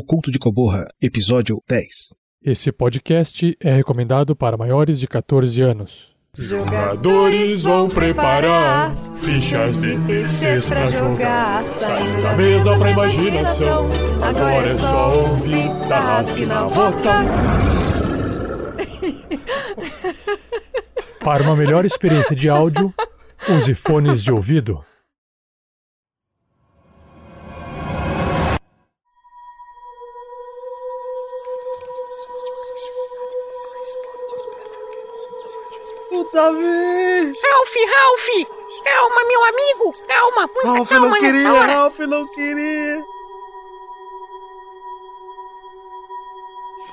O Culto de Coborra, episódio 10. Esse podcast é recomendado para maiores de 14 anos. Jogadores vão preparar fichas de terceiros pra jogar. Saindo da mesa pra imaginação. Agora é só ouvir Tarrasque na bota. Para uma melhor experiência de áudio, use fones de ouvido. Davi! Ralph, Ralph! Calma, meu amigo! Calma, muita Ralph calma não queria, hora. Ralph não queria.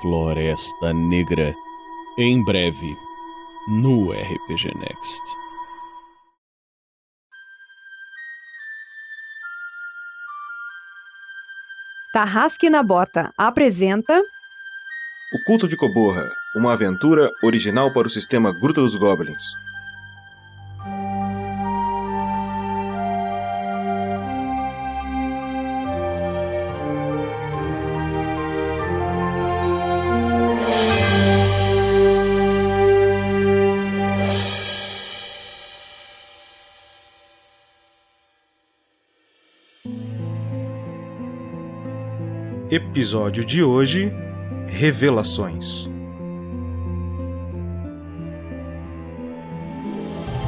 Floresta Negra. Em breve, no RPG Next. Tarrasque na Bota apresenta O Culto de Coborra, uma aventura original para o sistema Gruta dos Goblins. Episódio de hoje: Revelações.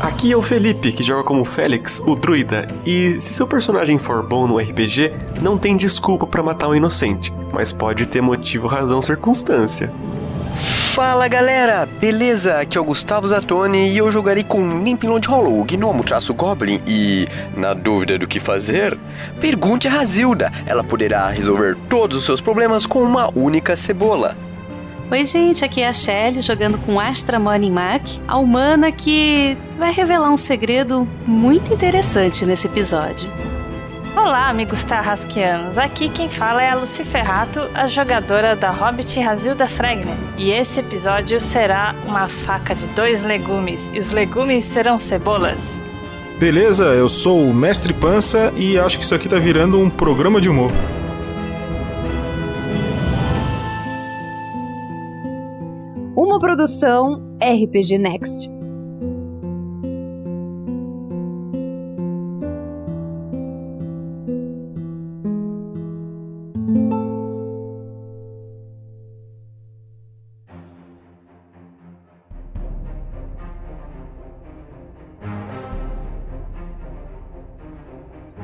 Aqui é o Felipe, que joga como Félix, o druida, e se seu personagem for bom no RPG, não tem desculpa pra matar um inocente, mas pode ter motivo, razão, circunstância. Fala galera, beleza? Aqui é o Gustavo Zatoni e eu jogarei com Limpinlord Hollow, Gnomo traço Goblin e, na dúvida do que fazer, pergunte a Razilda. Ela poderá resolver todos os seus problemas com uma única cebola. Oi, gente, aqui é a Shelly jogando com Astra Morning Mac, a humana que vai revelar um segredo muito interessante nesse episódio. Olá, amigos tarrasquianos. Aqui quem fala é a Lucy Ferrato, a jogadora da Hobbit Razilda Fregner. E esse episódio será uma faca de dois legumes, e os legumes serão cebolas. Beleza, eu sou o Mestre Pança e acho que isso aqui tá virando um programa de humor. Produção RPG Next.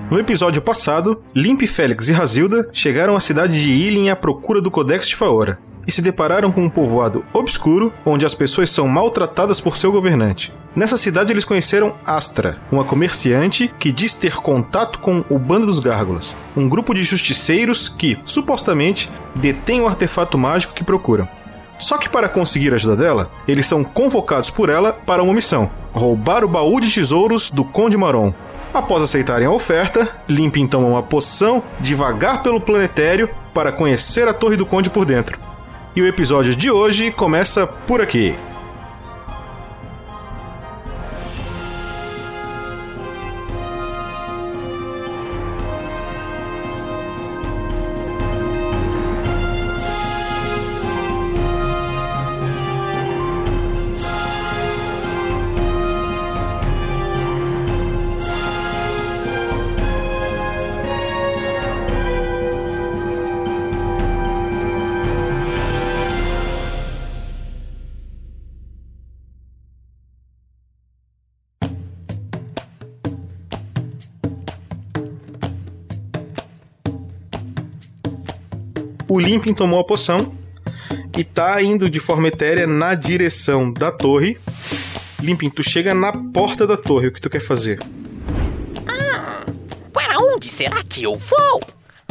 No episódio passado, Limp, Félix e Razilda chegaram à cidade de Ilin à procura do Codex de Faora e se depararam com um povoado obscuro onde as pessoas são maltratadas por seu governante. Nessa cidade eles conheceram Astra, uma comerciante que diz ter contato com o Bando dos Gárgulas, um grupo de justiceiros que, supostamente, detém o artefato mágico que procuram. Só que para conseguir a ajuda dela, eles são convocados por ela para uma missão: roubar o baú de tesouros do Conde Maron. Após aceitarem a oferta, Limpin toma uma poção de vagar pelo planetério para conhecer a Torre do Conde por dentro. E o episódio de hoje começa por aqui. Limpin tomou a poção e tá indo de forma etérea na direção da torre. Limpin, tu chega na porta da torre, o que tu quer fazer? Para onde será que eu vou?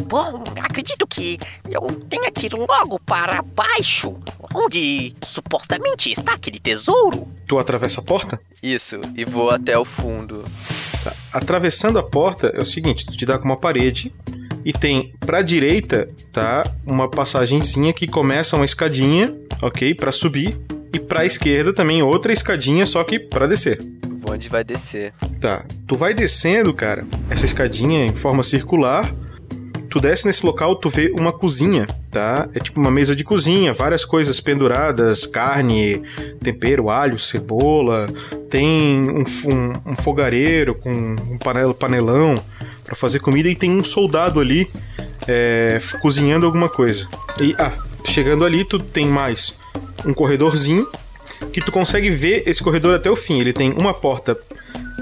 Bom, acredito que eu tenha que ir logo para baixo, onde supostamente está aquele tesouro. Tu atravessa a porta? Isso, e vou até o fundo. Tá. Atravessando a porta é o seguinte, tu te dá com uma parede e tem pra direita, tá, uma passagenzinha que começa uma escadinha, ok, Pra subir e pra esquerda também outra escadinha, só que pra descer. O bonde vai descer. Tá, tu vai descendo, cara, essa escadinha em forma circular. Tu desce nesse local, tu vê uma cozinha, tá? É tipo uma mesa de cozinha, várias coisas penduradas, carne, tempero, alho, cebola. Tem um, um, um fogareiro com um panelão para fazer comida e tem um soldado ali é, cozinhando alguma coisa. E ah, chegando ali, tu tem mais um corredorzinho que tu consegue ver esse corredor até o fim. Ele tem uma porta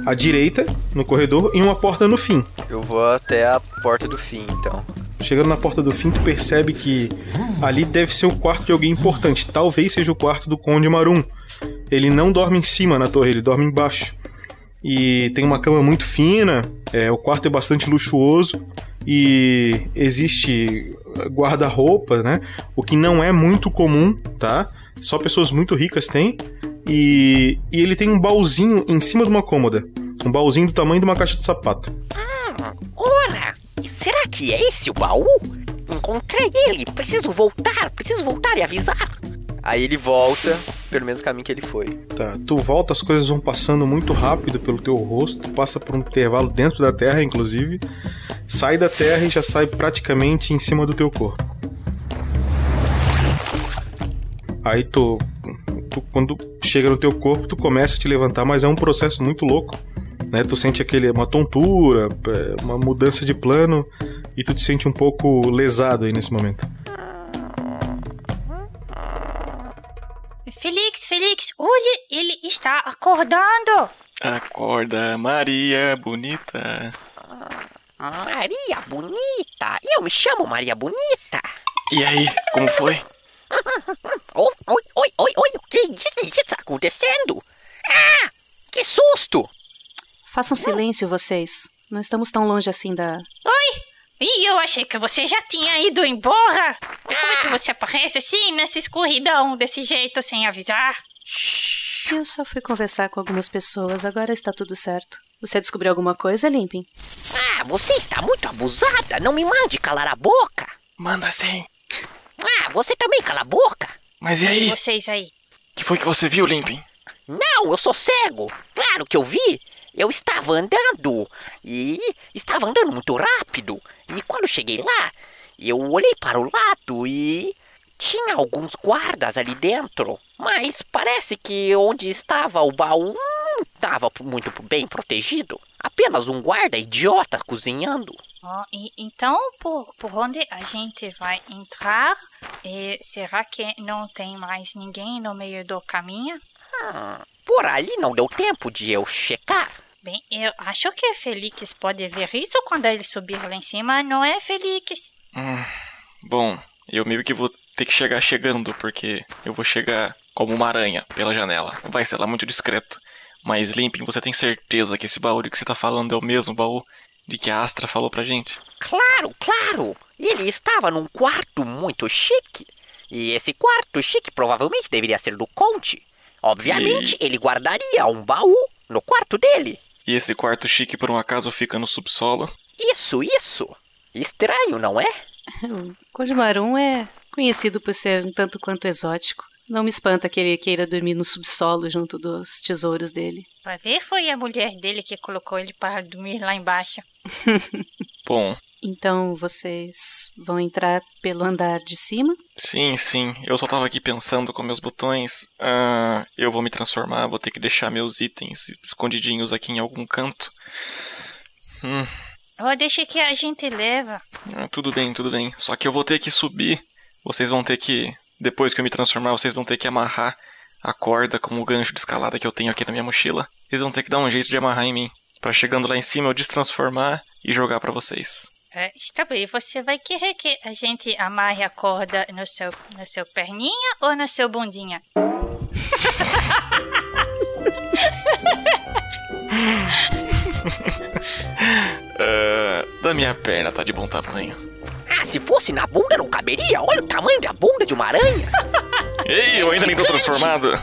à direita no corredor e uma porta no fim. Eu vou até a porta do fim, então. Chegando na porta do fim, tu percebe que ali deve ser o quarto de alguém importante. Talvez seja o quarto do Conde Marum. Ele não dorme em cima na torre, ele dorme embaixo. E tem uma cama muito fina, é, o quarto é bastante luxuoso e existe guarda-roupa, né? O que não é muito comum, tá? Só pessoas muito ricas têm. E, e ele tem um baúzinho em cima de uma cômoda. Um baúzinho do tamanho de uma caixa de sapato. Hum, ora, será que é esse o baú? Encontrei ele, preciso voltar, preciso voltar e avisar. Aí ele volta pelo mesmo caminho que ele foi. Tá, tu volta, as coisas vão passando muito rápido pelo teu rosto, tu passa por um intervalo dentro da terra, inclusive, sai da terra e já sai praticamente em cima do teu corpo. Aí tu, tu quando chega no teu corpo, tu começa a te levantar, mas é um processo muito louco. Né? Tu sente aquele uma tontura, é, uma mudança de plano e tu te sente um pouco lesado aí nesse momento. Felix, Felix, olha, ele está acordando. Acorda, Maria Bonita. Maria Bonita? Eu me chamo Maria Bonita. E aí, como foi? oi, oi, oi, oi, oi, o que, que, que está acontecendo? Ah, que susto! Façam silêncio, vocês. Não estamos tão longe assim da. Oi! E eu achei que você já tinha ido embora. Como é que você aparece assim, nessa escuridão, desse jeito, sem avisar? Eu só fui conversar com algumas pessoas, agora está tudo certo. Você descobriu alguma coisa, Limpin? Ah, você está muito abusada. Não me mande calar a boca. Manda sim. Ah, você também cala a boca. Mas e aí? Vocês aí. que foi que você viu, Limpin? Não, eu sou cego. Claro que eu vi. Eu estava andando e estava andando muito rápido. E quando cheguei lá, eu olhei para o lado e tinha alguns guardas ali dentro. Mas parece que onde estava o baú não estava muito bem protegido. Apenas um guarda idiota cozinhando. Oh, e, então, por, por onde a gente vai entrar? E será que não tem mais ninguém no meio do caminho? Ah, por ali não deu tempo de eu checar. Bem, eu acho que Felix pode ver isso quando ele subir lá em cima, não é, Felix? Hum, bom, eu meio que vou ter que chegar chegando, porque eu vou chegar como uma aranha pela janela. Não vai ser lá muito discreto. Mas, Limpin, você tem certeza que esse baú que você tá falando é o mesmo baú de que a Astra falou pra gente? Claro, claro! Ele estava num quarto muito chique. E esse quarto chique provavelmente deveria ser do Conte. Obviamente, e... ele guardaria um baú no quarto dele. E esse quarto chique por um acaso fica no subsolo? Isso, isso. Estranho, não é? O Kojimarum é conhecido por ser um tanto quanto exótico. Não me espanta que ele queira dormir no subsolo junto dos tesouros dele. Vai ver, foi a mulher dele que colocou ele para dormir lá embaixo. Bom. Então vocês vão entrar pelo andar de cima? Sim, sim. Eu só tava aqui pensando com meus botões. Ah, eu vou me transformar, vou ter que deixar meus itens escondidinhos aqui em algum canto. Hum. Oh, deixa que a gente leva. Ah, tudo bem, tudo bem. Só que eu vou ter que subir. Vocês vão ter que. Depois que eu me transformar, vocês vão ter que amarrar a corda com o gancho de escalada que eu tenho aqui na minha mochila. Vocês vão ter que dar um jeito de amarrar em mim. para chegando lá em cima eu destransformar e jogar para vocês. É, está bem, você vai querer que a gente amarre a corda no seu, no seu perninha ou no seu bundinha? uh, da minha perna tá de bom tamanho. Ah, se fosse na bunda não caberia. Olha o tamanho da bunda de uma aranha. Ei, eu ainda nem tô transformado.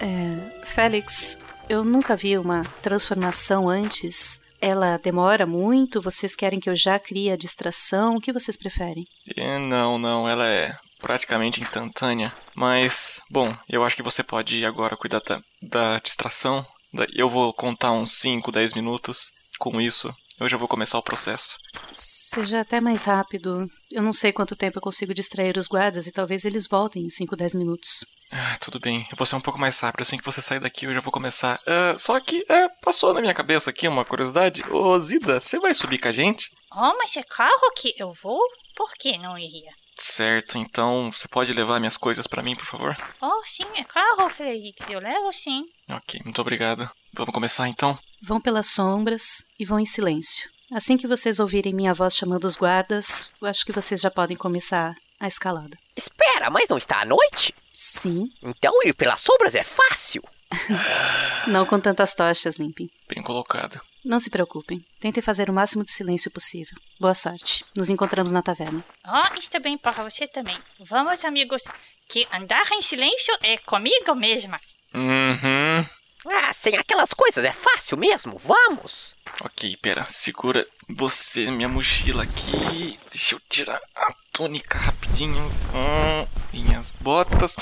É, Félix, eu nunca vi uma transformação antes ela demora muito? Vocês querem que eu já crie a distração? O que vocês preferem? É, não, não, ela é praticamente instantânea. Mas, bom, eu acho que você pode agora cuidar da, da distração. Eu vou contar uns 5, 10 minutos com isso. Eu já vou começar o processo. Seja até mais rápido. Eu não sei quanto tempo eu consigo distrair os guardas e talvez eles voltem em 5, 10 minutos. Ah, tudo bem. Eu vou ser um pouco mais rápido. Assim que você sair daqui, eu já vou começar. Uh, só que uh, passou na minha cabeça aqui uma curiosidade. Ô, Zida, você vai subir com a gente? Oh, mas é claro que eu vou. Por que não iria? Certo, então você pode levar minhas coisas para mim, por favor? Oh, sim, é claro, Felix. Eu levo sim. Ok, muito obrigado. Vamos começar então? Vão pelas sombras e vão em silêncio. Assim que vocês ouvirem minha voz chamando os guardas, eu acho que vocês já podem começar a escalada. Espera, mas não está à noite? Sim. Então ir pelas sombras é fácil. não com tantas tochas, Limpin. Bem colocado. Não se preocupem. Tentem fazer o máximo de silêncio possível. Boa sorte. Nos encontramos na taverna. Oh, está bem para você também. Vamos, amigos. Que andar em silêncio é comigo mesma. Uhum. Ah, sem aquelas coisas é fácil mesmo. Vamos. Ok, pera. Segura você, minha mochila aqui. Deixa eu tirar a túnica rapidinho. Hum, minhas botas.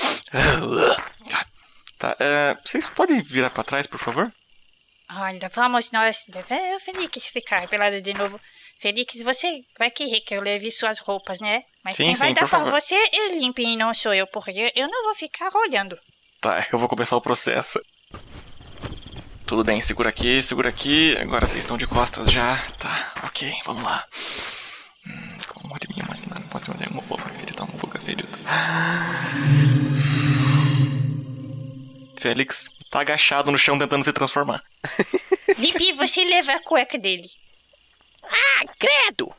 Tá, uh, vocês podem virar para trás, por favor? Olha, vamos nós. O Felix ficar pelado de novo. Felix, você vai querer que eu leve suas roupas, né? Mas sim, quem vai sim, dar pra você é limpo e não sou eu, porque eu não vou ficar olhando. Tá, eu vou começar o processo. Tudo bem, segura aqui, segura aqui. Agora vocês estão de costas já. Tá, ok, vamos lá. Hum, Félix tá agachado no chão tentando se transformar. Limpe, você leva a cueca dele. Ah, credo!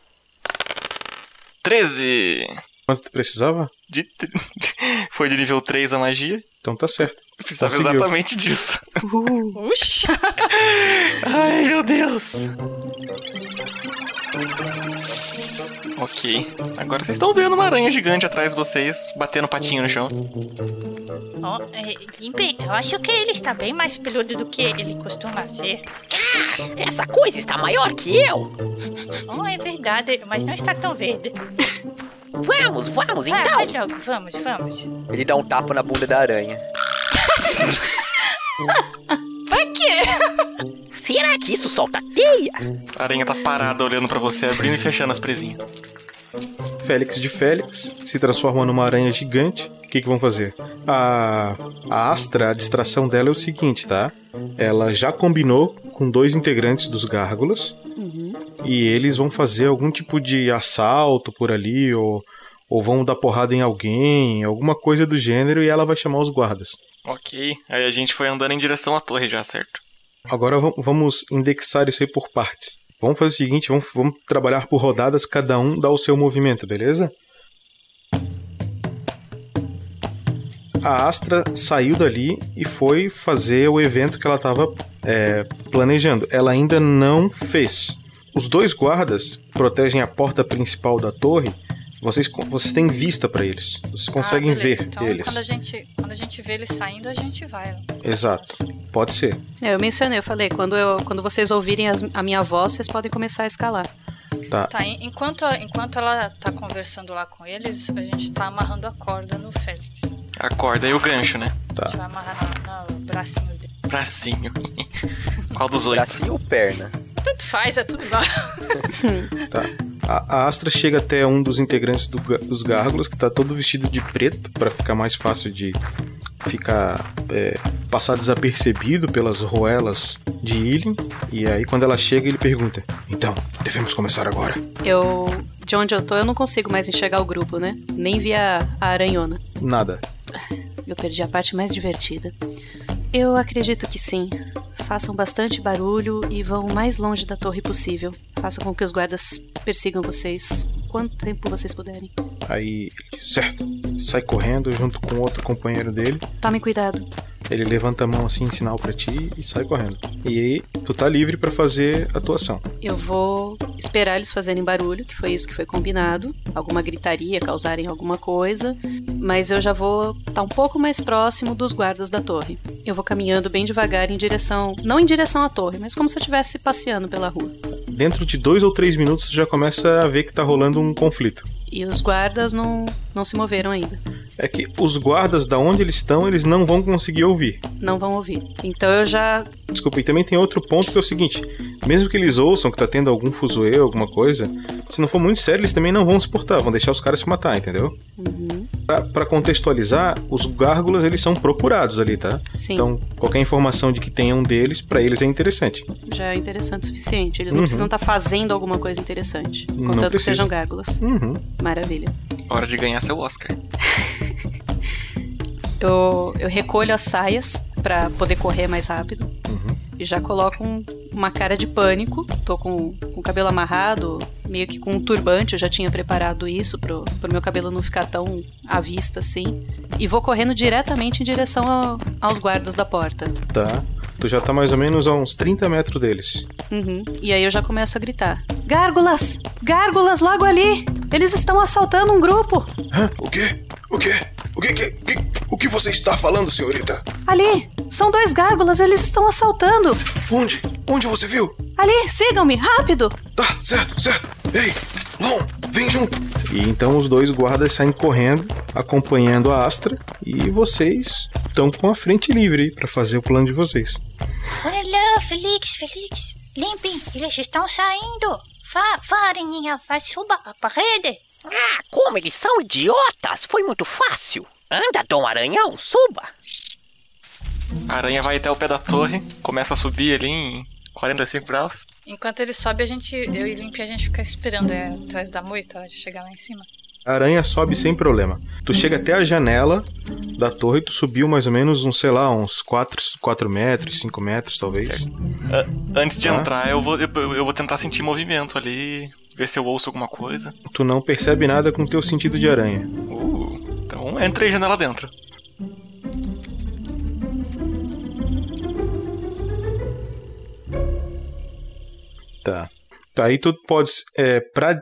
13! Quanto tu precisava? De, de, foi de nível 3 a magia. Então tá certo. Eu precisava Conseguiu. exatamente disso. Uh. Uxa! Ai, meu Deus! Ok. Agora vocês estão vendo uma aranha gigante atrás de vocês, batendo patinho no chão. Oh, é, limpe, eu acho que ele está bem mais peludo do que ele costuma ser. Essa coisa está maior que eu. Oh, é verdade, mas não está tão verde. Vamos, vamos Ah, então. vai logo, vamos, vamos. Ele dá um tapa na bunda da aranha. Pra quê? Será que isso solta teia? A aranha tá parada olhando pra você, abrindo e fechando as presinhas. Félix de Félix se transforma numa aranha gigante. O que, que vão fazer? A, a Astra, a distração dela é o seguinte, tá? Ela já combinou com dois integrantes dos Gárgulas Uhum. e eles vão fazer algum tipo de assalto por ali ou, ou vão dar porrada em alguém, alguma coisa do gênero e ela vai chamar os guardas. Ok, aí a gente foi andando em direção à torre já, certo? Agora vam- vamos indexar isso aí por partes. Vamos fazer o seguinte, vamos, vamos trabalhar por rodadas, cada um dá o seu movimento, beleza? A Astra saiu dali e foi fazer o evento que ela estava planejando. Ela ainda não fez. Os dois guardas protegem a porta principal da torre. Vocês, vocês têm vista para eles. Vocês conseguem ah, ver então, eles. Quando a, gente, quando a gente vê eles saindo, a gente vai. Exato. Pode ser. É, eu mencionei, eu falei, quando, eu, quando vocês ouvirem as- a minha voz, vocês podem começar a escalar. Tá. Tá, en- enquanto, enquanto ela tá conversando lá com eles, a gente tá amarrando a corda no Félix. A corda e o gancho, né? Tá. A gente vai amarrar no, no bracinho dele. Bracinho. Qual dos oito? Bracinho ou perna? Tanto faz, é tudo igual. Tá. A, a Astra chega até um dos integrantes do dos gárgulas, que tá todo vestido de preto, para ficar mais fácil de ficar é, passar desapercebido pelas roelas de Ilin. E aí, quando ela chega, ele pergunta: Então, devemos começar agora? Eu. De onde eu tô, eu não consigo mais enxergar o grupo, né? Nem via a aranhona. Nada. Eu perdi a parte mais divertida. Eu acredito que sim. Façam bastante barulho e vão o mais longe da torre possível. Façam com que os guardas persigam vocês quanto tempo vocês puderem. Aí, certo. Sai correndo junto com outro companheiro dele. Tomem cuidado. Ele levanta a mão assim em sinal pra ti e sai correndo. E aí, tu tá livre pra fazer a tua ação. Eu vou esperar eles fazerem barulho, que foi isso que foi combinado. Alguma gritaria, causarem alguma coisa. Mas eu já vou estar um pouco mais próximo dos guardas da torre. Eu vou caminhando bem devagar em direção. Não em direção à torre, mas como se eu estivesse passeando pela rua. Dentro de dois ou três minutos, já começa a ver que tá rolando um conflito. E os guardas não, não se moveram ainda. É que os guardas, da onde eles estão, eles não vão conseguir ouvir. Não vão ouvir. Então eu já. Desculpa, e também tem outro ponto que é o seguinte: mesmo que eles ouçam que tá tendo algum fuzuê, alguma coisa, se não for muito sério, eles também não vão suportar, vão deixar os caras se matar, entendeu? Uhum. Pra, pra contextualizar, os gárgulas eles são procurados ali, tá? Sim. Então, qualquer informação de que tenha um deles, pra eles é interessante. Já é interessante o suficiente. Eles não Uhum. precisam estar fazendo alguma coisa interessante. Contanto que sejam gárgulas. Uhum. Maravilha. Hora de ganhar seu Oscar. Eu, eu recolho as saias pra poder correr mais rápido. Uhum. E já coloco um- uma cara de pânico. Tô com, com o cabelo amarrado, meio que com um turbante. Eu já tinha preparado isso pro, pro meu cabelo não ficar tão à vista assim. E vou correndo diretamente em direção ao- aos guardas da porta. Tá. Tu já tá mais ou menos a uns 30 metros deles. Uhum. E aí eu já começo a gritar: Gárgulas! Gárgulas logo ali! Eles estão assaltando um grupo! O quê? O quê? O que, que, que- o que você está falando, senhorita? Ali! São dois gárgulas, eles estão assaltando! Onde? Onde você viu? Ali, sigam-me, rápido! Tá, certo, certo. Ei, Lon, vem junto. E então os dois guardas saem correndo, acompanhando a Astra, e vocês estão com a frente livre aí pra fazer o plano de vocês. Olha lá, Felix, Felix. Limpem, eles estão saindo. Vá, Areninha, vai, suba a parede. Ah, como eles são idiotas! Foi muito fácil. Anda, Dom Aranhão, suba. A aranha vai até o pé da torre, começa a subir ali em 45 graus. Enquanto ele sobe, a gente, eu e Limpe, a gente fica esperando é, atrás da moita de chegar lá em cima. A aranha sobe sem problema. Tu chega até a janela da torre, tu subiu mais ou menos uns, sei lá, uns 4, 4 metros, 5 metros talvez. Ah, Antes de Tá. entrar, eu vou, eu, eu vou tentar sentir movimento ali, ver se eu ouço alguma coisa. Tu não percebe nada com teu sentido de aranha. Uh, então entrei janela dentro. Tá. Tá, aí tu pode, é, pra,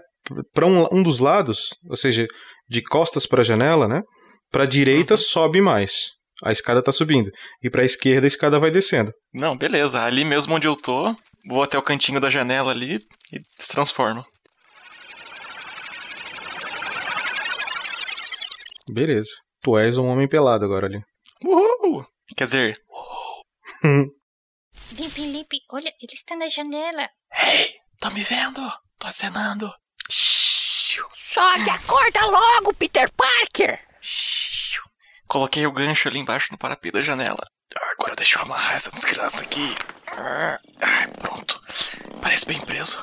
pra um, um dos lados, ou seja, de costas pra janela, né? Pra direita sobe mais. A escada tá subindo. E pra esquerda a escada vai descendo. Não, beleza. Ali mesmo onde eu tô, vou até o cantinho da janela ali e se transformo. Beleza. Tu és um homem pelado agora ali. Uhul! Quer dizer, Limpe, limpe, olha, ele está na janela. Ei, tá me vendo? Tô acenando. Jogue a corda logo, Peter Parker. Coloquei o gancho ali embaixo no parapeito da janela. Agora deixa eu amarrar essa desgraça aqui. Ah, pronto. Parece bem preso.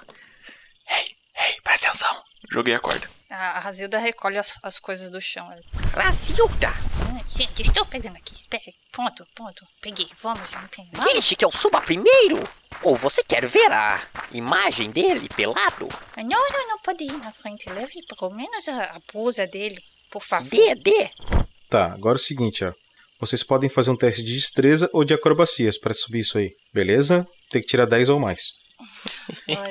Ei, ei, presta atenção. Joguei a corda. A, Razilda recolhe as, as coisas do chão. Razilda! Ah, gente, estou pegando aqui. Espere. Ponto, ponto. Peguei. Vamos. Vamos. Deixe que eu suba primeiro. Ou você quer ver a imagem dele pelado? Ah, Não, não, não pode ir na frente. Leve pelo menos a, a blusa dele, por favor. Dê, dê. Tá, agora é o seguinte, ó. Vocês podem fazer um teste de destreza ou de acrobacias pra subir isso aí, beleza? Tem que tirar 10 ou mais.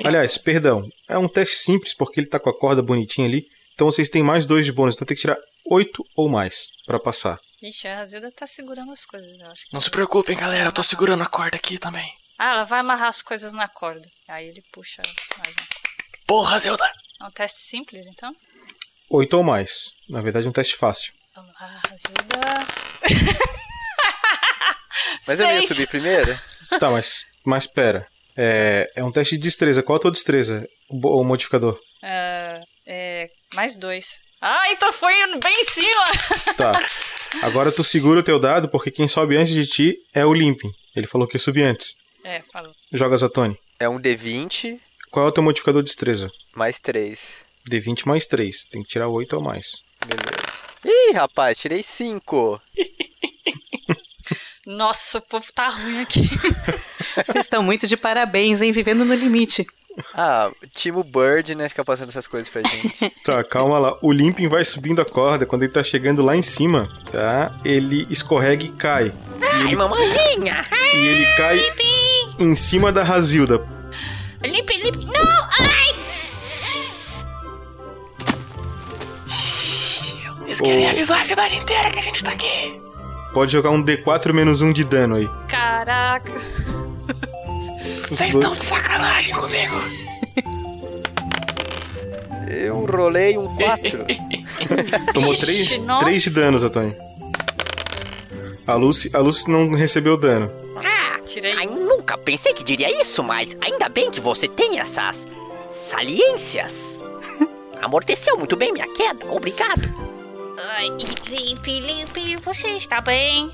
Aliás, perdão, é um teste simples porque ele tá com a corda bonitinha ali. Então vocês têm mais dois de bônus, então tem que tirar 8 ou mais pra passar. Ixi, a Razilda tá segurando as coisas, eu acho. Não se preocupem, galera. Eu tô segurando a corda aqui também. Ah, ela vai amarrar as coisas na corda. Aí ele puxa mais um. Porra, Zelda! É um teste simples, então? 8 ou mais. Na verdade, é um teste fácil. Vamos lá, Razilda. Mas eu ia subir primeiro? Tá, mas, mas pera. É, é um teste de destreza. Qual a tua destreza? O, o modificador. Ah, é, mais dois. Ah, então foi bem em cima! Tá. Agora tu segura o teu dado, porque quem sobe antes de ti é o Limping. Ele falou que ia subir antes. É, falou. Jogas a Tony. É um D20 Qual é o teu modificador de destreza? mais 3. D20 mais 3. Tem que tirar 8 ou mais. Beleza. Ih, rapaz, tirei 5. Nossa, o povo tá ruim aqui. Vocês estão muito de parabéns, hein? Vivendo no limite. Ah, Timo Bird, né? Fica passando essas coisas pra gente. Tá, calma lá. O Limping vai subindo a corda. Quando ele tá chegando lá em cima, tá? Ele escorrega e cai. Ai, mamãezinha! E ele cai em cima da Razilda. Limpe, limpe. Não! Ai! Eles querem avisar a cidade inteira que a gente tá aqui. Pode jogar um D4 menos 1 de dano aí. Caraca. Vocês estão de sacanagem comigo. Eu rolei um 4. Tomou Ixi, 3, nossa. 3 de dano, Zatoni. A Lucy, a Lucy não recebeu dano. Ah, Tirei ai, nunca pensei que diria isso, mas ainda bem que você tem essas saliências. Amorteceu muito bem minha queda, obrigado. Ai, Limpe, Limpe, você está bem?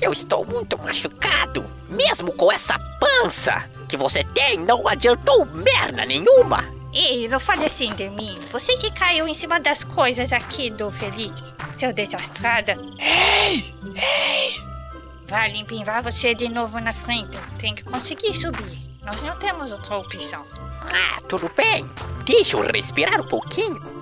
Eu estou muito machucado. Mesmo com essa pança que você tem, não adiantou merda nenhuma. Ei, não fale assim de mim. Você que caiu em cima das coisas aqui do Feliz. Seu desastrada. Ei! Ei! Vai, Limpim, vai você de novo na frente. Tem que conseguir subir. Nós não temos outra opção. Ah, tudo bem. Deixa eu respirar um pouquinho.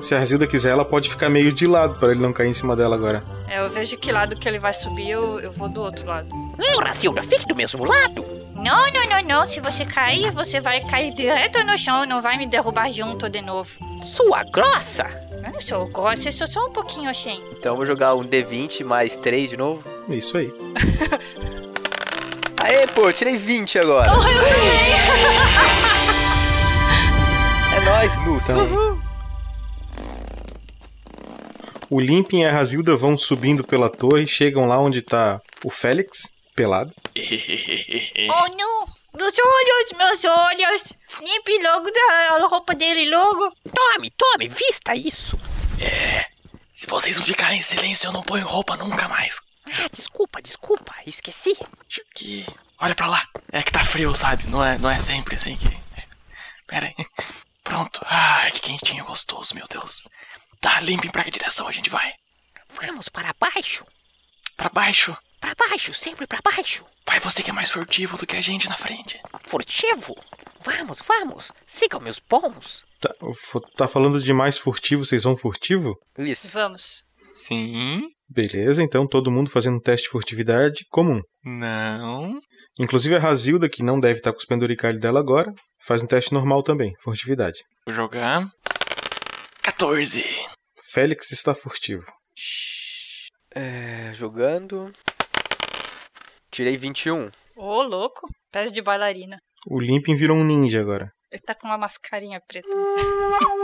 Se a Razilda quiser, ela pode ficar meio de lado para ele não cair em cima dela agora. É, eu vejo que lado que ele vai subir, eu, eu vou do outro lado. Não, Racilda, fique do mesmo lado. Não, não, não, não. Se você cair, você vai cair direto no chão. Não vai me derrubar junto de novo. Sua grossa. Eu não sou grossa, eu sou só um pouquinho assim. Então eu vou jogar um D20 mais 3 de novo. Isso aí. Aê, pô, tirei 20 agora. É nóis, Lúcia. Então- O Limpin e a Razilda vão subindo pela torre, chegam lá onde tá o Félix, pelado. Oh, não! Meus olhos, meus olhos! Limpe logo da roupa dele logo. Tome, tome, vista isso. Se vocês não ficarem em silêncio, eu não ponho roupa nunca mais. Ah, desculpa, desculpa, eu esqueci. Aqui. Olha pra lá. É que tá frio, sabe? Não é, não é sempre assim que. Pera aí. Pronto. Ai, que quentinho gostoso, meu Deus. Tá, limpem pra que direção a gente vai? Vamos para baixo. Pra baixo. Para baixo, sempre para baixo. Vai você que é mais furtivo do que a gente na frente. Furtivo? Vamos, vamos. Sigam meus bons. Tá, tá falando de mais furtivo, vocês vão furtivo? Isso. Vamos. Sim. Beleza, então todo mundo fazendo um teste de furtividade comum. Não. Inclusive a Razilda, que não deve estar com os penduricalhos dela agora, faz um teste normal também, furtividade. Vou jogar. 14. Félix está furtivo. É, jogando. Tirei 21. Ô, louco. Pés de bailarina. O Limpin virou um ninja agora. Ele tá com uma mascarinha preta.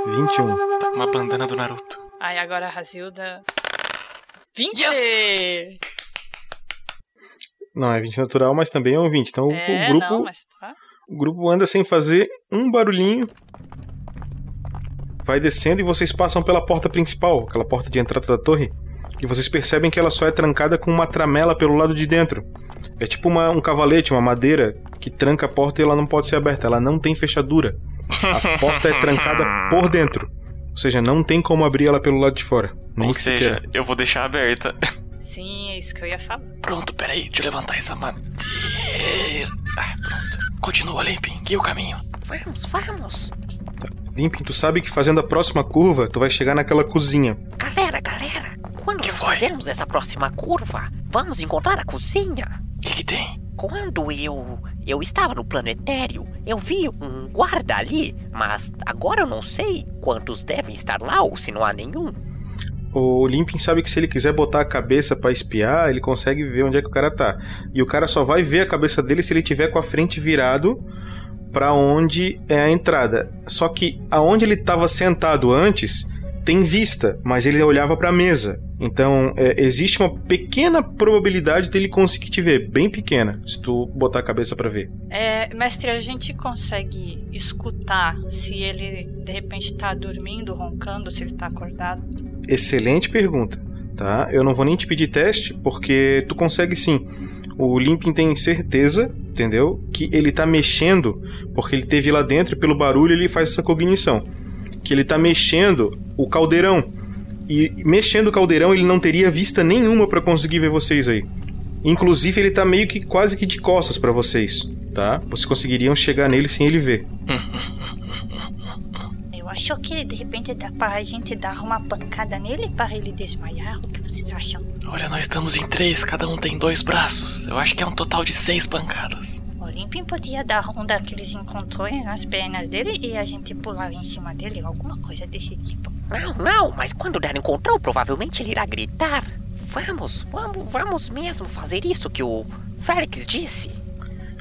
21. Tá com uma bandana do Naruto. Aí agora a Razilda. 20! Não, é 20 natural, mas também é um 20. Então É, o grupo não, mas tá. O grupo anda sem fazer um barulhinho. Vai descendo e vocês passam pela porta principal, aquela porta de entrada da torre. E vocês percebem que ela só é trancada com uma tramela pelo lado de dentro. É tipo uma- um cavalete, uma madeira que tranca a porta e ela não pode ser aberta. Ela não tem fechadura. A porta é trancada por dentro. Ou seja, não tem como abrir ela pelo lado de fora. Nem Ou que se seja, queira. eu vou deixar aberta. Sim, é isso que eu ia falar. Pronto, peraí, deixa eu levantar essa madeira. Ah, pronto. Continua, Limpin, guia o caminho. Vamos, vamos. Limpin, tu sabe que fazendo a próxima curva, tu vai chegar naquela cozinha. Galera, galera, quando nós fazermos essa próxima curva, vamos encontrar a cozinha. O que, que tem? Quando eu eu estava no planetário, eu vi um guarda ali, mas agora eu não sei quantos devem estar lá ou se não há nenhum. O Limpin sabe que se ele quiser botar a cabeça pra espiar, ele consegue ver onde é que o cara tá. E o cara só vai ver a cabeça dele se ele tiver com a frente virado pra onde é a entrada. Só que aonde ele tava sentado antes tem vista, mas ele olhava pra mesa. Então é, existe uma pequena probabilidade dele conseguir te ver, bem pequena, se tu botar a cabeça pra ver. É, mestre, a gente consegue escutar se ele de repente tá dormindo, roncando, se ele tá acordado? Excelente pergunta, tá? Eu não vou nem te pedir teste, porque tu consegue sim. O Limpin tem certeza, entendeu? Que ele tá mexendo, porque ele teve lá dentro e pelo barulho ele faz essa cognição. Que ele tá mexendo o caldeirão. E mexendo o caldeirão ele não teria vista nenhuma pra conseguir ver vocês aí. Inclusive ele tá meio que quase que de costas pra vocês, tá? Vocês conseguiriam chegar nele sem ele ver. Eu acho que de repente dá pra gente dar uma pancada nele para ele desmaiar. O que vocês acham? Olha, nós estamos em três, cada um tem dois braços. Eu acho que é um total de seis pancadas. O Limpin podia dar um daqueles encontrões nas pernas dele e a gente pular em cima dele, alguma coisa desse tipo. Não, não, mas quando der encontrão, provavelmente ele irá gritar. Vamos, vamos, vamos mesmo fazer isso que o Félix disse.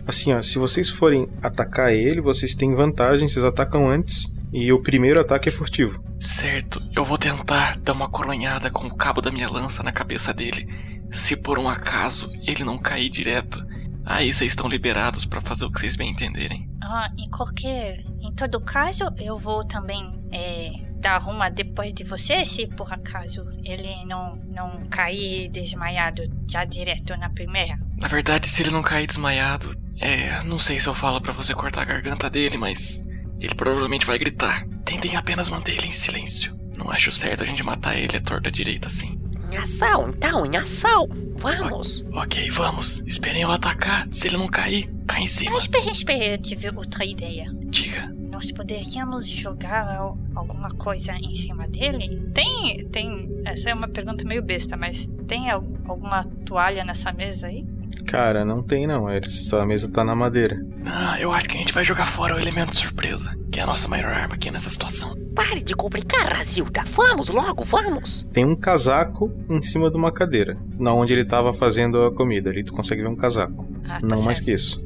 Assim, ó, se vocês forem atacar ele, vocês têm vantagem, vocês atacam antes. E o primeiro ataque é furtivo. Certo, eu vou tentar dar uma coronhada com o cabo da minha lança na cabeça dele. Se por um acaso ele não cair direto, aí vocês estão liberados pra fazer o que vocês bem entenderem. Ah, em qualquer. Em todo caso, eu vou também é, dar uma depois de você, se por acaso ele não, não cair desmaiado já direto na primeira. Na verdade, se ele não cair desmaiado, é. Não sei se eu falo pra você cortar a garganta dele, mas. Ele provavelmente vai gritar. Tentem apenas manter ele em silêncio. Não acho certo a gente matar ele à torta direita assim. Em ação, então, em ação. Vamos. Ok, vamos. Esperem eu atacar. Se ele não cair, cai em cima. Espera, espera, eu tive outra ideia. Diga. Nós poderíamos jogar al- alguma coisa em cima dele? Tem, tem. Essa é uma pergunta meio besta, mas tem al- alguma toalha nessa mesa aí? Cara, não tem não. Essa mesa tá na madeira. Ah, eu acho que a gente vai jogar fora o elemento surpresa, que é a nossa maior arma aqui nessa situação. Pare de complicar, Razilda. Vamos logo, vamos. Tem um casaco em cima de uma cadeira. Na onde ele tava fazendo a comida. Ali tu consegue ver um casaco. Ah, tá não mais certo. que isso.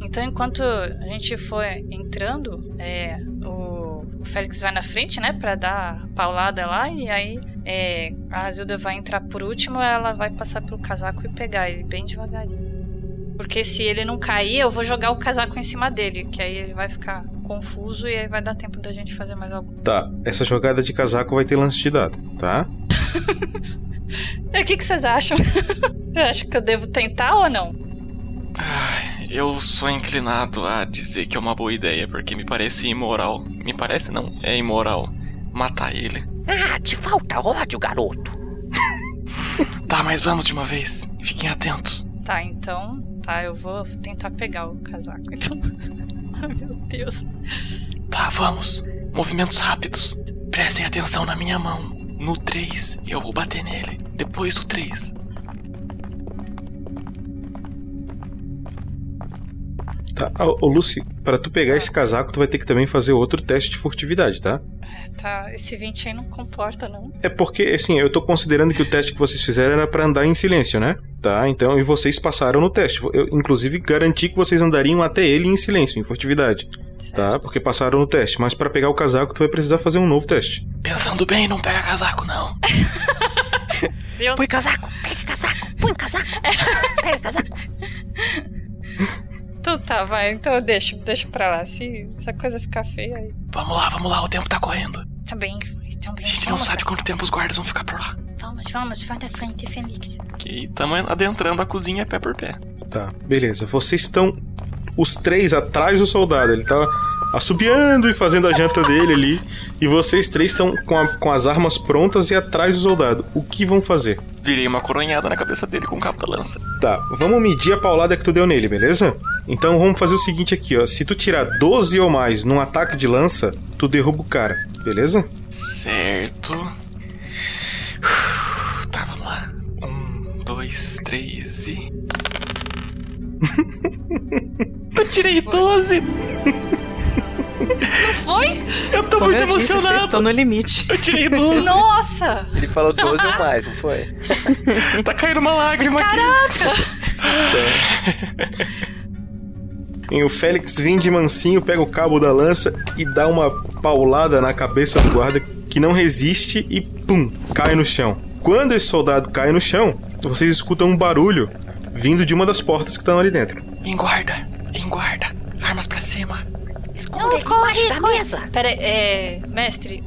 Então, enquanto a gente for entrando, é, o, o Félix vai na frente, né, pra dar a paulada lá, e aí é, a Azilda vai entrar por último, ela vai passar pelo casaco e pegar ele bem devagarinho. Porque se ele não cair, eu vou jogar o casaco em cima dele, que aí ele vai ficar confuso e aí vai dar tempo da gente fazer mais algo. Tá, essa jogada de casaco vai ter lance de dado, tá? O que, que vocês acham? Você acha que eu devo tentar ou não? Eu sou inclinado a dizer que é uma boa ideia, porque me parece imoral. Me parece não, é imoral matar ele. Ah, te falta ódio, garoto. Tá, mas vamos de uma vez. Fiquem atentos. Tá, então. Tá, eu vou tentar pegar o casaco. Então. Ai, meu Deus. Tá, vamos. Movimentos rápidos. Prestem atenção na minha mão. No 3, eu vou bater nele. Depois do 3. Tá, ô, ô Lucy, pra tu pegar esse casaco, tu vai ter que também fazer outro teste de furtividade, tá? Tá, esse 20 aí não comporta, não. É porque, assim, eu tô considerando que o teste que vocês fizeram era pra andar em silêncio, né? Tá, então, e vocês passaram no teste. Eu, inclusive, garanti que vocês andariam até ele em silêncio, em furtividade. Tá? Porque passaram no teste. Mas pra pegar o casaco, tu vai precisar fazer um novo teste. Pensando bem, não pega casaco, não. Põe casaco, pega casaco, põe casaco, pega casaco. Então tá, vai. Então eu deixo, deixo pra lá. Se, se a coisa ficar feia aí. Vamos lá, vamos lá, o tempo tá correndo. Também, também. A gente não sabe quanto tempo os guardas vão ficar por lá. Vamos, vamos, vai da frente, Félix. Ok, tamo adentrando a cozinha pé por pé. Tá, beleza. Vocês estão os três atrás do soldado. Ele tá assobiando e fazendo a janta dele ali. E vocês três estão com, a- com as armas prontas e atrás do soldado. O que vão fazer? Virei uma coronhada na cabeça dele com o cabo da lança. Tá, vamos medir a paulada que tu deu nele, beleza? Então vamos fazer o seguinte aqui, ó. Se tu tirar 12 ou mais num ataque de lança, tu derruba o cara, beleza? Certo. Tá, vamos lá. Um, dois, três e. Eu tirei 12! Não foi? Eu tô Como muito eu disse, vocês emocionado! estão no limite. Eu tirei 12! Nossa! Ele falou 12 ou mais, não foi? tá caindo uma lágrima Caraca! E o Félix vem de mansinho, pega o cabo da lança e dá uma paulada na cabeça do guarda que não resiste e pum, cai no chão. Quando esse soldado cai no chão, vocês escutam um barulho vindo de uma das portas que estão ali dentro. Em guarda, em guarda. Armas pra cima. Esconda ele embaixo da mesa. Pera, é. Mestre,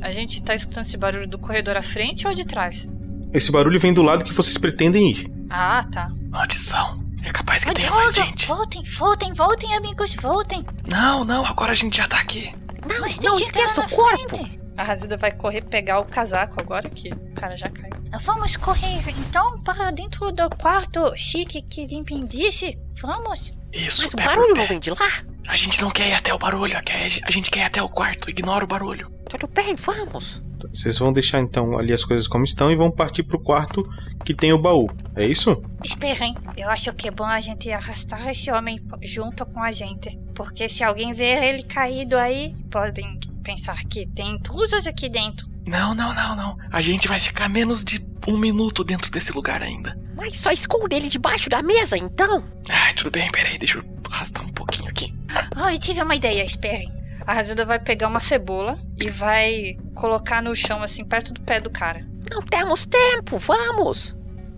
a gente tá escutando esse barulho do corredor à frente ou de trás? Esse barulho vem do lado que vocês pretendem ir. Ah, tá. Maldição. É capaz que Ô, tenha mais gente. Voltem, voltem, voltem, amigos, voltem. Não, não, agora a gente já tá aqui. Não, não tem gente esqueça o corpo. frente. A Razilda vai correr pegar o casaco agora que o cara já caiu. Vamos correr então para dentro do quarto chique que Limpin disse. Vamos. Isso, Mas o barulho não vem de lá? A gente não quer ir até o barulho, a gente quer ir até o quarto. Ignora o barulho. Tudo bem, vamos. Vocês vão deixar então ali as coisas como estão e vão partir pro quarto que tem o baú. É isso? Esperem. Eu acho que é bom a gente arrastar esse homem junto com a gente. Porque se alguém ver ele caído aí, podem pensar que tem intrusos aqui dentro. Não, não, não, não. A gente vai ficar menos de um minuto dentro desse lugar ainda. Mas só esconde ele debaixo da mesa, então. Ai, tudo bem, peraí, deixa eu arrastar um pouquinho aqui. Ai, tive uma ideia, esperem. A Razilda vai pegar uma cebola e vai colocar no chão, assim, perto do pé do cara. Não temos tempo, vamos!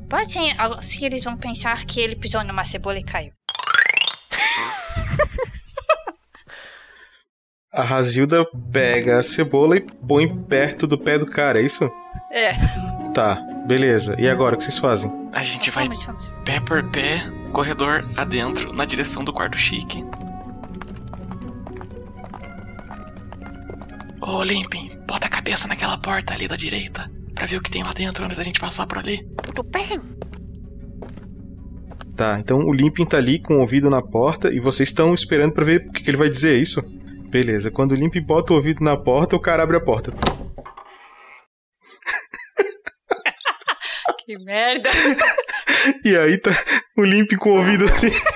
Pode ser, se eles vão pensar que ele pisou numa cebola e caiu. A Razilda pega a cebola e põe perto do pé do cara, é isso? É. Tá, beleza. E agora, o que vocês fazem? A gente vai Vamos, vamos. pé por pé, corredor adentro, na direção do quarto chique. Ô, Limpin, bota a cabeça naquela porta ali da direita, pra ver o que tem lá dentro antes da gente passar por ali. Tudo bem? Tá, então o Limpin tá ali com o ouvido na porta e vocês estão esperando pra ver o que, que ele vai dizer, é isso? Beleza, quando o Limpin bota o ouvido na porta, o cara abre a porta. Que merda. E aí tá o Limpin com o ouvido assim.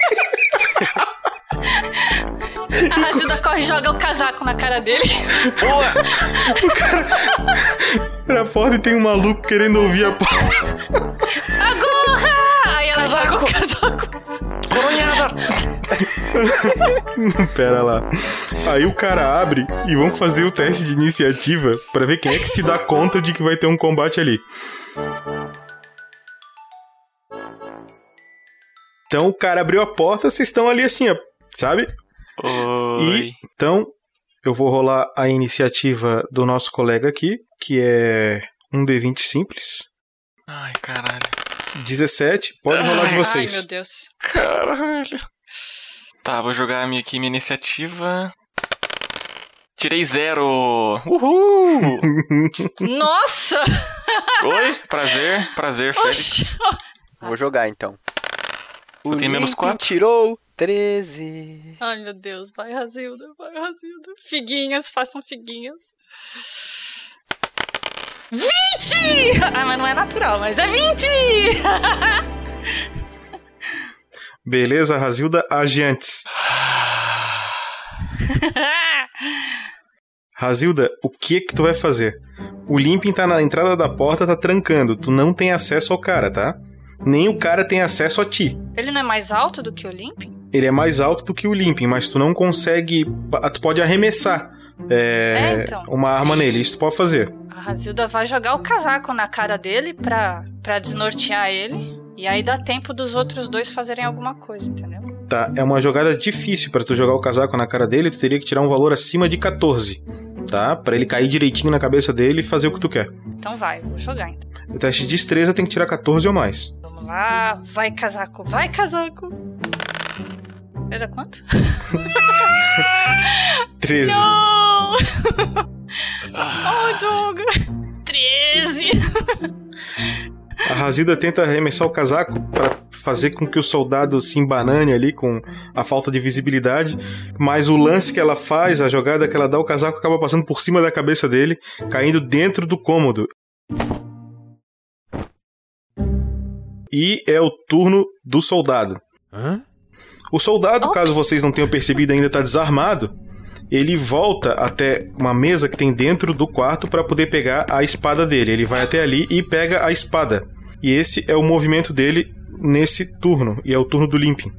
A Razilda corre e joga o casaco na cara dele. Boa! Na porta e tem um maluco querendo ouvir a porta. Agora! Aí ela joga o casaco. Coronhada! Pera lá. Aí o cara abre e vamos fazer o teste de iniciativa pra ver quem é que se dá conta de que vai ter um combate ali. Então o cara abriu a porta, vocês estão ali assim, ó, sabe? Oi. E então eu vou rolar a iniciativa do nosso colega aqui, que é um D20 simples. Ai, caralho. 17, pode rolar de Ai, vocês. Ai, meu Deus. Caralho. Tá, vou jogar a minha aqui, minha iniciativa. Tirei zero! Uhul! Nossa! Oi, prazer, prazer, Félix. Vou jogar então. O tenho menos quatro. tirou 13. Ai, meu Deus. Vai, Razilda. Vai, Razilda. Figuinhas, façam figuinhas. 20! Ah, mas não é natural, mas é 20! Beleza, Razilda, age antes. Razilda, o que que tu vai fazer? O Limpin tá na entrada da porta, tá trancando. Tu não tem acesso ao cara, tá? Nem o cara tem acesso a ti. Ele não é mais alto do que o Limpin? Ele é mais alto do que o Limpin, mas tu não consegue. Tu pode arremessar é, É, então. uma arma nele. Isso tu pode fazer. A Razilda vai jogar o casaco na cara dele pra, pra desnortear ele. E aí dá tempo dos outros dois fazerem alguma coisa, entendeu? Tá, é uma jogada difícil pra tu jogar o casaco na cara dele. Tu teria que tirar um valor acima de 14, tá? Pra ele cair direitinho na cabeça dele e fazer o que tu quer. Então vai, vou jogar então. O teste de destreza tem que tirar 14 ou mais. Vamos lá, vai casaco, vai casaco. Era quanto? 13. Não! oh, Doug! 13! A Razilda tenta arremessar o casaco para fazer com que o soldado se embanane ali com a falta de visibilidade, mas o lance que ela faz, a jogada que ela dá, o casaco acaba passando por cima da cabeça dele, caindo dentro do cômodo. E é o turno do soldado. O soldado, caso vocês não tenham percebido ainda, está desarmado. Ele volta até uma mesa que tem dentro do quarto para poder pegar a espada dele. Ele vai até ali e pega a espada. E esse é o movimento dele nesse turno. E é o turno do Limpin.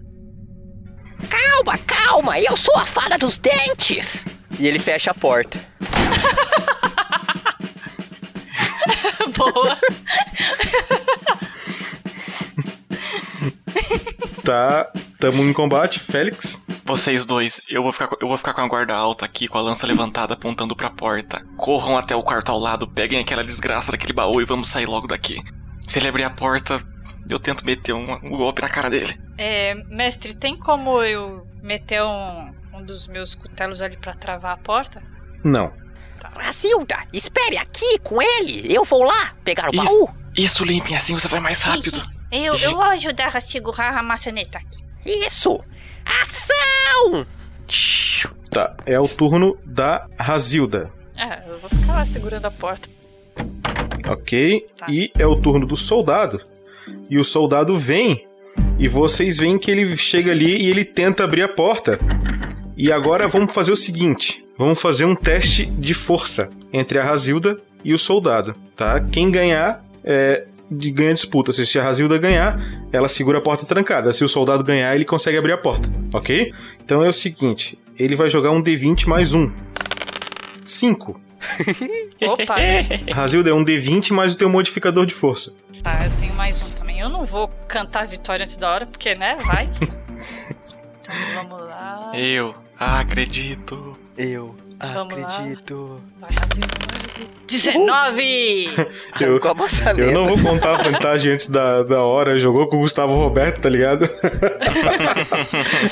Calma, calma, eu sou a fada dos dentes! E ele fecha a porta. Boa! Tá, tamo em combate, Félix. Vocês dois, eu vou, ficar, com- eu vou ficar com a guarda alta aqui, com a lança levantada, apontando pra porta. Corram até o quarto ao lado, peguem aquela desgraça daquele baú e vamos sair logo daqui. Se ele abrir a porta, eu tento meter um, um golpe na cara dele. É, mestre, tem como eu meter um, um dos meus cutelos ali pra travar a porta? Não. Brasilda, espere aqui com ele. Eu vou lá pegar o Isso, baú. isso Limpin, assim você vai mais rápido. Eu, eu vou ajudar a segurar a maçaneta aqui. Isso! Ação! Tá, é o turno da Razilda. É, eu vou ficar lá segurando a porta. Ok? E é o turno do soldado. E o soldado vem. E vocês veem que ele chega ali e ele tenta abrir a porta. E agora vamos fazer o seguinte: vamos fazer um teste de força entre a Razilda e o soldado, tá? Quem ganhar é, de ganha disputa. Se a Razilda ganhar, ela segura a porta trancada. Se o soldado ganhar, ele consegue abrir a porta, ok? Então é o seguinte: ele vai jogar um D20 mais um. 5. Opa! Razilda é um D20 mais o teu modificador de força. Tá, eu tenho mais um também. Eu não vou cantar vitória antes da hora, porque, né? Vai. então vamos lá. Eu acredito. Eu Vamos lá. acredito. Vai, Razilda. 19! Eu, Com a maçaneta. eu não vou contar a vantagem antes da, da hora. Jogou com o Gustavo Roberto, tá ligado?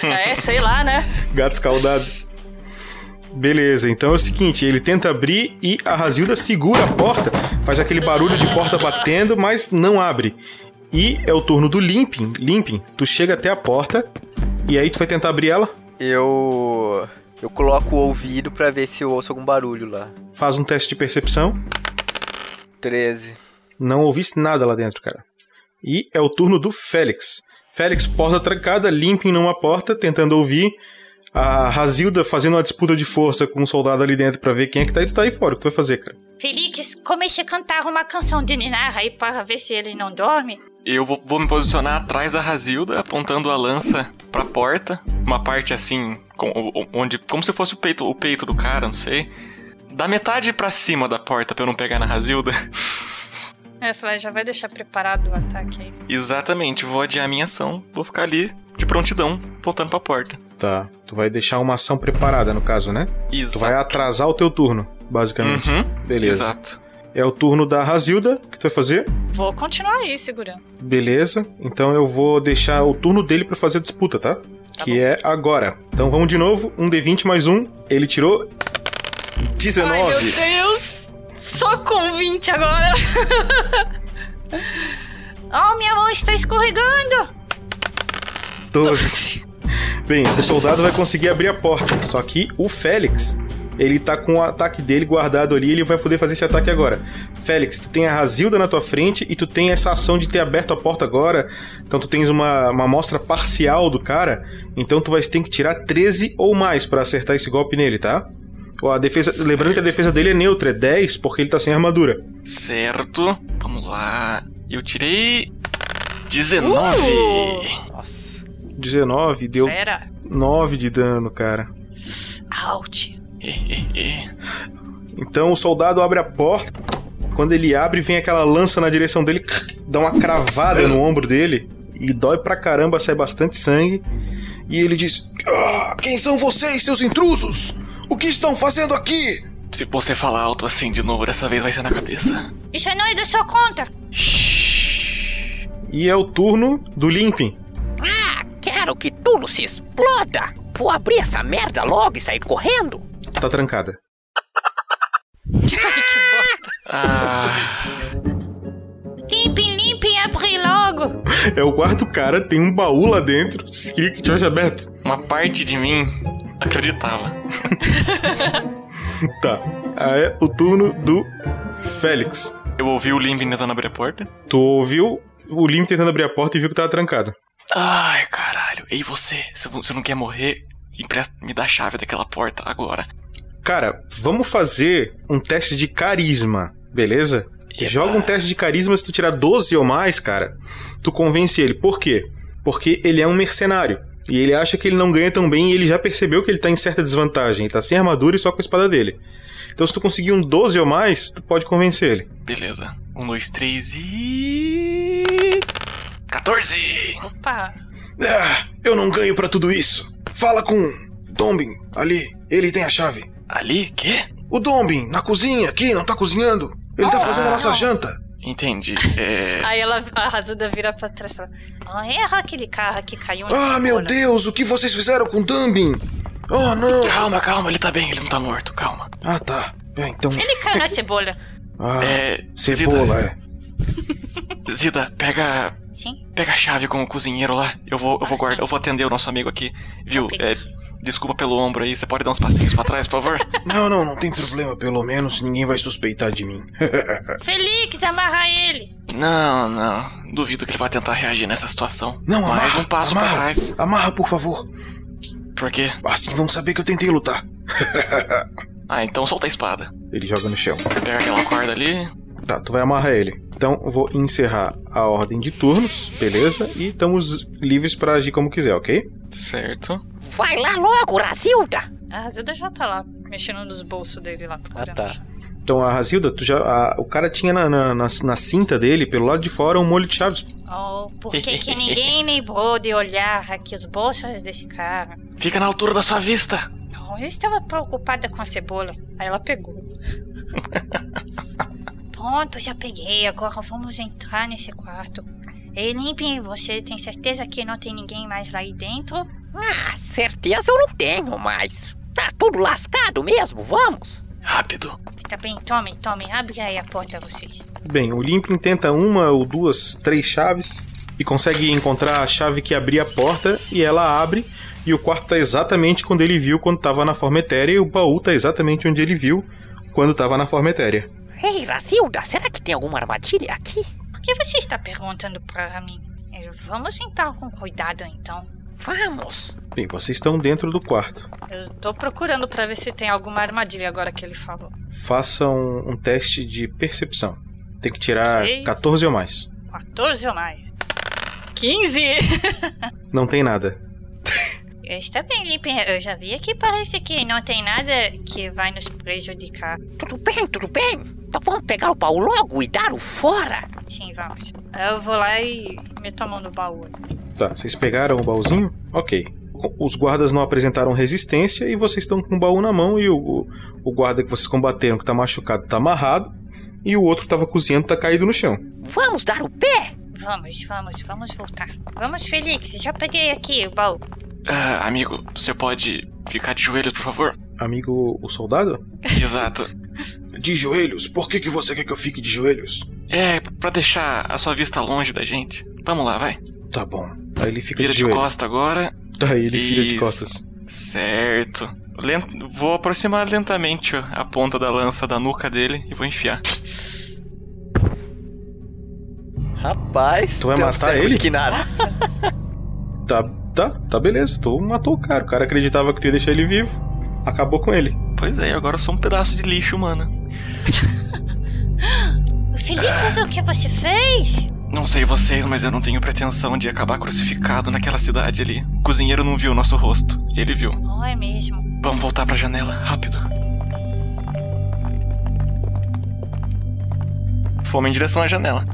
é, sei lá, né? Gato escaldado. Beleza, então é o seguinte, ele tenta abrir e a Razilda segura a porta, faz aquele barulho de porta batendo, mas não abre. E é o turno do Limping. Limping, tu chega até a porta e aí tu vai tentar abrir ela. Eu. Eu coloco o ouvido pra ver se eu ouço algum barulho lá. Faz um teste de percepção. 13. Não ouviste nada lá dentro, cara. E é o turno do Félix. Félix, porta trancada, Limping numa porta, tentando ouvir. A Razilda fazendo uma disputa de força com um soldado ali dentro pra ver quem é que tá e tu tá aí fora. O que tu vai fazer, cara? Felix, comece a cantar uma canção de Ninar aí para ver se ele não dorme. Eu vou, vou me posicionar atrás da Razilda, apontando a lança pra porta. Uma parte assim, com- onde. Como se fosse o peito, o peito do cara, não sei. Da metade pra cima da porta pra eu não pegar na Razilda. É, Flash, já vai deixar preparado o ataque aí. Exatamente, vou adiar a minha ação, vou ficar ali de prontidão, apontando pra porta. Tá. Tu vai deixar uma ação preparada, no caso, né? Exato. Tu vai atrasar o teu turno, basicamente. Uhum, Beleza. Exato. É o turno da Razilda. O que tu vai fazer? Vou continuar aí segurando. Beleza. Então eu vou deixar o turno dele pra fazer a disputa, tá? que é agora. Então vamos de novo. Um D20 mais um. Ele tirou 19. Ai, meu Deus! Só com 20 agora! Oh, minha mão está escorregando. 12. Bem, o soldado vai conseguir abrir a porta. Só que o Félix, ele tá com o ataque dele guardado ali, ele vai poder fazer esse ataque agora. Félix, tu tem a Razilda na tua frente e tu tem essa ação de ter aberto a porta agora. Então tu tens uma, uma amostra parcial do cara. Então tu vai ter que tirar 13 ou mais pra acertar esse golpe nele, tá? Ó, A defesa, lembrando que a defesa dele é neutra, é 10, porque ele tá sem armadura. Certo. Vamos lá. Eu tirei. 19. Uh! Nossa. 19, deu Fera! 9 de dano, cara. Out! Então o soldado abre a porta. Quando ele abre, vem aquela lança na direção dele, dá uma cravada no ombro dele e dói pra caramba, sai bastante sangue. E ele diz: Ah, quem são vocês, seus intrusos? O que estão fazendo aqui? Se você falar alto assim de novo, dessa vez vai ser na cabeça. Isso não é da sua conta. E é o turno do Limping. Ah, quero que tudo se exploda. Vou abrir essa merda logo e sair correndo. Tá trancada. Ai, que bosta! Ah, Limpem, limpem, abre logo. É o quarto cara, tem um baú lá dentro. Se queria que tivesse aberto. uma parte de mim acreditava. Tá. Aí é o turno do Félix. Eu ouvi o Limp tentando abrir a porta. Tu ouviu o Limping tentando abrir a porta e viu que tava trancado. Ai, caralho. Ei, você, se você não quer morrer, empresta, me dá a chave daquela porta agora. Cara, vamos fazer um teste de carisma, beleza? Eba. Joga um teste de carisma, se tu tirar 12 ou mais, cara, tu convence ele. Por quê? Porque ele é um mercenário. E ele acha que ele não ganha tão bem e ele já percebeu que ele tá em certa desvantagem. Ele tá sem armadura e só com a espada dele. Então se tu conseguir um 12 ou mais, tu pode convencer ele. Beleza. Um, dois, três e. 14! Opa! Ah, eu não ganho pra tudo isso. Fala com Dombin, ali. Ele tem a chave. Ali? Quê? O Dombin, na cozinha, aqui, não tá cozinhando. Ele tá fazendo a nossa janta. Entendi. É. Aí ela, a Razuda vira pra trás e fala: Não erra aquele carro que caiu Ah, meu. Deus, o que vocês fizeram com Dumbin? Oh, não. Calma, calma, ele tá bem, ele não tá morto, calma. Ah, tá. É, então. Ele caiu na cebola. Ah, É. cebola, é. Zida, Zida, pega. Sim. Pega a chave com o cozinheiro lá. Eu vou, eu vou Ah, guardar, sim, eu vou atender o nosso amigo aqui. Viu? É, desculpa pelo ombro aí, você pode dar uns passinhos pra trás, por favor? Não, não, não tem problema. Pelo menos ninguém vai suspeitar de mim. Felix, amarra ele. Não, não. Duvido que ele vai tentar reagir nessa situação. Não, Mais amarra. um passo amarra, pra trás. Amarra, por favor. Por quê? Assim vão saber que eu tentei lutar. Ah, então solta a espada. Ele joga no chão. Pega aquela corda ali. Tá, tu vai amarrar ele. Então eu vou encerrar a ordem de turnos, beleza? E estamos livres para agir como quiser, ok? Certo. Vai lá logo, Razilda! A Razilda já tá lá, mexendo nos bolsos dele lá, procurando. Ah, tá. Então a Razilda, tu já, a- o cara tinha na, na, na, na cinta dele, pelo lado de fora, um molho de chaves. Oh, por que, que ninguém lembrou de olhar aqui os bolsos desse cara? Fica na altura da sua vista. Não, eu estava preocupada com a cebola. Aí ela pegou. Pronto, já peguei. Agora vamos entrar nesse quarto. Ei, Limpin, você tem certeza que não tem ninguém mais lá aí dentro? Ah, certeza eu não tenho, mas tá tudo lascado mesmo, vamos. Rápido. Tá bem, tome, tome. Abre aí a porta, vocês. Bem, o Limpin tenta uma ou duas, três chaves e consegue encontrar a chave que abria a porta e ela abre e o quarto tá exatamente quando ele viu quando tava na forma etérea e o baú tá exatamente onde ele viu quando tava na forma etérea. Ei, Razilda, será que tem alguma armadilha aqui? Que você está perguntando pra mim? Eh, Vamos entrar com cuidado, então. Vamos. Bem, vocês estão dentro do quarto. Eu tô procurando pra ver se tem alguma armadilha agora que ele falou. Façam um teste de percepção. Tem que tirar Ok. 14 ou mais. 14 ou mais. 15! Não tem nada. Está bem, Limpin. Eu já vi que parece que não tem nada que vai nos prejudicar. Tudo bem, tudo bem. Então vamos pegar o baú logo e dar o fora. Sim, vamos. Eu vou lá e meto a mão no baú. Tá, vocês pegaram o baúzinho? Ok. Os guardas não apresentaram resistência e vocês estão com o baú na mão e o, o, o guarda que vocês combateram, que tá machucado, tá amarrado. E o outro que tava cozinhando, tá caído no chão. Vamos dar o pé. Vamos, vamos, vamos voltar. Vamos, Felix. Já peguei aqui o baú. Ah, amigo, você pode ficar de joelhos, por favor? Amigo, o soldado? Exato. De joelhos? Por que, que você quer que eu fique de joelhos? É, pra deixar a sua vista longe da gente. Vamos lá, vai. Tá bom. Aí ele fica Vira de de costa agora. Tá, ele vira de Isso. costas. Certo. Lent- Vou aproximar lentamente a ponta da lança da nuca dele e vou enfiar. Rapaz, Tu vai matar ele? de que nada. Tá, tá, tá beleza. Tu matou o cara. O cara acreditava que tu ia deixar ele vivo. Acabou com ele. Pois é, agora eu sou um pedaço de lixo, mano. Felipe, o que você fez? Não sei vocês, mas eu não tenho pretensão de acabar crucificado naquela cidade ali. O cozinheiro não viu nosso rosto. Ele viu. Não é mesmo. Vamos voltar pra janela, rápido. Fomos em direção à janela.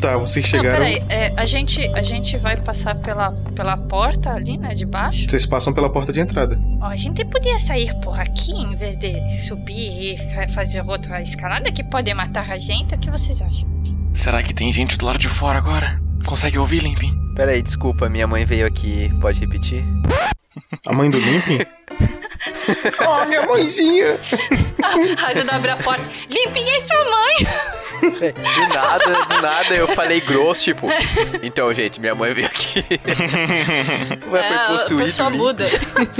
Tá, vocês Não, chegaram. peraí. É, a, gente, a gente vai passar pela, pela porta ali, né? De baixo. Vocês passam pela porta de entrada. Ó, a gente podia sair por aqui em vez de subir e fa- fazer outra escalada que pode matar a gente. O que vocês acham? Será que tem gente do lado de fora agora? Consegue ouvir, Limpin? Peraí, desculpa, minha mãe veio aqui. Pode repetir? A mãe do Limpin? Oh, minha mãezinha! A Razilda abre a porta. Limpem é sua mãe! É, Do nada, do nada eu falei grosso, tipo. Então, gente, minha mãe veio aqui. Ué, É, foi a possuído. pessoa ali. muda.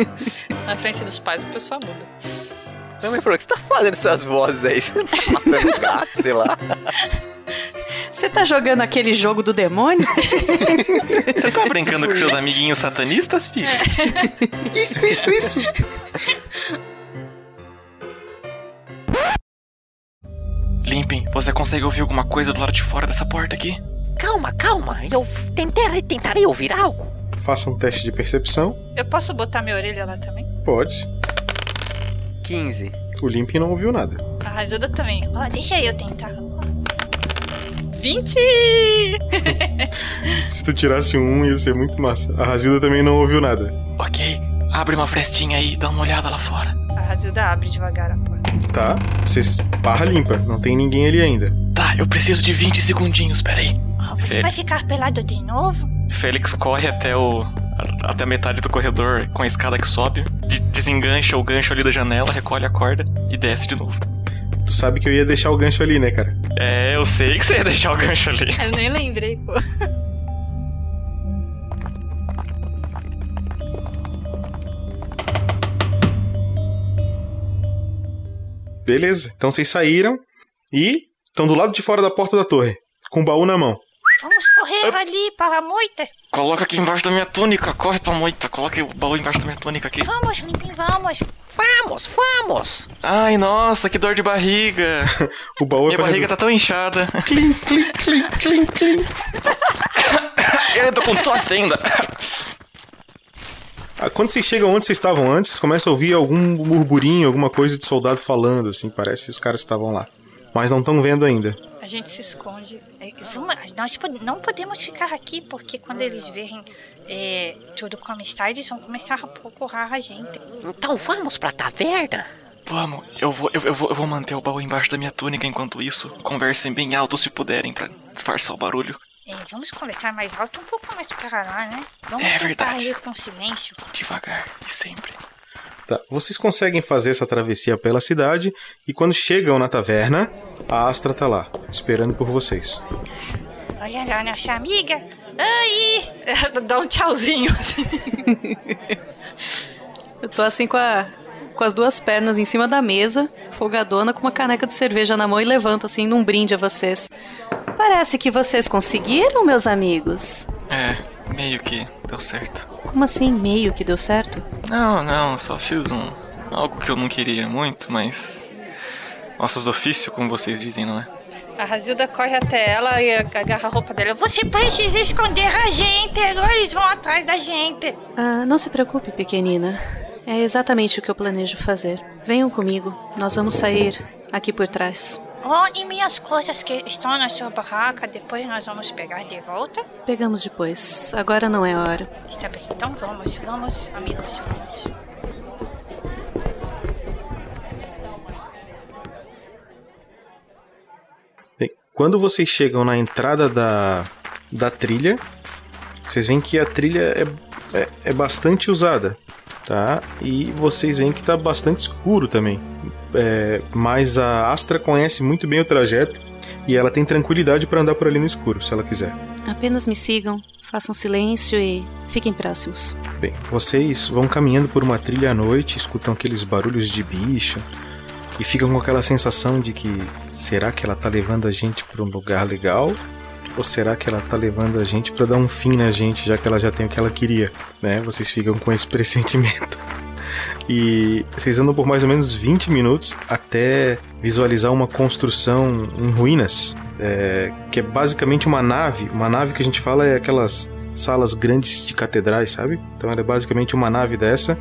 Na frente dos pais, a pessoa muda. Minha mãe falou: o que você tá fazendo essas vozes aí? Você não tá matando gato, sei lá. Você tá jogando aquele jogo do demônio? Você tá brincando com seus amiguinhos satanistas, filho? Isso, isso, isso! Limpin, você consegue ouvir alguma coisa do lado de fora dessa porta aqui? Calma, calma. Eu tentarei, tentarei ouvir algo. Faça um teste de percepção. Eu posso botar minha orelha lá também? Pode. 15. O Limpin não ouviu nada. A Razilda também. Ó, deixa eu tentar. 20! Se tu tirasse um, ia ser muito massa. A Razilda também não ouviu nada. Ok, abre uma frestinha aí e dá uma olhada lá fora. A Razilda abre devagar a porta. Tá? Vocês barra limpa. Não tem ninguém ali ainda. Tá, eu preciso de 20 segundinhos, peraí. Ó, você Fe- vai ficar pelado de novo? Félix corre até o. até a metade do corredor com a escada que sobe, de- desengancha o gancho ali da janela, recolhe a corda e desce de novo. Tu sabe que eu ia deixar o gancho ali, né, cara? É, eu sei que você ia deixar o gancho ali. Eu nem lembrei, pô. Beleza. Então vocês saíram e estão do lado de fora da porta da torre, com o baú na mão. Vamos correr ali para a moita. Coloca aqui embaixo da minha túnica, corre pra moita, coloca o baú embaixo da minha túnica aqui. Vamos, Limpim, vamos. Vamos, vamos. Ai, nossa, que dor de barriga. o baú Minha barriga tá tão inchada. Clim, clim, clim, clim, clim. Eu tô com tosse ainda. Ah, Quando vocês chegam onde vocês estavam antes, vocês começam a ouvir algum burburinho, alguma coisa de soldado falando, assim, parece que os caras estavam lá. Mas não estão vendo ainda. A gente se esconde. É, vamos- nós não podemos ficar aqui, porque quando eles verem é, tudo como está, eles vão começar a procurar a gente. Então vamos pra taverna? Vamos, eu vou, eu, eu vou, eu vou manter o baú embaixo da minha túnica enquanto isso. Conversem bem alto se puderem pra disfarçar o barulho. É, vamos conversar mais alto, um pouco mais pra lá, né? Vamos É tentar verdade. ir com silêncio. Devagar e sempre. Tá, Vocês conseguem fazer essa travessia pela cidade e quando chegam na taverna, a Astra tá lá, esperando por vocês. Olha lá, nossa amiga. Aí! Dá um tchauzinho. assim. Eu tô assim com, a, com as duas pernas em cima da mesa, folgadona, com uma caneca de cerveja na mão e levanto assim num brinde a vocês. Parece que vocês conseguiram, meus amigos. É, meio que deu certo. Como assim, meio que deu certo? Não, não, só fiz um. algo que eu não queria muito, mas. Nossos ofícios, como vocês dizem, não é? A Razilda corre até ela e agarra a roupa dela. Você precisa esconder a gente, eles vão atrás da gente. Ah, não se preocupe, pequenina. É exatamente o que eu planejo fazer. Venham comigo, nós vamos sair aqui por trás. Oh, e minhas coisas que estão na sua barraca, depois nós vamos pegar de volta? Pegamos depois, agora não é a hora. Está bem, então vamos, vamos, amigos, vamos. Bem, quando vocês chegam na entrada da, da trilha, vocês veem que a trilha é, é, é bastante usada, tá? E vocês veem que tá bastante escuro também. É, mas a Astra conhece muito bem o trajeto e ela tem tranquilidade para andar por ali no escuro, se ela quiser. Apenas me sigam, façam silêncio e fiquem próximos. Bem, vocês vão caminhando por uma trilha à noite, escutam aqueles barulhos de bicho e ficam com aquela sensação de que será que ela tá levando a gente para um lugar legal? Ou será que ela tá levando a gente para dar um fim na gente, já que ela já tem o que ela queria, né? Vocês ficam com esse pressentimento. E vocês andam por mais ou menos 20 minutos até visualizar uma construção em ruínas, é, que é basicamente uma nave. Uma nave que a gente fala é aquelas salas grandes de catedrais, sabe? Então ela é basicamente uma nave dessa.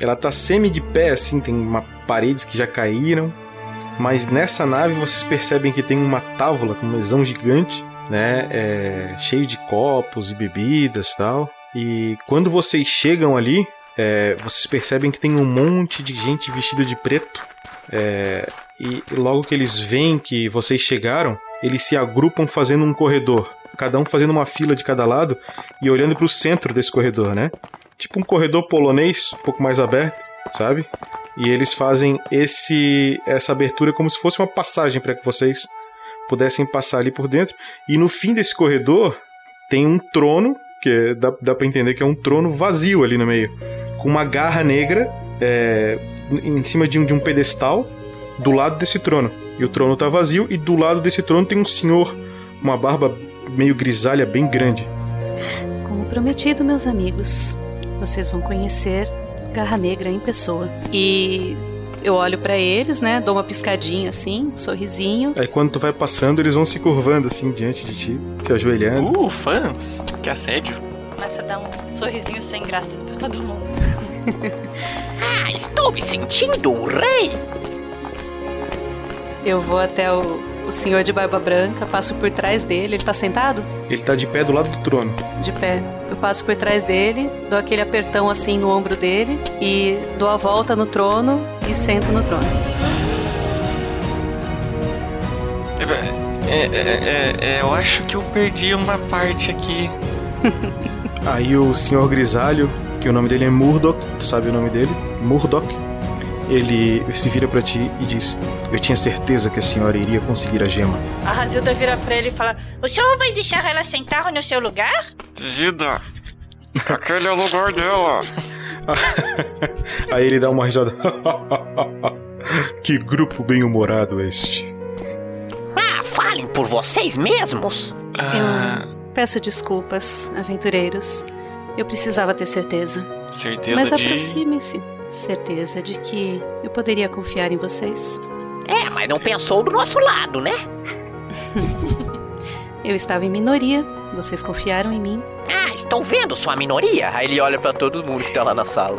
Ela tá semi de pé, assim, tem uma paredes que já caíram. Mas nessa nave vocês percebem que tem uma tábua com um mesão gigante, né? É, cheio de copos e bebidas tal. E quando vocês chegam ali, é, vocês percebem que tem um monte de gente vestida de preto. É, e logo que eles veem que vocês chegaram, eles se agrupam fazendo um corredor. Cada um fazendo uma fila de cada lado e olhando para o centro desse corredor, né? Tipo um corredor polonês, um pouco mais aberto, sabe? E eles fazem esse essa abertura como se fosse uma passagem para que vocês pudessem passar ali por dentro. E no fim desse corredor tem um trono, que é- dá, dá para entender que é um trono vazio ali no meio, com uma garra negra é, em cima de um, de um pedestal do lado desse trono. E o trono tá vazio, e do lado desse trono tem um senhor, uma barba meio grisalha, bem grande. Como prometido, meus amigos, vocês vão conhecer Garra Negra em pessoa. E eu olho pra eles, né? Dou uma piscadinha assim, um sorrisinho. Aí quando tu vai passando, eles vão se curvando assim diante de ti, se ajoelhando. Uh, fãs! Que assédio. Começa a dar um sorrisinho sem graça pra todo mundo. Ah, estou me sentindo um rei. Eu vou até o, o senhor de barba branca, passo por trás dele. Ele tá sentado? Ele tá de pé do lado do trono. De pé. Eu passo por trás dele, dou aquele apertão assim no ombro dele e dou a volta no trono e sento no trono. É, é, é, é, eu acho que eu perdi uma parte aqui. Aí o senhor grisalho, que o nome dele é Murdoch, tu sabe o nome dele? Murdoch. Ele se vira pra ti e diz: Eu tinha certeza que a senhora iria conseguir a gema. A Razilda vira pra ele e fala: O senhor vai deixar ela sentar no seu lugar? Vida! Aquele é o lugar dela! Aí ele dá uma risada. que grupo bem-humorado este. Ah, falem por vocês mesmos. Ah, Eu peço desculpas, aventureiros. Eu precisava ter certeza. certeza Mas de. aproxime-se. Certeza de que eu poderia confiar em vocês. É, mas não pensou do nosso lado, né? Eu estava em minoria, vocês confiaram em mim. Estão vendo sua minoria? Aí ele olha pra todo mundo que tá lá na sala.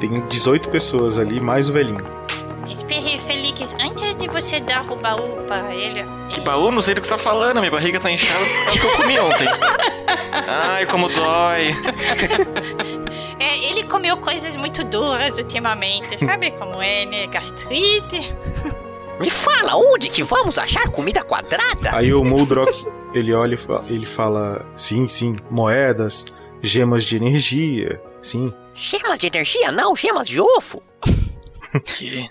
Tem 18 pessoas ali, mais o velhinho. Espere, Felix, antes de você dar o baú para ele. Que baú? Não sei do que você tá falando, minha barriga tá inchada por causa que eu comi ontem. Ai, como dói. É, ele comeu coisas muito duras ultimamente. Sabe como é, né? Gastrite. Me fala, onde que vamos achar comida quadrada? Aí o Moldrock, ele olha e ele fala: sim, sim, moedas, gemas de energia, sim. Gemas de energia? Não, gemas de ovo. Que?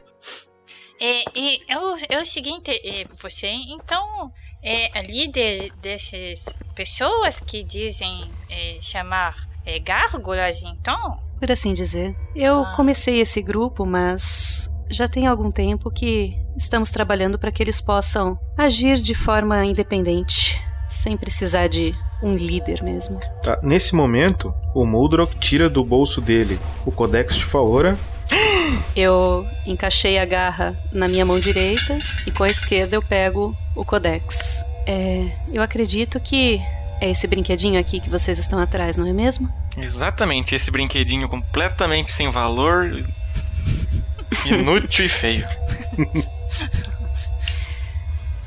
É, e é o, é o seguinte, é, você então é a líder dessas pessoas que dizem é, chamar é, gárgulas, então? Por assim dizer. Eu Ah. comecei esse grupo, mas já tem algum tempo que estamos trabalhando para que eles possam agir de forma independente, sem precisar de um líder mesmo. Tá, Nesse momento, o Moldrock tira do bolso dele o Codex de Faora. Eu encaixei a garra na minha mão direita e com a esquerda eu pego o codex. É, eu acredito que é esse brinquedinho aqui que vocês estão atrás, não é mesmo? Exatamente, esse brinquedinho completamente sem valor, inútil e feio.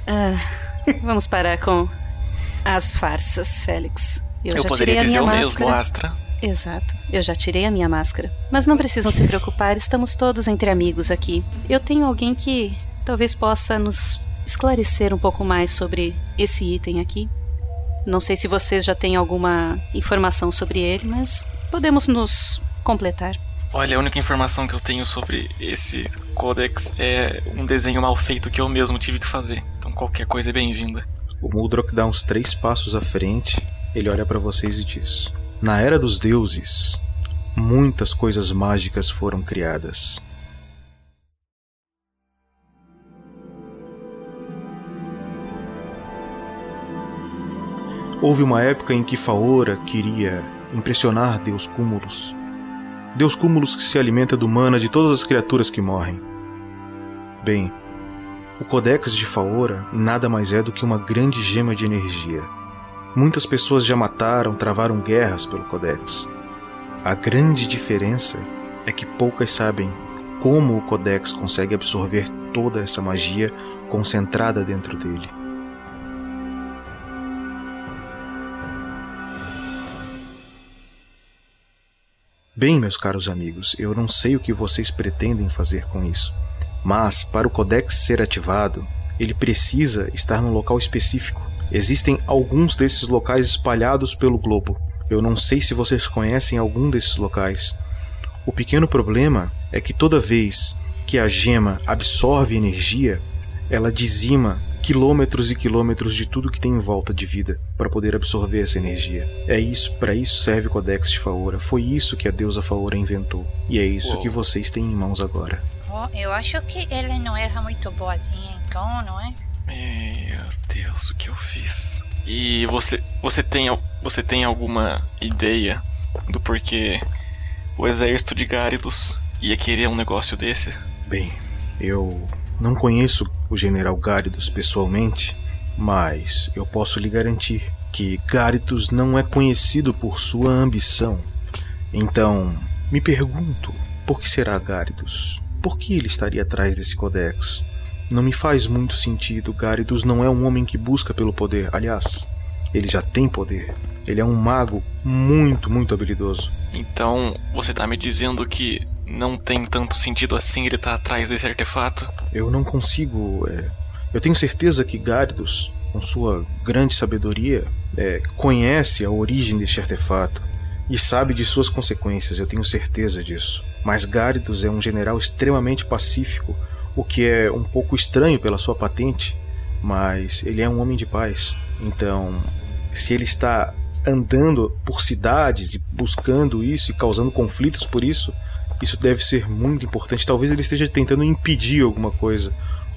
Ah, vamos parar com as farsas, Félix. Eu, Eu já poderia tirei a dizer minha o mesmo, máscara. Astra. Exato. Eu já tirei a minha máscara. Mas não precisam se preocupar, estamos todos entre amigos aqui. Eu tenho alguém que talvez possa nos esclarecer um pouco mais sobre esse item aqui. Não sei se vocês já têm alguma informação sobre ele, mas podemos nos completar. Olha, a única informação que eu tenho sobre esse codex é um desenho mal feito que eu mesmo tive que fazer. Então qualquer coisa é bem-vinda. O Moldrock dá uns três passos à frente. Ele olha pra vocês e diz: Na era dos deuses, muitas coisas mágicas foram criadas. Houve uma época em que Faora queria impressionar Deus Cúmulos. Deus Cúmulos que se alimenta do mana de todas as criaturas que morrem. Bem, o Codex de Faora nada mais é do que uma grande gema de energia. Muitas pessoas já mataram, travaram guerras pelo Codex. A grande diferença é que poucas sabem como o Codex consegue absorver toda essa magia concentrada dentro dele. Bem, meus caros amigos, eu não sei o que vocês pretendem fazer com isso, mas para o Codex ser ativado, ele precisa estar num local específico. Existem alguns desses locais espalhados pelo globo. Eu não sei se vocês conhecem algum desses locais. O pequeno problema é que toda vez que a gema absorve energia, ela dizima quilômetros e quilômetros de tudo que tem em volta de vida para poder absorver essa energia. É isso, para isso serve o Codex de Faora. Foi isso que a deusa Faora inventou. E é isso Uou. que vocês têm em mãos agora. Eu acho que ele não era muito boazinha, então, não é? Meu Deus, o que eu fiz? E você, você tem, você tem alguma ideia do porquê o exército de Gáridos ia querer um negócio desse? Bem, eu não conheço o General Gáridos pessoalmente, mas eu posso lhe garantir que Gáridos não é conhecido por sua ambição. Então, me pergunto, por que será Gáridos? Por que ele estaria atrás desse codex? Não me faz muito sentido. Gáridos não é um homem que busca pelo poder. Aliás, ele já tem poder. Ele é um mago muito, muito habilidoso. Então, você tá me dizendo que não tem tanto sentido assim ele tá atrás desse artefato? Eu não consigo. é, Eu tenho certeza que Gáridos, com sua grande sabedoria, é, conhece a origem deste artefato e sabe de suas consequências. Eu tenho certeza disso. Mas Gáridos é um general extremamente pacífico, o que é um pouco estranho pela sua patente, mas ele é um homem de paz. Então, se ele está andando por cidades e buscando isso e causando conflitos por isso, isso deve ser muito importante. Talvez ele esteja tentando impedir alguma coisa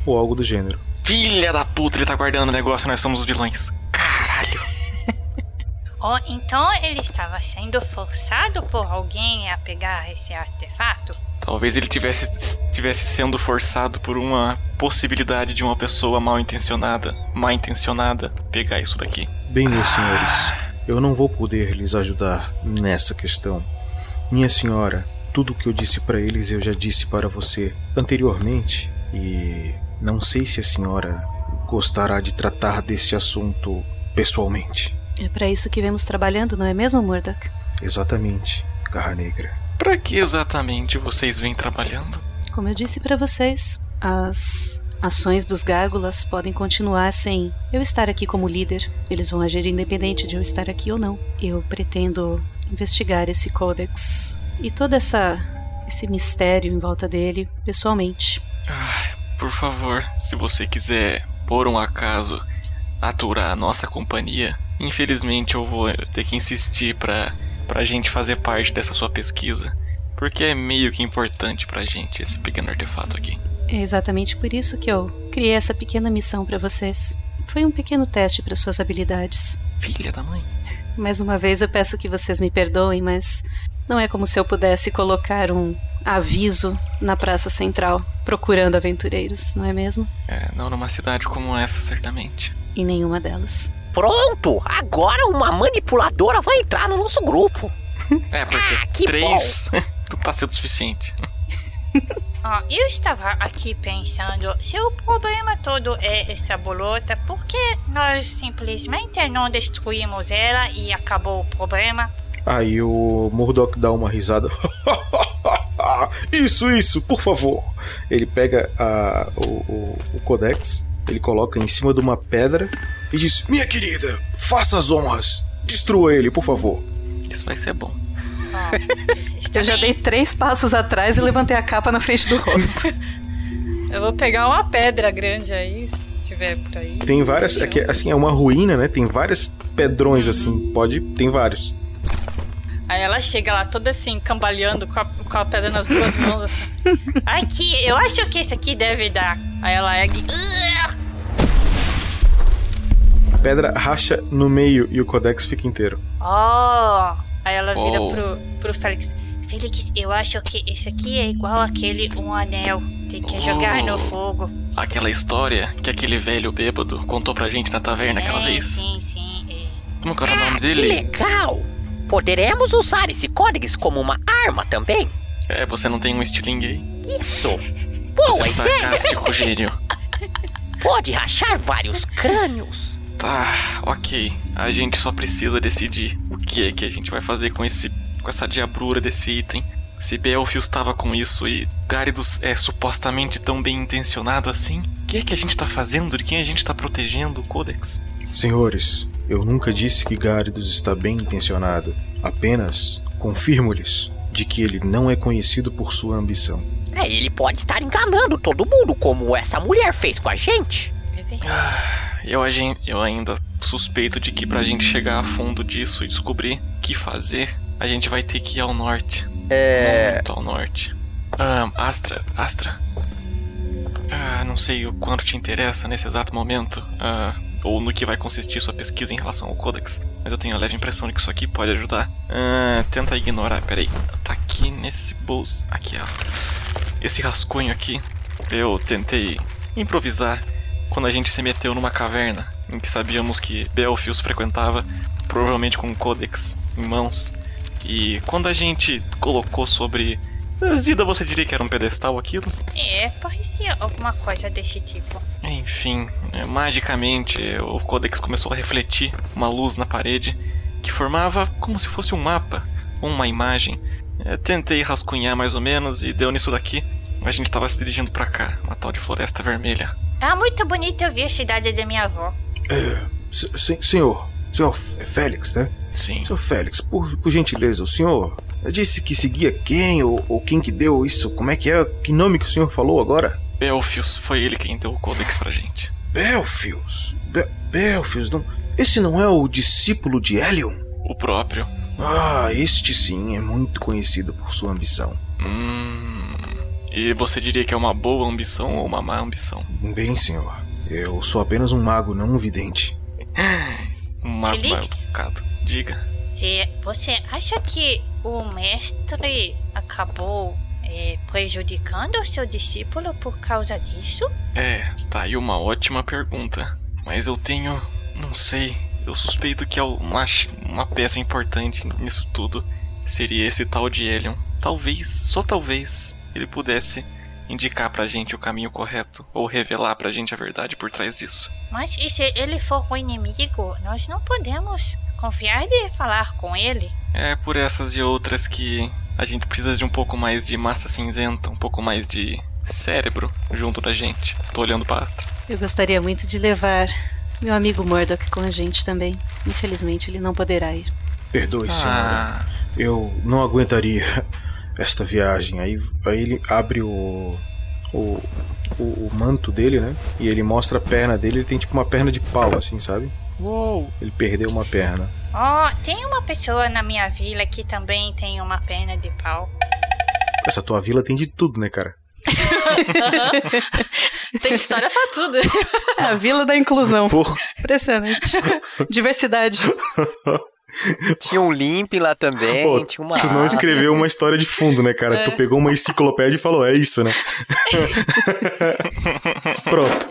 ou algo do gênero. Filha da puta, ele tá guardando o negócio, nós somos os vilões. Caralho. Oh, então ele estava sendo forçado por alguém a pegar esse artefato? Talvez ele tivesse, tivesse sendo forçado por uma possibilidade de uma pessoa mal intencionada, mal intencionada, pegar isso daqui. Bem, meus senhores, eu não vou poder lhes ajudar nessa questão. Minha senhora, tudo o que eu disse para eles eu já disse para você anteriormente e não sei se a senhora gostará de tratar desse assunto pessoalmente. É para isso que vemos trabalhando, não é mesmo, Murdoch? Exatamente, Garra Negra. Para que exatamente vocês vêm trabalhando? Como eu disse para vocês, as ações dos gárgulas podem continuar sem eu estar aqui como líder. Eles vão agir independente de eu estar aqui ou não. Eu pretendo investigar esse códex e todo essa esse mistério em volta dele pessoalmente. Ah, por favor, se você quiser por um acaso aturar a nossa companhia, infelizmente eu vou ter que insistir para pra gente fazer parte dessa sua pesquisa, porque é meio que importante pra gente esse pequeno artefato aqui. É exatamente por isso que eu criei essa pequena missão para vocês. Foi um pequeno teste para suas habilidades. Filha da mãe. Mais uma vez eu peço que vocês me perdoem, mas não é como se eu pudesse colocar um aviso na praça central procurando aventureiros, não é mesmo? É, não numa cidade como essa, certamente. Em nenhuma delas. Pronto! Agora uma manipuladora vai entrar no nosso grupo. É, porque Ah, que três não tá sendo suficiente. Ah, eu estava aqui pensando, se o problema todo é essa bolota, por que nós simplesmente não destruímos ela e acabou o problema? Aí o Murdoch dá uma risada. isso, isso, por favor. Ele pega a, o, o, o Codex, ele coloca em cima de uma pedra e diz: Minha querida, faça as honras. Destrua ele, por favor. Isso vai ser bom. Eu já dei três passos atrás e levantei a capa na frente do rosto. Eu vou pegar uma pedra grande aí, se tiver por aí. Tem várias. É que, assim, é uma ruína, né? Tem vários pedrões assim. Pode. Tem vários. Aí ela chega lá toda assim, cambaleando com a, com a pedra nas duas mãos, assim. Aqui, eu acho que esse aqui deve dar. Aí ela ergue. A pedra racha no meio e o Codex fica inteiro. Oh! Aí ela vira Oh. pro, pro Félix. Félix, eu acho que esse aqui é igual aquele um anel. Tem que jogar no fogo. Aquela história que aquele velho bêbado contou pra gente na taverna aquela Sim, vez. Sim, sim. Como que era o nome Que dele? legal! Poderemos usar esse códex como uma arma também? É, você não tem um estilingue aí? Isso! Você Boa um ideia! sarcástico gênio. Pode rachar vários crânios. Tá, ok. A gente só precisa decidir o que é que a gente vai fazer com esse. com essa diabrura desse item. Se Belfius estava com isso e Gáridos é supostamente tão bem intencionado assim, o que é que a gente tá fazendo? De quem a gente tá protegendo o Codex? Senhores, eu nunca disse que Gáridos está bem intencionado. Apenas confirmo-lhes de que ele não é conhecido por sua ambição. É, ele pode estar enganando todo mundo, como essa mulher fez com a gente. Eu, agen- eu ainda suspeito de que pra gente chegar a fundo disso e descobrir o que fazer, a gente vai ter que ir ao norte. É. Muito ao norte. Ah, Astra, Astra. Ah, não sei o quanto te interessa nesse exato momento, ah, ou no que vai consistir sua pesquisa em relação ao Codex, mas eu tenho a leve impressão de que isso aqui pode ajudar. Ah, tenta ignorar, peraí. Tá aqui nesse bolso. Aqui, ó. Esse rascunho aqui, eu tentei improvisar quando a gente se meteu numa caverna em que sabíamos que Belfius frequentava, provavelmente com um Codex em mãos. E quando a gente colocou sobre. Zida, você diria que era um pedestal aquilo? É, parecia alguma coisa desse tipo. Enfim, é, magicamente o Codex começou a refletir uma luz na parede que formava como se fosse um mapa, ou uma imagem. É, tentei rascunhar mais ou menos e deu nisso daqui. A gente estava se dirigindo pra cá, uma tal de Floresta Vermelha. Ah, muito bonito eu vi a cidade da minha avó. É. se- se- senhor. Senhor Félix, né? Sim. Senhor Félix, por, por gentileza, o senhor disse que seguia quem ou, ou quem que deu isso? Como é que é? Que nome que o senhor falou agora? Belfius, foi ele quem deu o Codex pra gente. Belfius. Be Belfius, não. Esse não é o discípulo de Helion? O próprio. Ah, este sim é muito conhecido por sua ambição. Hum. E você diria que é uma boa ambição ou uma má ambição? Bem, senhor. Eu sou apenas um mago, não um vidente. Um mago mal educado. diga. Se você acha que o mestre acabou é, prejudicando o seu discípulo por causa disso? É, tá aí uma ótima pergunta. Mas eu tenho. não sei. Eu suspeito que uma, uma peça importante nisso tudo seria esse tal de Elion. Talvez, só talvez, ele pudesse indicar pra gente o caminho correto ou revelar pra gente a verdade por trás disso. Mas e se ele for o inimigo, nós não podemos confiar e falar com ele? É por essas e outras que a gente precisa de um pouco mais de massa cinzenta, um pouco mais de cérebro junto da gente. Tô olhando pra Astra. Eu gostaria muito de levar meu amigo Murdoch com a gente também. Infelizmente ele não poderá ir. Perdoe, ah. senhora. Eu não aguentaria esta viagem. Aí, aí ele abre o, o, o, o, manto dele, né? E ele mostra a perna dele. Ele tem tipo uma perna de pau, assim, sabe? Uou! Ele perdeu uma perna. Oh, tem uma pessoa na minha vila que também tem uma perna de pau. Essa tua vila tem de tudo, né, cara? tem história pra tudo. É a vila da inclusão. Porra. Impressionante. Diversidade. Tinha um limp lá também, Pô, tinha uma. Tu não escreveu uma história de fundo, né, cara? É. Tu pegou uma enciclopédia e falou, é isso, né? Pronto.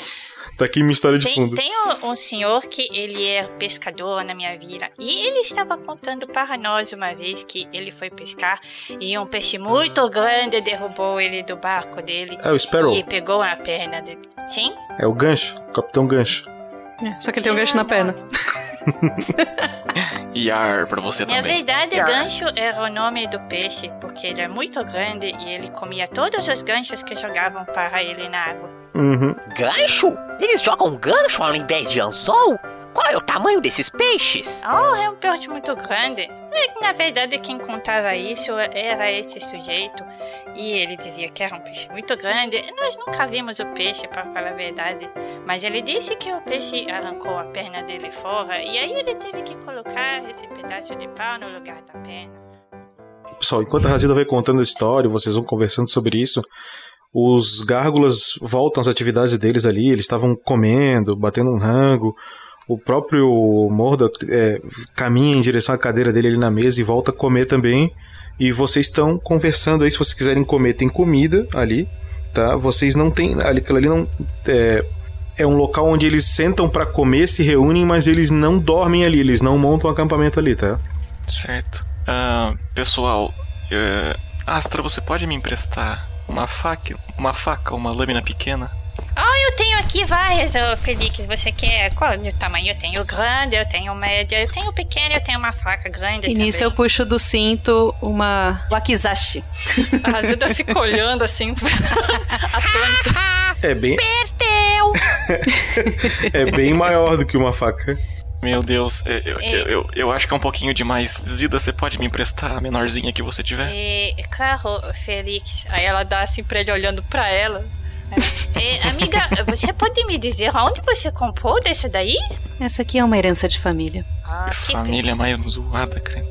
Tá aqui minha história de tem, fundo. Tem um, um, senhor que ele é pescador na minha vila e ele estava contando para nós uma vez que ele foi pescar e um peixe muito grande derrubou ele do barco dele. É o Sparrow. E pegou na perna dele. Sim? É o gancho, Capitão Gancho. É, só que ele tem um gancho na perna. Yar pra você também. Na verdade, Yar. gancho era o nome do peixe, porque ele é muito grande e ele comia todos os ganchos que jogavam para ele na água. Uhum. Gancho? Eles jogam gancho ao invés de anzol? Qual é o tamanho desses peixes? Oh, é um peixe muito grande. É na verdade, quem contava isso era esse sujeito. E ele dizia que era um peixe muito grande. Nós nunca vimos o peixe, para falar a verdade. Mas ele disse que o peixe arrancou a perna dele fora. E aí ele teve que colocar esse pedaço de pau no lugar da perna. Pessoal, enquanto a Razida vai contando a história, vocês vão conversando sobre isso. Os gárgulas voltam às atividades deles ali. Eles estavam comendo, batendo um rango. O próprio Morda é, caminha em direção à cadeira dele ali na mesa e volta a comer também. E vocês estão conversando aí, se vocês quiserem comer, tem comida ali, tá? Vocês não tem aquilo ali não é, é um local onde eles sentam para comer, se reúnem, mas eles não dormem ali, eles não montam acampamento ali, tá? Certo. Uh, pessoal, uh, Astra, você pode me emprestar uma faca, uma faca, uma lâmina pequena? Oh, eu tenho aqui várias, oh, Felix. Você quer qual o tamanho? Eu tenho grande, eu tenho média, eu tenho pequena, eu tenho uma faca grande. E nisso eu puxo do cinto uma wakizashi. A Razilda fica olhando assim, atônita. É bem. Perdeu! é bem maior do que uma faca. Meu Deus, eu, eu, é. eu, eu, acho que é um pouquinho demais. Zida, você pode me emprestar a menorzinha que você tiver? É, claro, Felix. Aí ela dá assim pra ele olhando pra ela. É, amiga, você pode me dizer onde você comprou desse daí? Essa aqui é uma herança de família. Ah, que família mais zoada, credo.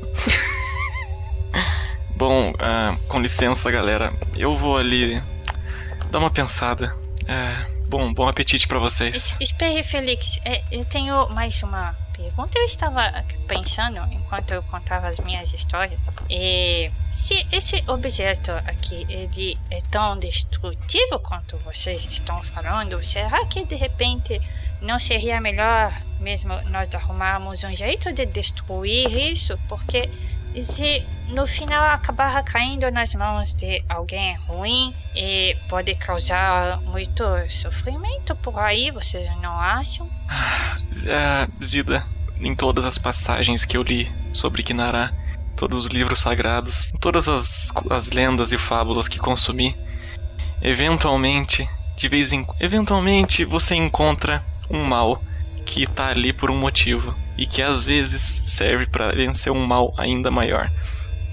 Bom, uh, com licença, galera. Eu vou ali dar uma pensada. Uh, bom, bom apetite para vocês. espere, Felix. É, eu tenho mais uma pergunta. Eu estava pensando enquanto eu contava as minhas histórias. E se esse objeto aqui ele é tão destrutivo quanto vocês estão falando, será que de repente não seria melhor mesmo nós arrumarmos um jeito de destruir isso? Porque se no final acabar caindo nas mãos de alguém ruim e pode causar muito sofrimento por aí, vocês não acham? Ah, Zida, em todas as passagens que eu li sobre Kinara, todos os livros sagrados, todas as, as lendas e fábulas que consumi, eventualmente, de vez em eventualmente você encontra um mal que está ali por um motivo e que às vezes serve para vencer um mal ainda maior.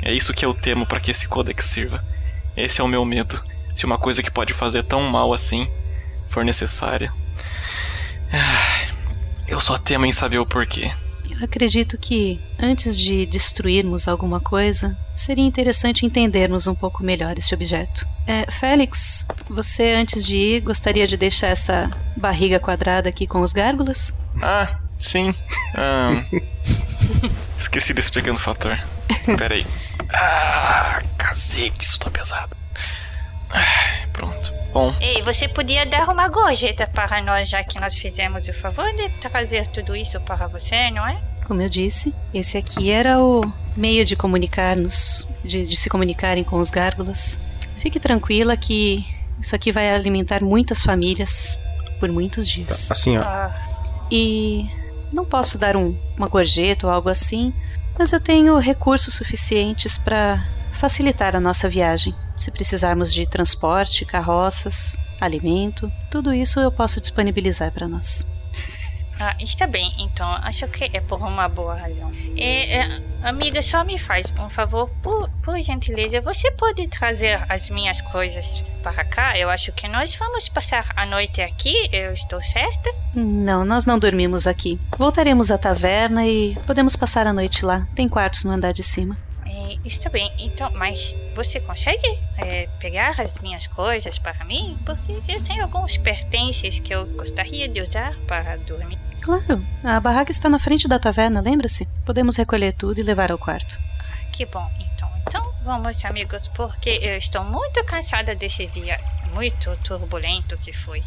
É isso que eu temo para que esse codex sirva. Esse é o meu medo. Se uma coisa que pode fazer tão mal assim for necessária. Eu só temo em saber o porquê. Eu acredito que, antes de destruirmos alguma coisa, seria interessante entendermos um pouco melhor esse objeto. É, Félix, você, antes de ir, gostaria de deixar essa barriga quadrada aqui com os gárgulas? Ah, sim. Um... Esqueci desse pequeno fator. Pera aí. Ah, cacete, isso tá pesado. Ah, pronto. Bom. Ei, você podia dar uma gorjeta para nós, já que nós fizemos o favor de trazer tudo isso para você, não é? Como eu disse, esse aqui era o meio de comunicar-nos, de, de se comunicarem com os gárgulas. Fique tranquila que isso aqui vai alimentar muitas famílias por muitos dias. Tá, assim, ó. Ah. E não posso dar um, uma gorjeta ou algo assim, mas eu tenho recursos suficientes para facilitar a nossa viagem. Se precisarmos de transporte, carroças, alimento, tudo isso eu posso disponibilizar para nós. Ah, está bem, então. Acho que é por uma boa razão. É, é, amiga, só me faz um favor, por, por gentileza. Você pode trazer as minhas coisas para cá? Eu acho que nós vamos passar a noite aqui. Eu estou certa? Não, nós não dormimos aqui. Voltaremos à taverna e podemos passar a noite lá. Tem quartos no andar de cima. Está bem, então, mas você consegue é, pegar as minhas coisas para mim? Porque eu tenho alguns pertences que eu gostaria de usar para dormir. Claro, a barraca está na frente da taverna, lembra-se? Podemos recolher tudo e levar ao quarto. Ah, que bom, então. Então vamos, amigos, porque eu estou muito cansada desse dia muito turbulento que foi.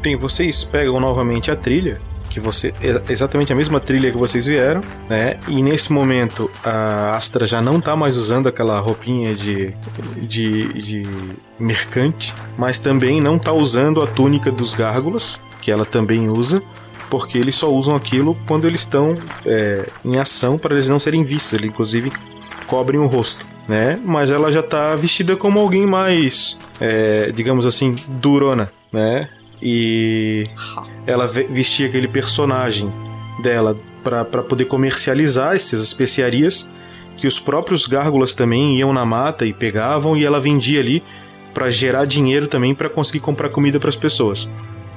Bem, vocês pegam novamente a trilha que você exatamente a mesma trilha que vocês vieram, né? E nesse momento a Astra já não tá mais usando aquela roupinha de, de, de mercante, mas também não tá usando a túnica dos gárgulas, que ela também usa, porque eles só usam aquilo quando eles estão é, em ação para eles não serem vistos. Eles inclusive cobrem o rosto. Né? Mas ela já tá vestida como alguém mais, é, digamos assim, durona, né? E ela vestia aquele personagem dela para poder comercializar essas especiarias que os próprios gárgulas também iam na mata e pegavam e ela vendia ali para gerar dinheiro também para conseguir comprar comida para as pessoas.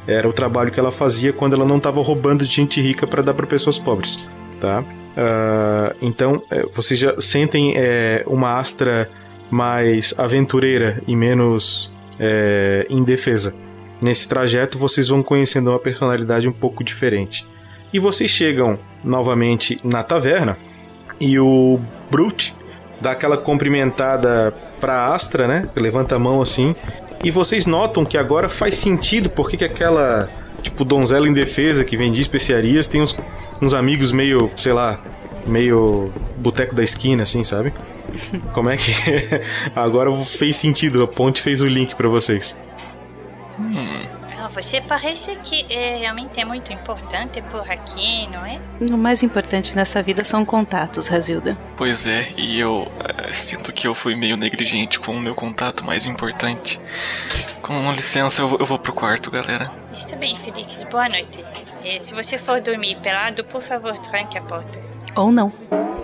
Era o trabalho que ela fazia quando ela não estava roubando de gente rica para dar para pessoas pobres, tá? Uh, então é, vocês já sentem é, uma Astra mais aventureira e menos é, indefesa. Nesse trajeto, vocês vão conhecendo uma personalidade um pouco diferente. E vocês chegam novamente na taverna e o Brute dá aquela cumprimentada pra Astra, né? Levanta a mão assim. E vocês notam que agora faz sentido porque que aquela, tipo, donzela indefesa que vendia especiarias tem uns, uns amigos meio, sei lá, meio boteco da esquina, assim, sabe? Como é que. agora fez sentido, a ponte fez o link para vocês. Hum. você parece que é, realmente é muito importante por aqui, não é? O mais importante nessa vida são contatos, Razilda. Pois é, e eu é, sinto que eu fui meio negligente com o meu contato mais importante. Com licença, eu vou, eu vou pro quarto, galera. Está bem, Felix. Boa noite. E se você for dormir pelado, por favor, tranque a porta. Ou não.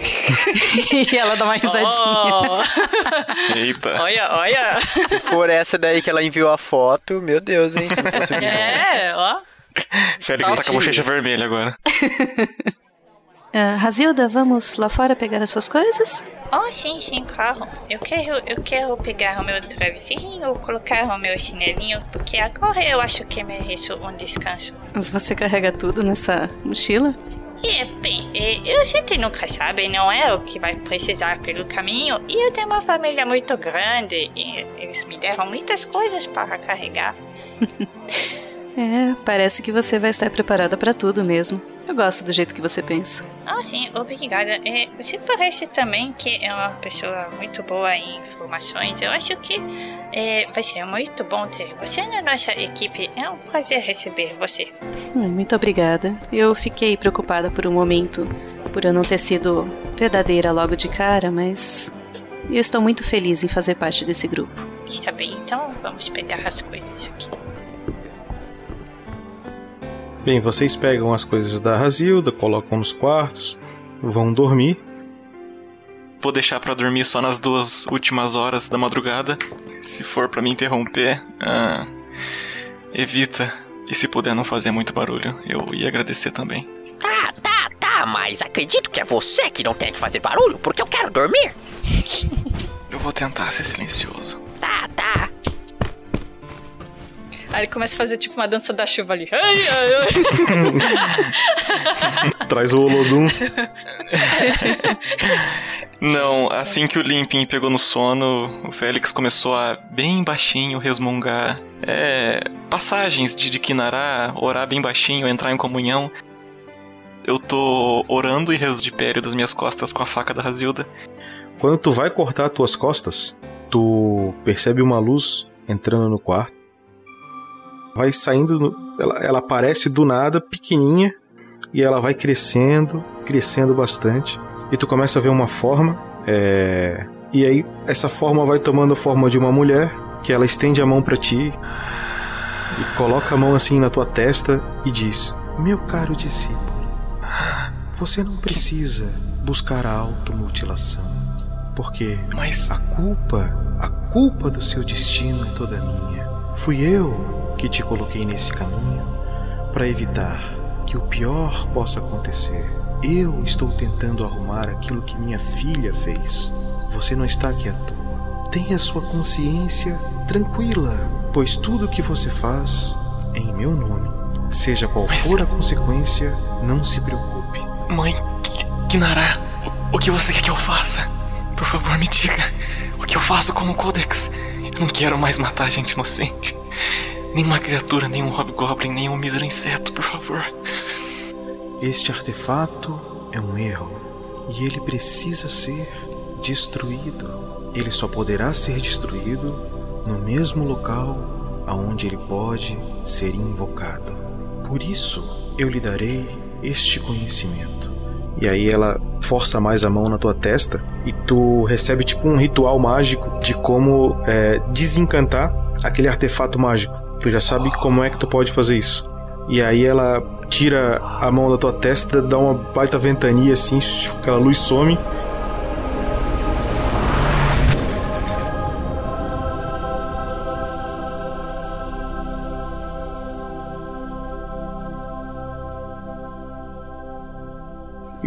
e ela dá uma risadinha. Oh. Eita. Olha, olha. Se for essa daí que ela enviou a foto, meu Deus, hein? Se não fosse é, ó. Félix tá com a bochecha vermelha agora. Uh, Razilda, vamos lá fora pegar as suas coisas? Oh, sim, sim, claro. Eu quero, eu quero pegar o meu travesseirinho, colocar o meu chinelinho, porque agora eu acho que mereço um descanso. Você carrega tudo nessa mochila? É, bem, é, eu gente nunca sabe, não é o que vai precisar pelo caminho. E eu tenho uma família muito grande e eles me deram muitas coisas para carregar. é, parece que você vai estar preparada para tudo mesmo. Eu gosto do jeito que você pensa. Ah, sim, obrigada. É, você parece também que é uma pessoa muito boa em informações. Eu acho que é, vai ser muito bom ter você na nossa equipe. É um prazer receber você. Hum, muito obrigada. Eu fiquei preocupada por um momento por eu não ter sido verdadeira logo de cara, mas eu estou muito feliz em fazer parte desse grupo. Está bem, então vamos pegar as coisas aqui. Bem, vocês pegam as coisas da Razilda, colocam nos quartos, vão dormir. Vou deixar para dormir só nas duas últimas horas da madrugada. Se for para me interromper, ah, evita. E se puder não fazer muito barulho, eu ia agradecer também. Tá, tá, tá, mas acredito que é você que não tem que fazer barulho, porque eu quero dormir. Eu vou tentar ser silencioso. Tá, tá. Aí ele começa a fazer tipo uma dança da chuva ali. Ai, ai, ai. Traz o Olodum. Não, assim que o Limpin pegou no sono, o Félix começou a bem baixinho resmungar é, passagens de, de Kinará, orar bem baixinho, entrar em comunhão. Eu tô orando e rezo de pele das minhas costas com a faca da Razilda. Quando tu vai cortar tuas costas, tu percebe uma luz entrando no quarto. Vai saindo, ela, ela aparece do nada, pequenininha, e ela vai crescendo, crescendo bastante. E tu começa a ver uma forma, é... e aí essa forma vai tomando a forma de uma mulher, que ela estende a mão para ti e coloca a mão assim na tua testa e diz: Meu caro discípulo, você não precisa buscar a automutilação, porque Mas... a culpa, a culpa do seu destino é toda minha. Fui eu que te coloquei nesse caminho para evitar que o pior possa acontecer. Eu estou tentando arrumar aquilo que minha filha fez. Você não está aqui à toa. Tenha sua consciência tranquila, pois tudo que você faz é em meu nome. Seja qual Mas... for a consequência, não se preocupe. Mãe, Kinara, o, o que você quer que eu faça? Por favor, me diga. O que eu faço com o Codex? Não quero mais matar gente inocente. Nenhuma criatura, nenhum hobgoblin, nenhum mísero inseto, por favor. Este artefato é um erro e ele precisa ser destruído. Ele só poderá ser destruído no mesmo local aonde ele pode ser invocado. Por isso eu lhe darei este conhecimento. E aí ela força mais a mão na tua testa e tu recebe tipo um ritual mágico de como é, desencantar aquele artefato mágico. Tu já sabe como é que tu pode fazer isso. E aí ela tira a mão da tua testa, dá uma baita ventania assim, aquela luz some.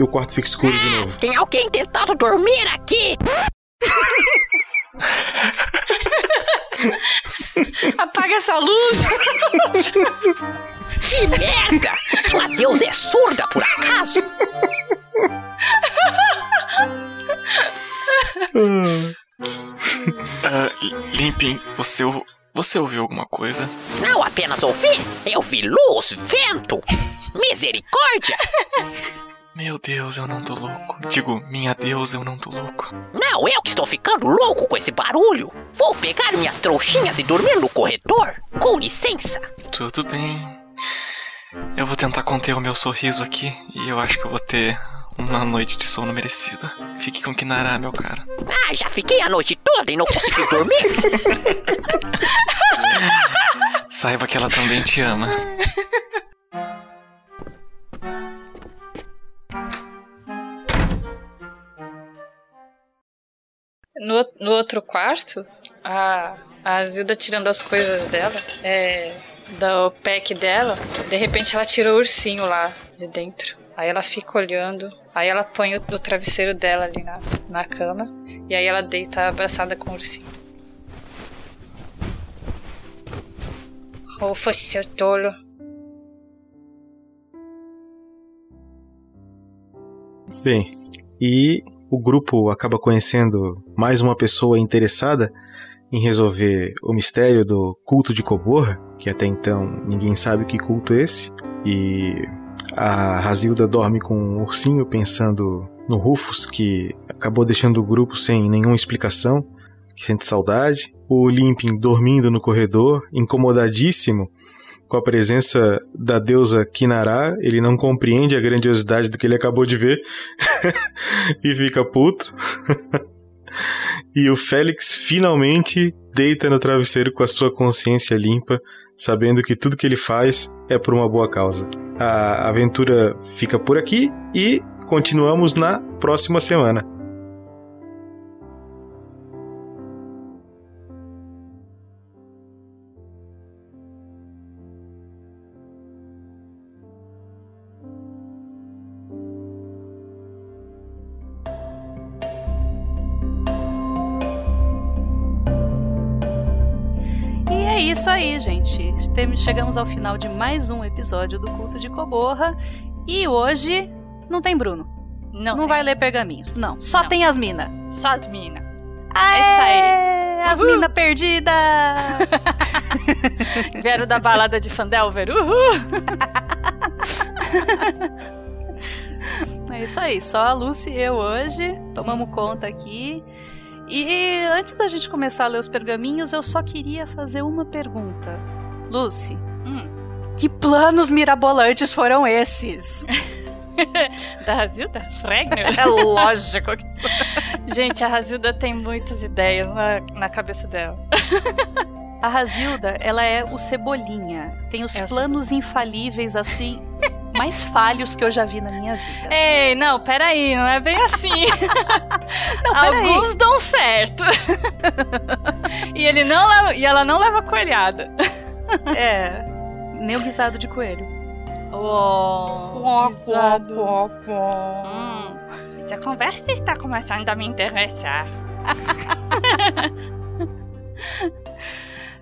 O quarto fica escuro de novo. Tem alguém tentando dormir aqui? Apaga essa luz! Que merda! Sua deusa é surda, por acaso? uh, Limpin, você, você ouviu alguma coisa? Não apenas ouvi, eu vi luz, vento, misericórdia! Meu Deus, eu não tô louco. Digo, minha deusa, eu não tô louco. Não, eu que estou ficando louco com esse barulho. Vou pegar minhas trouxinhas e dormir no corredor. Com licença. Tudo bem. Eu vou tentar conter o meu sorriso aqui e eu acho que eu vou ter uma noite de sono merecida. Fique com Kinara, meu cara. Ah, já fiquei a noite toda e não consegui dormir. Saiba que ela também te ama. No, no outro quarto, a, a Zilda tirando as coisas dela, é, do pack dela, de repente ela tira o ursinho lá de dentro. Aí ela fica olhando, aí ela põe o, o travesseiro dela ali na, na cama, e aí ela deita abraçada com o ursinho. Ufa, seu tolo. Bem, e o grupo acaba conhecendo mais uma pessoa interessada em resolver o mistério do culto de Coborra, que até então ninguém sabe que culto é esse, e a Razilda dorme com um ursinho pensando no Rufus, que acabou deixando o grupo sem nenhuma explicação, que sente saudade. O Limpin dormindo no corredor, incomodadíssimo com a presença da deusa Kinara, ele não compreende a grandiosidade do que ele acabou de ver e fica puto. e o Félix finalmente deita no travesseiro com a sua consciência limpa, sabendo que tudo que ele faz é por uma boa causa. A aventura fica por aqui e continuamos na próxima semana. Chegamos ao final de mais um episódio do Culto de Coborra. E hoje não tem Bruno. Não. Não vai ler pergaminhos. Não. Só Não. tem as minas. Só as minas. Aê! É isso aí. As Uhul. minas perdidas! Vieram da balada de Fandelver. Uhul! É isso aí, só a Lucy e eu hoje tomamos conta aqui. E antes da gente começar a ler os pergaminhos, eu só queria fazer uma pergunta. Lucy, Hum. que planos mirabolantes foram esses? Da Razilda Fregner? É lógico. Gente, a Razilda tem muitas ideias na, na cabeça dela. A Razilda, ela é o Cebolinha. Tem os É planos infalíveis, assim, mais falhos que eu já vi na minha vida. Ei, não, peraí, não é bem assim. peraí. Alguns dão certo. e, ele não leva, e ela não leva coelhada. É, nem o guisado de coelho. Oh, guisado. Hum, essa conversa está começando a me interessar.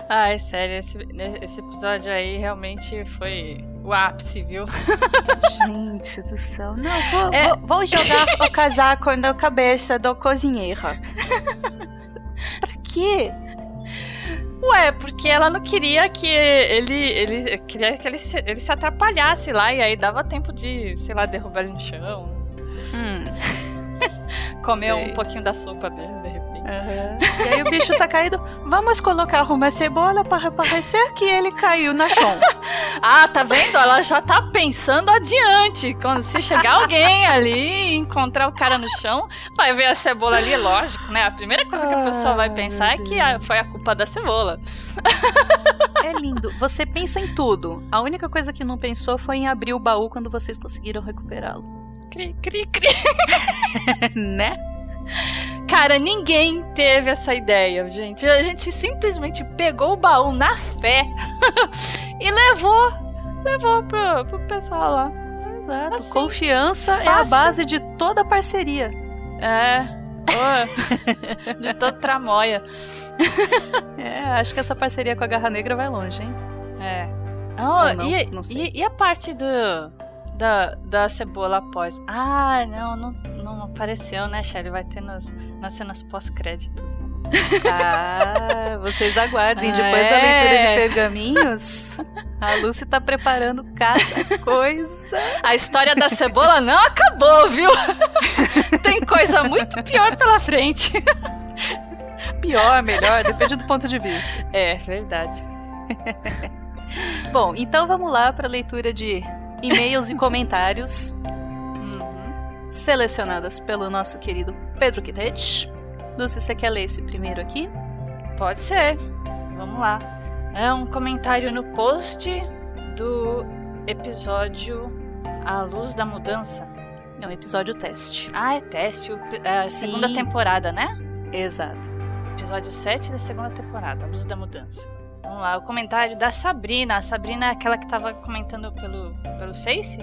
Ai, sério, esse, esse episódio aí realmente foi o ápice, viu? Gente do céu. Não, vou, É. vou, vou jogar o casaco na cabeça do cozinheiro. pra quê? Ué, porque ela não queria que ele. Ele queria que ele se, ele se atrapalhasse lá e aí dava tempo de, sei lá, derrubar ele no chão. Hum. Comer Sei. um pouquinho da sopa dele, de repente. E aí o bicho tá caído. Vamos colocar uma cebola para parecer que ele caiu na chão. Ah, tá vendo? Ela já tá pensando adiante. Quando se chegar alguém ali e encontrar o cara no chão, vai ver a cebola ali, lógico, né? A primeira coisa que a pessoa vai pensar é que foi a culpa da cebola. É lindo. Você pensa em tudo. A única coisa que não pensou foi em abrir o baú quando vocês conseguiram recuperá-lo. Cri, cri, cri. né? Cara, ninguém teve essa ideia, gente. A gente simplesmente pegou o baú na fé e levou. Levou pro, pro pessoal lá. Exato. Assim, Confiança é a fácil. base de toda parceria. É. De toda tramóia. É, acho que essa parceria com a Garra Negra vai longe, hein? É. Oh, não, e, não e, e a parte do, da, da cebola após? Ah, não, não, não apareceu, né, Shelly? Vai ter nas, nas cenas pós-créditos. Ah, vocês aguardem. Depois É. da leitura de pergaminhos, a Lucy tá preparando cada coisa. A história da cebola não acabou, viu? Tem coisa muito pior pela frente. Pior, melhor, depende do ponto de vista. É, verdade. Bom, então vamos lá para a leitura de e-mails e comentários Uhum. selecionadas pelo nosso querido Pedro Kittech. Lucy, você quer ler esse primeiro aqui? Pode ser. Vamos lá. É um comentário no post do episódio A Luz da Mudança. É um episódio teste. Ah, é teste. É a Sim. segunda temporada, né? Exato. Episódio 7 da segunda temporada, A Luz da Mudança. Vamos lá, o comentário da Sabrina. A Sabrina é aquela que tava comentando pelo, pelo Face?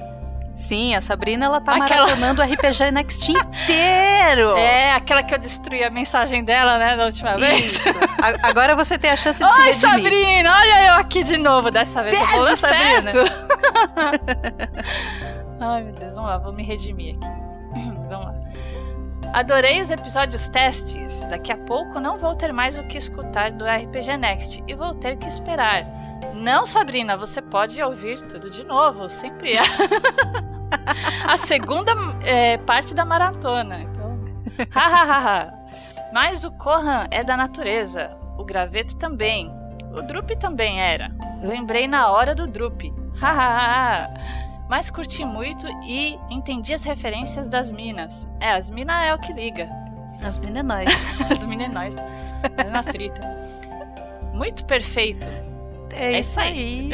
Sim, a Sabrina ela tá Aquela- maratonando o RPG Next inteiro. É, aquela que eu destruí a mensagem dela, né, da última vez. Isso. A- Agora você tem a chance de se Oi, redimir. Sabrina! Olha eu aqui de novo. Dessa vez eu Beijo, Sabrina. certo. Ai, meu Deus. Vamos lá, vou me redimir aqui. Vamos lá. Adorei os episódios testes. Daqui a pouco não vou ter mais o que escutar do RPG Next e vou ter que esperar. Não, Sabrina, você pode ouvir tudo de novo. Sempre é. a segunda é, parte da maratona. Então. Mas o Kohan é da natureza. O graveto também. O Drup também era. Lembrei na hora do Drup. Hahaha. Mas curti muito e entendi as referências das minas. É, as minas é o que liga. As minas é nós. As minas é nós. na frita. Muito perfeito. É, É isso isso aí.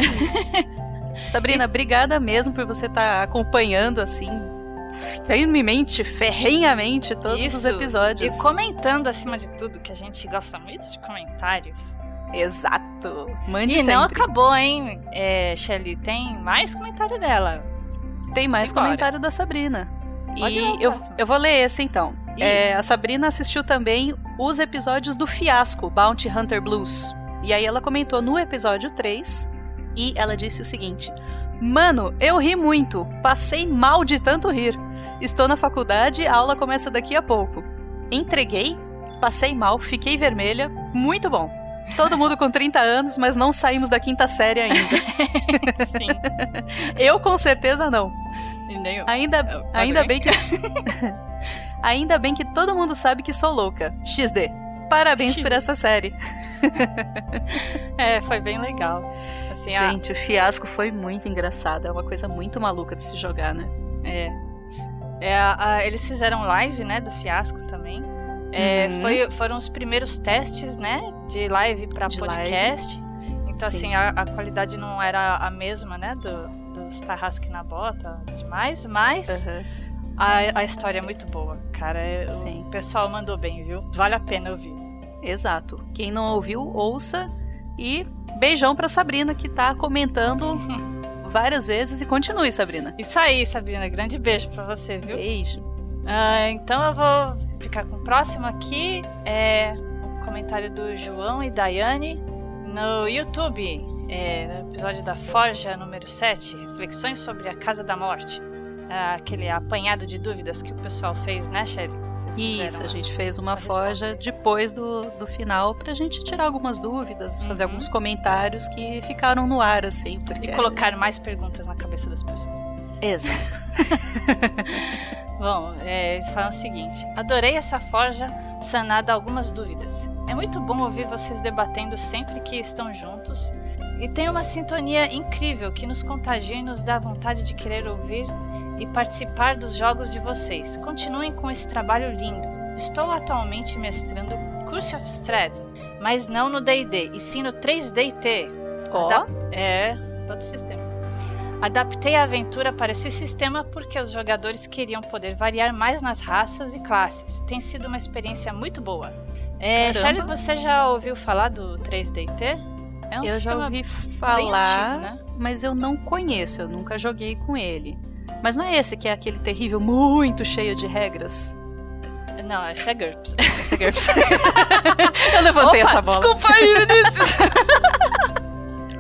Sabrina, obrigada mesmo por você estar acompanhando assim firmemente, ferrenhamente todos os Isso. episódios. E comentando acima de tudo, que a gente gosta muito de comentários. Exato. Mande e não sempre. acabou, hein, é, Shelly? Tem mais comentário dela. Tem mais Simbora. comentário da Sabrina. Pode E eu, eu vou ler esse então. É, a Sabrina assistiu também os episódios do Fiasco, Bounty Hunter Blues. E aí ela comentou no episódio 3 e ela disse o seguinte: Mano, eu ri muito. Passei mal de tanto rir. Estou na faculdade, a aula começa daqui a pouco. Entreguei, passei mal, fiquei vermelha. Muito bom. Todo mundo com 30 anos, mas não saímos da quinta série ainda. eu com certeza não. Ainda, Tá ainda bem que. ainda bem que todo mundo sabe que sou louca. XD. Parabéns por essa série. É, foi bem legal. Assim, a- Gente, o fiasco foi muito engraçado. É uma coisa muito maluca de se jogar, né? É. É, a- a- eles fizeram live, né, do fiasco também. É, Uhum. foi- foram os primeiros testes, né, de live para podcast. Então, Sim. assim, a, a qualidade não era a mesma, né, do, dos Tarrasque na bota demais, mas a, a história é muito boa, cara. É- Sim. O pessoal mandou bem, viu? Vale a pena ouvir. Exato. Quem não ouviu, ouça. E beijão pra Sabrina, que tá comentando várias vezes. E continue, Sabrina. Isso aí, Sabrina. Grande beijo pra você, viu? Beijo. Ah, então eu vou ficar com o próximo aqui. É um comentário do João e Daiane no YouTube. É, no episódio da Forja número 7, Reflexões sobre a Casa da Morte. Ah, aquele apanhado de dúvidas que o pessoal fez, né, Shelly? Isso, a gente fez uma forja depois do, do final pra gente tirar algumas dúvidas, fazer alguns comentários que ficaram no ar, assim. Porque... E colocar mais perguntas na cabeça das pessoas. Exato. Bom, é, eles falam o seguinte: adorei essa forja sanada algumas dúvidas. É muito bom ouvir vocês debatendo sempre que estão juntos. E tem uma sintonia incrível que nos contagia e nos dá vontade de querer ouvir e participar dos jogos de vocês. Continuem com esse trabalho lindo. Estou atualmente mestrando Curse of Strahd, mas não no D&D, e sim no 3DT. Ó. Adap- É, outro sistema. Adaptei a aventura para esse sistema porque os jogadores queriam poder variar mais nas raças e classes. Tem sido uma experiência muito boa. É. Charlie, você já ouviu falar do 3DT? É um eu já ouvi falar, antigo, né? mas eu não conheço, eu nunca joguei com ele. Mas não é esse que é aquele terrível, muito cheio de regras? Não, esse é GURPS. Esse é GURPS. eu levantei Opa, essa bola. Desculpa aí, Vinícius.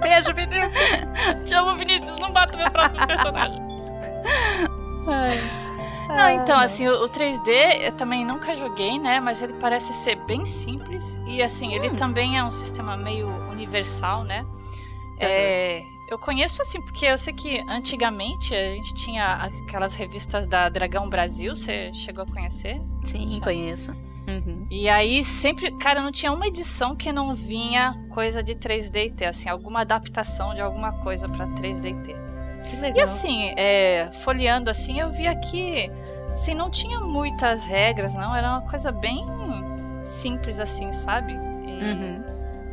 Beijo, Vinícius. Chama o Vinícius, não bata meu próximo personagem. Ai. Não, então, assim, o, o 3D eu também nunca joguei, né? Mas ele parece ser bem simples. E, assim, ele também é um sistema meio universal, né? É, eu conheço, assim, porque eu sei que antigamente a gente tinha aquelas revistas da Dragão Brasil. Você chegou a conhecer? Sim, conheço. Uhum. E aí sempre, cara, não tinha uma edição que não vinha coisa de 3D e T, assim, alguma adaptação de alguma coisa pra 3D e T. Que legal. E assim, é, folheando assim, eu via que assim, não tinha muitas regras, não, era uma coisa bem simples assim, sabe? E Uhum.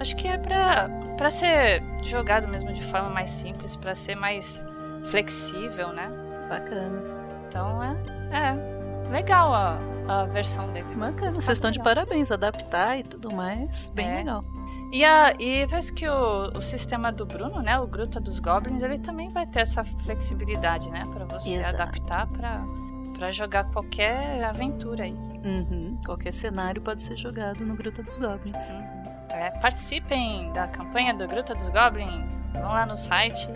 Acho que é pra, pra ser jogado mesmo de forma mais simples, pra ser mais flexível, né? Bacana. Então é, é legal a, a versão dele. Bacana, vocês estão de parabéns, adaptar e tudo mais. Bem É. legal. E, a, e parece que o, o sistema do Bruno, né, o Gruta dos Goblins, ele também vai ter essa flexibilidade, né, Pra você Exato. adaptar pra pra jogar qualquer aventura aí. Uhum. Qualquer cenário pode ser jogado no Gruta dos Goblins. É, participem da campanha do Gruta dos Goblins, vão lá no site.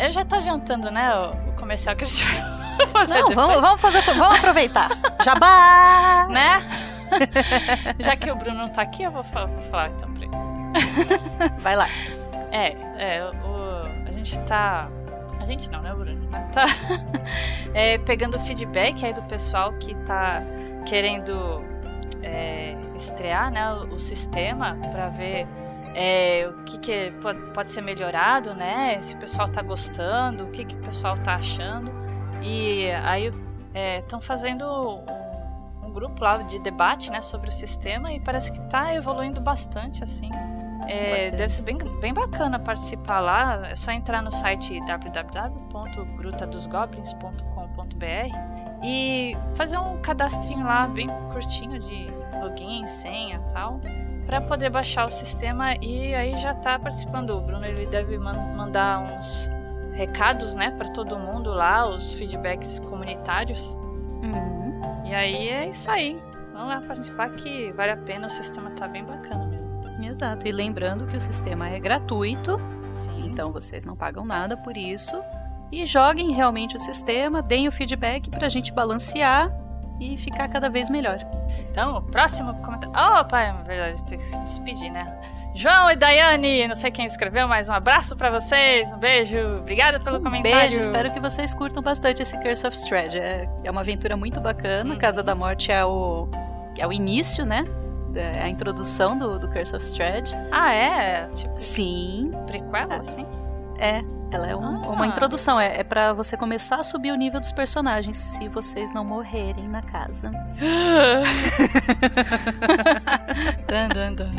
Eu já tô adiantando, né, o, comercial que a gente vai fazer Não, depois. vamos, vamos fazer, vamos aproveitar. Jabá! Né? já que o Bruno não tá aqui, eu vou falar, vou falar então pra ele. Vai lá. É, é, o, a gente tá. A gente não, né, Bruno? Né? Tá é, pegando feedback aí do pessoal que tá querendo é, estrear né, o, o sistema pra ver é, o que, que pode, pode ser melhorado, né? Se o pessoal tá gostando, o que, que o pessoal tá achando. E aí estão fazendo um, um grupo lá de debate né, sobre o sistema e parece que tá evoluindo bastante, assim. É, deve ser bem, bem bacana participar lá. É só entrar no site www.grutadosgoblins.com.br e fazer um cadastrinho lá bem curtinho de login, senha e tal, para poder baixar o sistema e aí já tá participando. O Bruno ele deve man- mandar uns recados, né, para todo mundo lá, os feedbacks comunitários. Uhum. E aí é isso aí. Vamos lá participar que vale a pena, o sistema tá bem bacana mesmo. Exato. E lembrando que o sistema é gratuito, Sim. então vocês não pagam nada por isso. E joguem realmente o sistema, deem o feedback pra gente balancear e ficar cada vez melhor. Então, próximo comentário. Oh, pai, é verdade, tem que se despedir, né? João e Daiane, não sei quem escreveu, mas um abraço para vocês, um beijo, obrigada pelo um comentário. Beijo, espero que vocês curtam bastante esse Curse of Strahd. É, é uma aventura muito bacana. Hum. Casa da Morte é o, é o início, né? É a introdução do, do Curse of Strahd. Ah, é? Tipo, Sim. Prequel, assim? É, ela é um, ah. uma introdução, é, é para você começar a subir o nível dos personagens, se vocês não morrerem na casa. dun, dun, dun.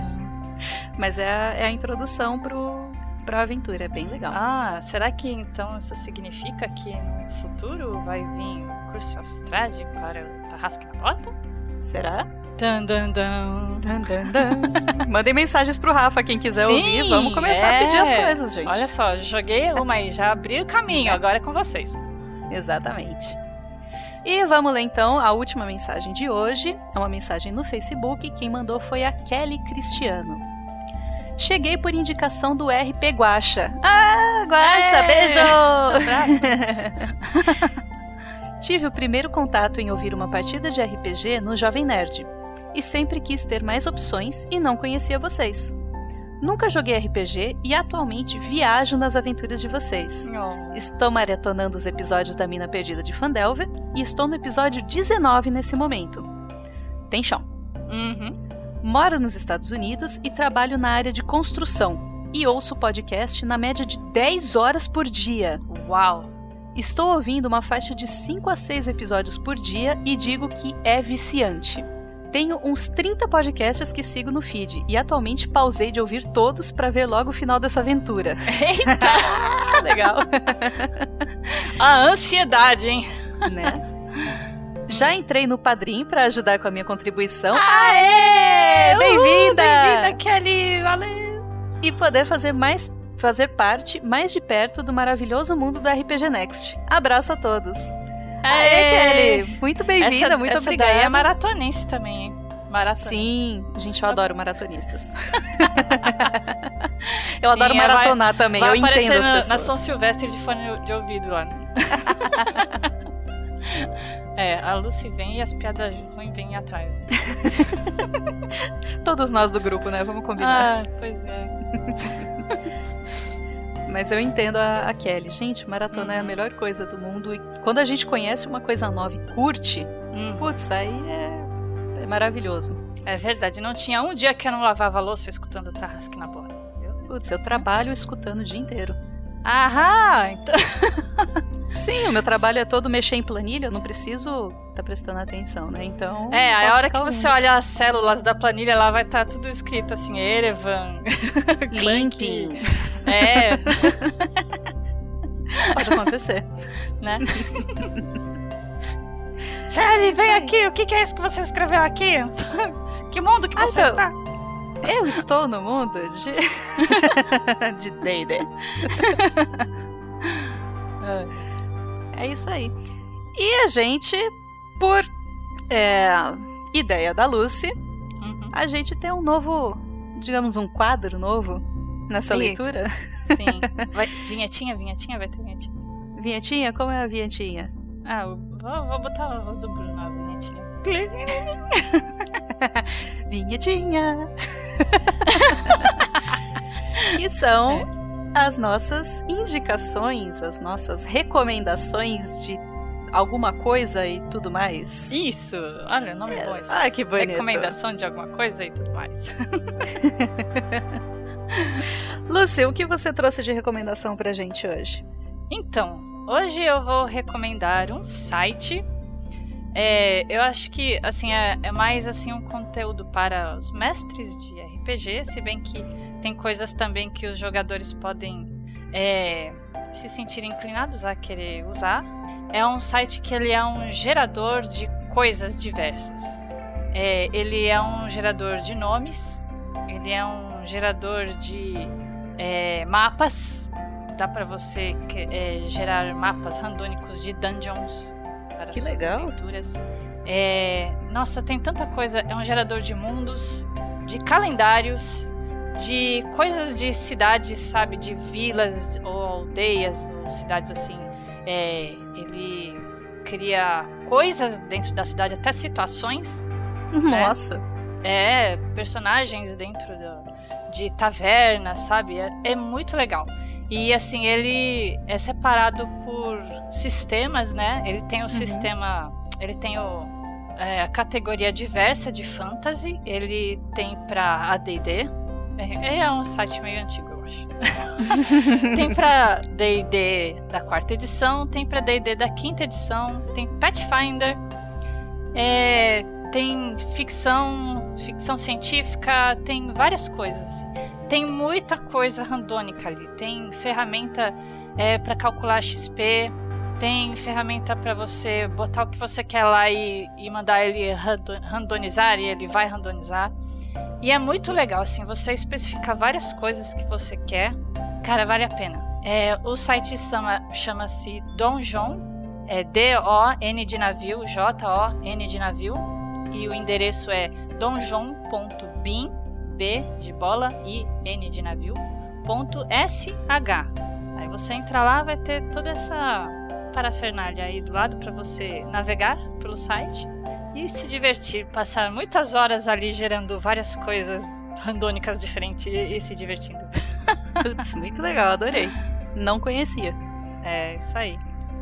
Mas é a, é a introdução pro, pra aventura, é bem legal. Ah, será que então isso significa que no futuro vai vir Curse of Strahd para o Tarrasque na Bota? Será? Dun, dun, dun. Dun, dun, dun. Mandem mensagens pro Rafa, quem quiser Sim, ouvir. Vamos começar é. a pedir as coisas, gente. Olha só, joguei uma aí, já abri o caminho, agora é com vocês. Exatamente. E vamos ler então a última mensagem de hoje. É uma mensagem no Facebook. Quem mandou foi a Kelly Cristiano. Cheguei por indicação do RP Guacha. Ah, Guacha, é. beijo! Tive o primeiro contato em ouvir uma partida de RPG no Jovem Nerd e sempre quis ter mais opções e não conhecia vocês. Nunca joguei RPG e atualmente viajo nas aventuras de vocês. Oh. Estou maratonando os episódios da Mina Perdida de Fandelver e estou no episódio 19 nesse momento. Tem chão. Uhum. Moro nos Estados Unidos e trabalho na área de construção. E ouço podcast na média de 10 horas por dia. Uau! Estou ouvindo uma faixa de 5 a 6 episódios por dia e digo que é viciante. Tenho uns 30 podcasts que sigo no feed e atualmente pausei de ouvir todos para ver logo o final dessa aventura. Eita! Legal. a ansiedade, hein? Né? Já entrei no Padrim para ajudar com a minha contribuição. Aê! Bem-vinda! Bem-vinda, Kelly! Valeu! E poder fazer mais fazer parte mais de perto do maravilhoso mundo do RPG Next. Abraço a todos. Aê, Kelly! Muito bem-vinda, muito essa obrigada. É maratonense também, hein? Maratonista. Sim, gente, eu adoro maratonistas. eu Sim, adoro maratonar vai, também, vai eu entendo as na, pessoas. Na São Silvestre de fone de ouvido lá. É, a Lucy vem e as piadas ruins vêm atrás. Todos nós do grupo, né? Vamos combinar. Ah, pois é. Mas eu entendo a, a Kelly. Gente, maratona uhum. é a uhum. melhor coisa do mundo. E quando a gente conhece uma coisa nova e curte, uhum. putz, aí é, é maravilhoso. É verdade. Não tinha um dia que eu não lavava a louça escutando Tarrasque na porta. Putz, eu trabalho escutando o dia inteiro. Aham, então. Sim, o meu trabalho é todo mexer em planilha, eu não preciso estar tá prestando atenção, né? Então. É, a hora que você olha as células da planilha, lá vai estar tá tudo escrito assim: Erevan, Limping. É. Pode acontecer. né? Shelly, vem aqui, o que é isso que você escreveu aqui? que mundo que você ah, então, está? Eu estou no mundo de. de D&D. É isso aí. E a gente, por é, ideia da Lucy, uhum. a gente tem um novo, digamos, um quadro novo nessa leitura. Sim. Vai, vinhetinha, vinhetinha, vai ter vinhetinha. Vinhetinha? Como é a vinhetinha? Ah, vou, vou botar a voz do Bruno na vinhetinha. vinhetinha! que são é. As nossas indicações, as nossas recomendações de alguma coisa e tudo mais. Isso! Olha, nome é. bom isso. Ah, que bonito. Recomendação de alguma coisa e tudo mais. Lucy, o que você trouxe de recomendação pra gente hoje? Então, hoje eu vou recomendar um site é, eu acho que assim é, é, mais assim um conteúdo para os mestres de RPG, se bem que tem coisas também que os jogadores podem é, se sentir inclinados a querer usar. É um site que ele é um gerador de coisas diversas. É, ele é um gerador de nomes, ele é um gerador de é, mapas. Dá para você é, gerar mapas randômicos de dungeons para que suas legal. aventuras. É, nossa, tem tanta coisa. É um gerador de mundos, de calendários, de coisas de cidades, sabe? De vilas ou aldeias ou cidades assim. É, ele cria coisas dentro da cidade, até situações. Né? Nossa! Né? É, personagens dentro do, de tavernas, sabe? É, é muito legal. E assim, ele é separado por sistemas, né? Ele tem o uhum. sistema. Ele tem o, é, a categoria diversa de fantasy. Ele tem pra ADD. É, é um site meio antigo, eu acho. tem pra DD da quarta edição, tem pra DD da quinta edição, tem Pathfinder. É, tem ficção, ficção científica, tem várias coisas. Tem muita coisa randônica ali. Tem ferramenta é, para calcular XP, tem ferramenta para você botar o que você quer lá e, e mandar ele randonizar e ele vai randonizar. E é muito legal, assim, você especificar várias coisas que você quer. Cara, vale a pena. É, o site chama-se chama Donjon, é D-O-N de navio, J-O-N de navio e o endereço é donjon.bin, B de bola e N de navio, ponto SH. Aí você entra lá, vai ter toda essa parafernália aí do lado para você navegar pelo site e se divertir, passar muitas horas ali gerando várias coisas randônicas diferentes e, e se divertindo. Putz, muito legal, adorei. Não conhecia. É, isso aí.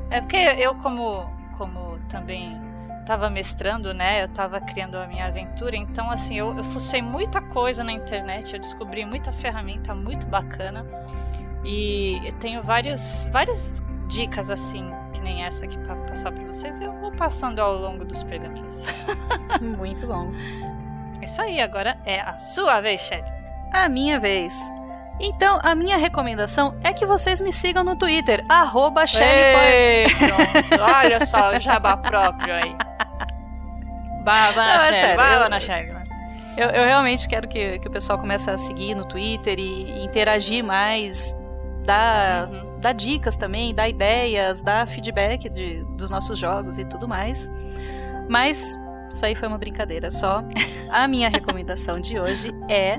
É porque eu como como também estava mestrando, né? Eu estava criando a minha aventura, então assim, eu, eu fucei muita coisa na internet, eu descobri muita ferramenta muito bacana. E eu tenho várias, várias dicas assim, que nem essa aqui para passar para vocês, eu vou passando ao longo dos pergaminhos. muito bom. Isso aí, agora é a sua vez, Shelly. A minha vez. Então, a minha recomendação é que vocês me sigam no Twitter, arroba Ei, Olha só o jabá próprio aí. Vai, vai, Não, é sério, vai, na. Eu, eu realmente quero que, que o pessoal comece a seguir no Twitter e, interagir mais, dar, uhum. Dar dicas também, dar ideias, dar feedback de, dos nossos jogos e tudo mais. Mas isso aí foi uma brincadeira só. A minha recomendação de hoje é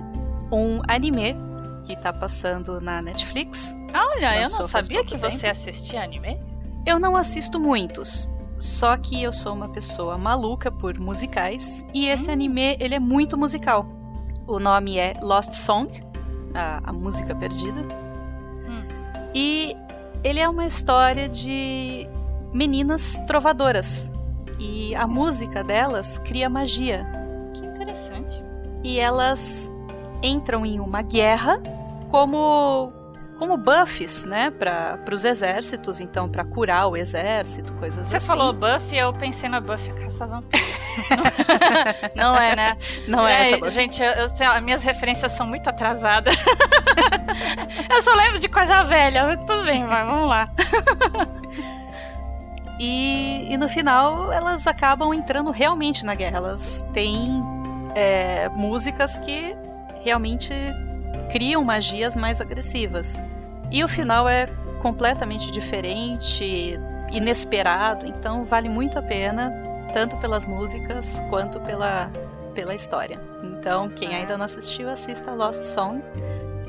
um anime que tá passando na Netflix. Olha, eu não sabia que tempo. você assistia anime. Eu não assisto muitos. Só que eu sou uma pessoa maluca por musicais e esse hum. anime ele é muito musical. O nome é Lost Song, a, a música perdida. E ele é uma história de meninas trovadoras e a música delas cria magia. Que interessante. E elas entram em uma guerra como como buffs, né, para os exércitos, então para curar o exército, coisas Você assim. Você falou buff, eu pensei na buff caça Não é, né? Não é, é essa Gente, eu, eu, minhas referências são muito atrasadas. eu só lembro de coisa velha. Tudo bem, mas vamos lá. E, e, no final elas acabam entrando realmente na guerra. Elas têm é, músicas que realmente criam magias mais agressivas. E o final é completamente diferente, inesperado, então vale muito a pena, tanto pelas músicas quanto pela, pela história. Então, quem ainda não assistiu, assista Lost Song,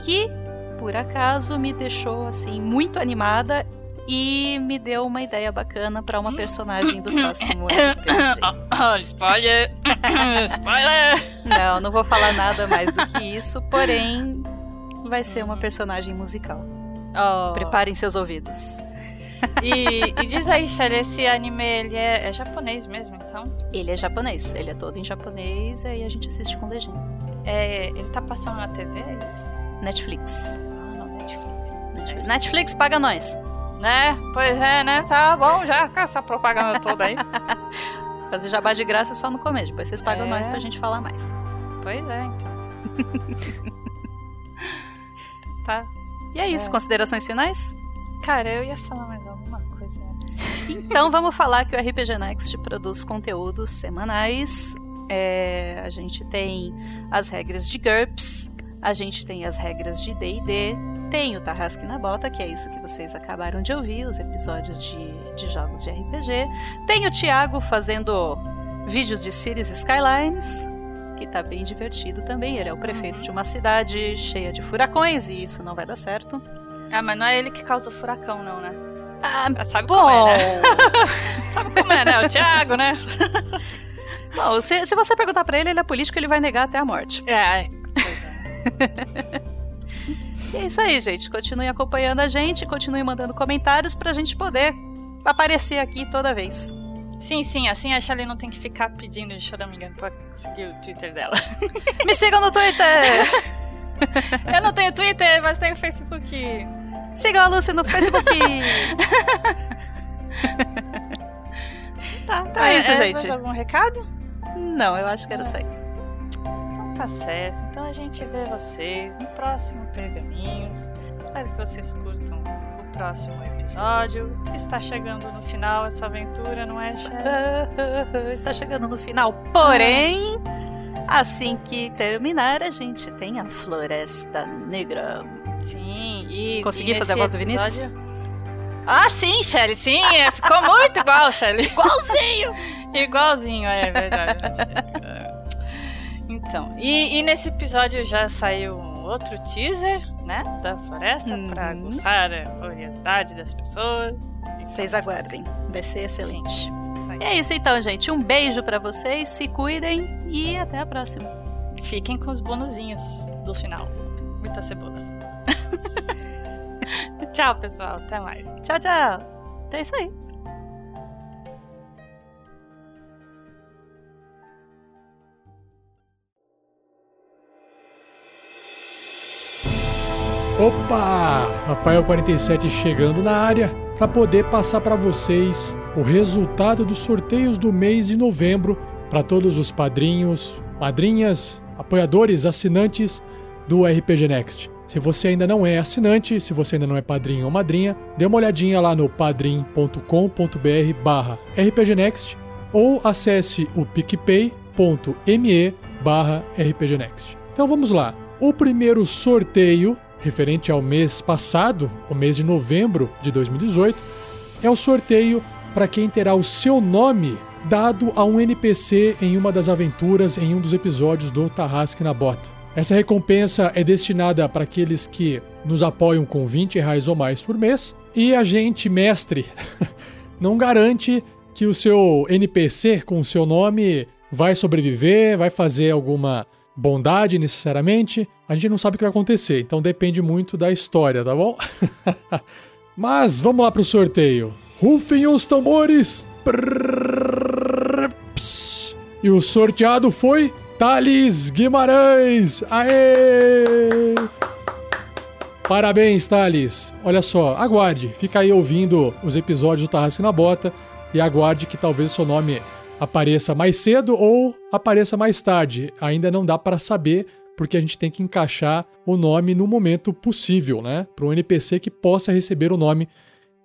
que por acaso me deixou assim muito animada e me deu uma ideia bacana para uma personagem do próximo RPG. Oh, spoiler! spoiler! Não, não vou falar nada mais do que isso, porém vai ser uma personagem musical. Oh. Preparem seus ouvidos. E, e diz aí, Shelly, esse anime ele é, é, japonês mesmo, então? Ele é japonês, ele é todo em japonês e aí a gente assiste com legenda. É, ele tá passando na TV, é isso? Netflix. Ah, não, Netflix. Netflix. Netflix paga nós. Né? Pois é, né? Tá bom já com essa propaganda toda aí. Fazer jabá de graça só no começo, depois vocês pagam é. nós pra gente falar mais. Pois é, então. tá. E é isso, é. considerações finais? Cara, eu ia falar mais alguma coisa. Então vamos falar que o RPG Next produz conteúdos semanais. É, a gente tem as regras de GURPS, a gente tem as regras de D&D, tem o Tarrasque na Bota, que é isso que vocês acabaram de ouvir, os episódios de, de jogos de RPG. Tem o Thiago fazendo vídeos de Cities Skylines, que tá bem divertido também. Ele é o prefeito de uma cidade cheia de furacões e isso não vai dar certo. Ah, mas não é ele que causa o furacão, não, né? Ah, sabe bom. como é, né? sabe como é, né? O Thiago, né? Bom, se, se você perguntar pra ele, ele é político, ele vai negar até a morte. É. E é isso aí, gente. Continue acompanhando a gente, continue mandando comentários pra gente poder aparecer aqui toda vez. Sim, sim, assim a Shelly não tem que ficar pedindo de choraminga pra seguir o Twitter dela. Me sigam no Twitter! Eu não tenho Twitter, mas tenho Facebook. Sigam a Lucy no Facebook! tá, Então é isso, gente. Mais algum recado? Não, eu acho que era só isso. Tá certo. Então a gente vê vocês no próximo Pergaminhos. Espero que vocês curtam o próximo episódio. Está chegando no final essa aventura, não é? Está chegando no final, porém, assim que terminar, a gente tem a Floresta Negra. Sim, e. Consegui e fazer a voz do Vinícius? episódio- Ah, sim, Shelly, sim. é, ficou muito igual, Shelly. Igualzinho! Igualzinho, é verdade. Então, e, e nesse episódio já saiu um outro teaser, né? Da floresta, pra aguçar a curiosidade das pessoas. Vocês aguardem, vai ser excelente. E é isso então, gente. Um beijo pra vocês, se cuidem e até a próxima. Fiquem com os bonuzinhos do final. Muitas cebolas. tchau, pessoal. Até mais. Tchau, tchau. Então é isso aí. Opa! Rafael 47 chegando na área para poder passar para vocês o resultado dos sorteios do mês de novembro para todos os padrinhos, madrinhas, apoiadores, assinantes do RPG Next. Se você ainda não é assinante, se você ainda não é padrinho ou madrinha, dê uma olhadinha lá no padrim.com.br barra rpgnext ou acesse o picpay.me barra rpgnext. Então vamos lá. O primeiro sorteio, referente ao mês passado, o mês de novembro de 2018, é o sorteio para quem terá o seu nome dado a um NPC em uma das aventuras em um dos episódios do Tarrasque na Bota. Essa recompensa é destinada para aqueles que nos apoiam com 20 reais ou mais por mês. E a gente, mestre, não garante que o seu NPC com o seu nome vai sobreviver, vai fazer alguma bondade necessariamente. A gente não sabe o que vai acontecer, então depende muito da história, tá bom? Mas vamos lá pro sorteio. Rufem os tambores! E o sorteado foi Thales Guimarães! Aê! Parabéns, Thales! Olha só, aguarde, fica aí ouvindo os episódios do Tarrasque na Bota e aguarde que talvez seu nome apareça mais cedo ou apareça mais tarde. Ainda não dá para saber, porque a gente tem que encaixar o nome no momento possível, né? Para um NPC que possa receber o nome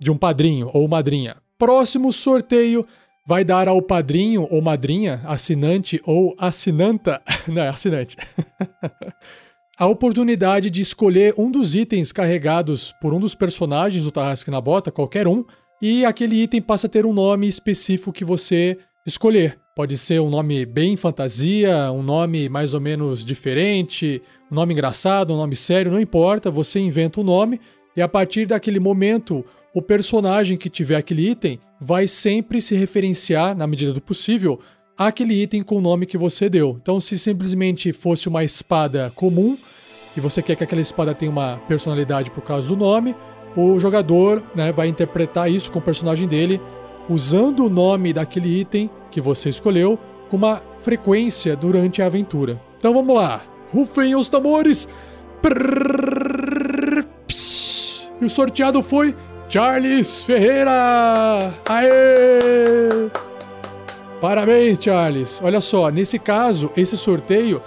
de um padrinho ou madrinha. Próximo sorteio vai dar ao padrinho ou madrinha, assinante ou assinanta, não é assinante, a oportunidade de escolher um dos itens carregados por um dos personagens do Tarrasque na Bota, qualquer um, e aquele item passa a ter um nome específico que você escolher. Pode ser um nome bem fantasia, um nome mais ou menos diferente, um nome engraçado, um nome sério, não importa, você inventa um nome e a partir daquele momento o personagem que tiver aquele item vai sempre se referenciar, na medida do possível, àquele item com o nome que você deu. Então, se simplesmente fosse uma espada comum e você quer que aquela espada tenha uma personalidade por causa do nome, o jogador né, vai interpretar isso com o personagem dele usando o nome daquele item que você escolheu com uma frequência durante a aventura. Então vamos lá. Rufem os tambores. Pss. E o sorteado foi Charles Ferreira! Aê! Parabéns, Charles! Olha só, nesse caso, esse sorteio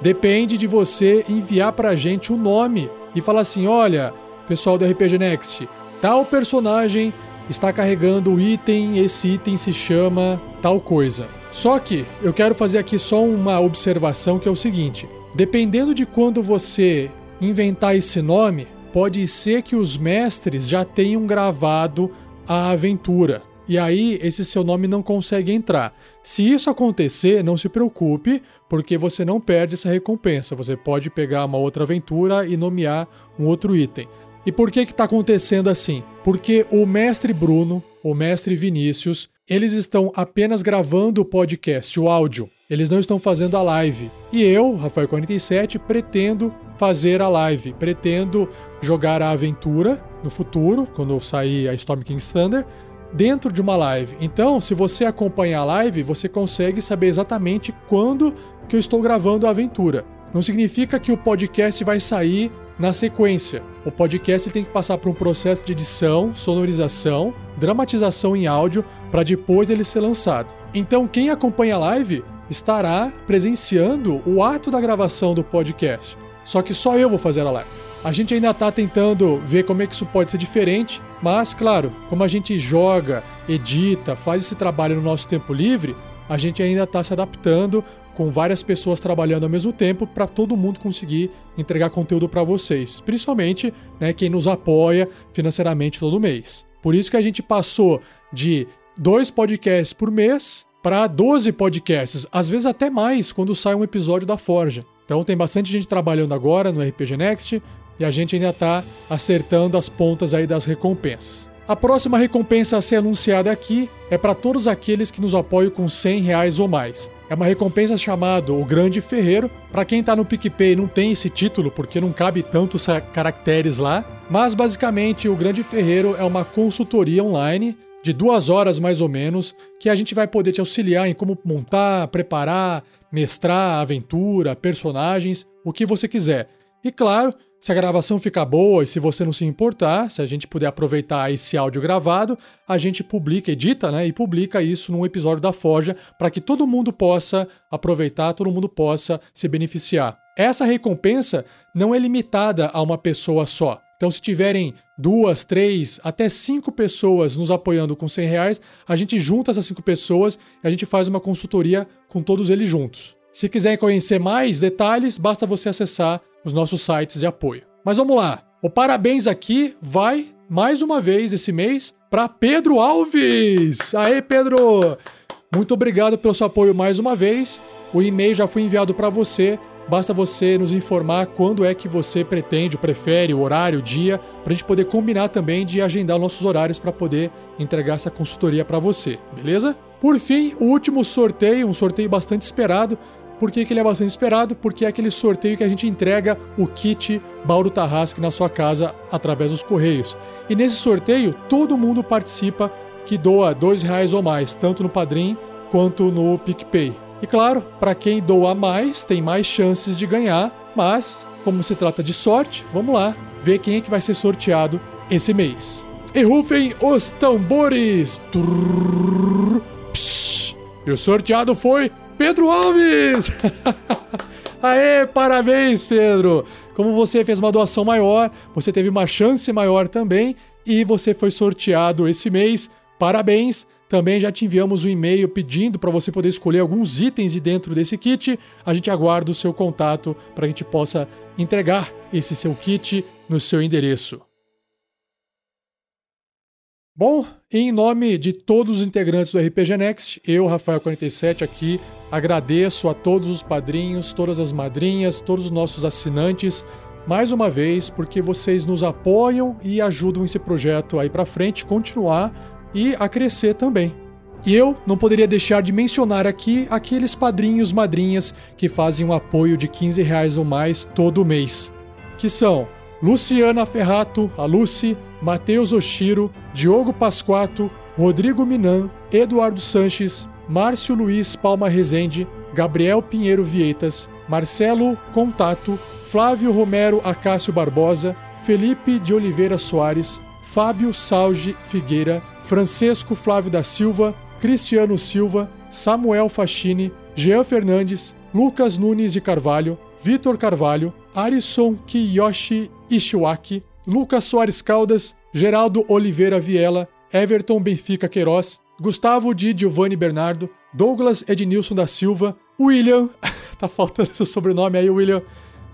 depende de você enviar pra gente o nome e falar assim: olha, pessoal do RPG Next, tal personagem está carregando o item, esse item se chama tal coisa. Só que eu quero fazer aqui só uma observação que é o seguinte: dependendo de quando você inventar esse nome, pode ser que os mestres já tenham gravado a aventura. E aí esse seu nome não consegue entrar. Se isso acontecer, não se preocupe, porque você não perde essa recompensa. Você pode pegar uma outra aventura e nomear um outro item. E por que está acontecendo assim? Porque o mestre Bruno, o mestre Vinícius, eles estão apenas gravando o podcast, o áudio. Eles não estão fazendo a live. E eu, Rafael47, pretendo fazer a live. Pretendo jogar a aventura no futuro, quando sair a Storm King's Thunder, dentro de uma live. Então, se você acompanha a live, você consegue saber exatamente quando que eu estou gravando a aventura. Não significa que o podcast vai sair na sequência. O podcast tem que passar por um processo de edição, sonorização, dramatização em áudio para depois ele ser lançado. Então, quem acompanha a live estará presenciando o ato da gravação do podcast. Só que só eu vou fazer a live. A gente ainda está tentando ver como é que isso pode ser diferente, mas claro, como a gente joga, edita, faz esse trabalho no nosso tempo livre, a gente ainda está se adaptando com várias pessoas trabalhando ao mesmo tempo para todo mundo conseguir entregar conteúdo para vocês, principalmente né, quem nos apoia financeiramente todo mês. Por isso que a gente passou de dois podcasts por mês para 12 podcasts, às vezes até mais quando sai um episódio da Forja. Então tem bastante gente trabalhando agora no RPG Next e a gente ainda está acertando as pontas aí das recompensas. A próxima recompensa a ser anunciada aqui é para todos aqueles que nos apoiam com 100 reais ou mais. É uma recompensa chamada O Grande Ferreiro. Para quem está no PicPay não tem esse título porque não cabe tantos caracteres lá, mas basicamente o Grande Ferreiro é uma consultoria online de duas horas mais ou menos que a gente vai poder te auxiliar em como montar, preparar, mestrar aventura, personagens, o que você quiser. E claro, se a gravação ficar boa e se você não se importar, se a gente puder aproveitar esse áudio gravado, a gente publica, edita, né, e publica isso num episódio da Forja para que todo mundo possa aproveitar, todo mundo possa se beneficiar. Essa recompensa não é limitada a uma pessoa só. Então, se tiverem duas, três, até cinco pessoas nos apoiando com 100 reais, a gente junta essas cinco pessoas e a gente faz uma consultoria com todos eles juntos. Se quiser conhecer mais detalhes, basta você acessar os nossos sites de apoio. Mas vamos lá. O parabéns aqui vai mais uma vez esse mês para Pedro Alves. Aê, Pedro! Muito obrigado pelo seu apoio mais uma vez. O e-mail já foi enviado para você. Basta você nos informar quando é que você pretende, prefere, o horário, o dia, para a gente poder combinar também de agendar nossos horários para poder entregar essa consultoria para você, beleza? Por fim, o último sorteio, um sorteio bastante esperado, por que, que, ele é bastante esperado? Porque é aquele sorteio que a gente entrega o kit Bauro Tarrasque na sua casa através dos correios. E nesse sorteio, todo mundo participa que doa dois reais ou mais, tanto no Padrim quanto no PicPay. E claro, para quem doa mais, tem mais chances de ganhar, mas como se trata de sorte, vamos lá ver quem é que vai ser sorteado esse mês. E rufem os tambores! Trrr, e o sorteado foi Pedro Alves! Aê, parabéns, Pedro! Como você fez uma doação maior, você teve uma chance maior também e você foi sorteado esse mês. Parabéns! Também já te enviamos um e-mail pedindo para você poder escolher alguns itens de dentro desse kit. A gente aguarda o seu contato para a gente possa entregar esse seu kit no seu endereço. Bom, em nome de todos os integrantes do RPG Next, eu, Rafael47, aqui agradeço a todos os padrinhos, todas as madrinhas, todos os nossos assinantes, mais uma vez, porque vocês nos apoiam e ajudam esse projeto aí para frente continuar e a crescer também. E eu não poderia deixar de mencionar aqui aqueles padrinhos, madrinhas que fazem um apoio de 15 reais ou mais todo mês, que são Luciana Ferrato, a Lucy, Matheus Oshiro, Diogo Pasquato, Rodrigo Minan, Eduardo Sanches, Márcio Luiz Palma Rezende, Gabriel Pinheiro Vieitas, Marcelo Contato, Flávio Romero Acácio Barbosa, Felipe de Oliveira Soares, Fábio Salge Figueira, Francesco Flávio da Silva, Cristiano Silva, Samuel Fachini, Jean Fernandes, Lucas Nunes de Carvalho, Vitor Carvalho, Arison Kiyoshi Ishiwaki, Lucas Soares Caldas, Geraldo Oliveira Viela, Everton Benfica Queiroz, Gustavo Di Giovanni Bernardo, Douglas Ednilson da Silva, William, tá faltando seu sobrenome aí, William,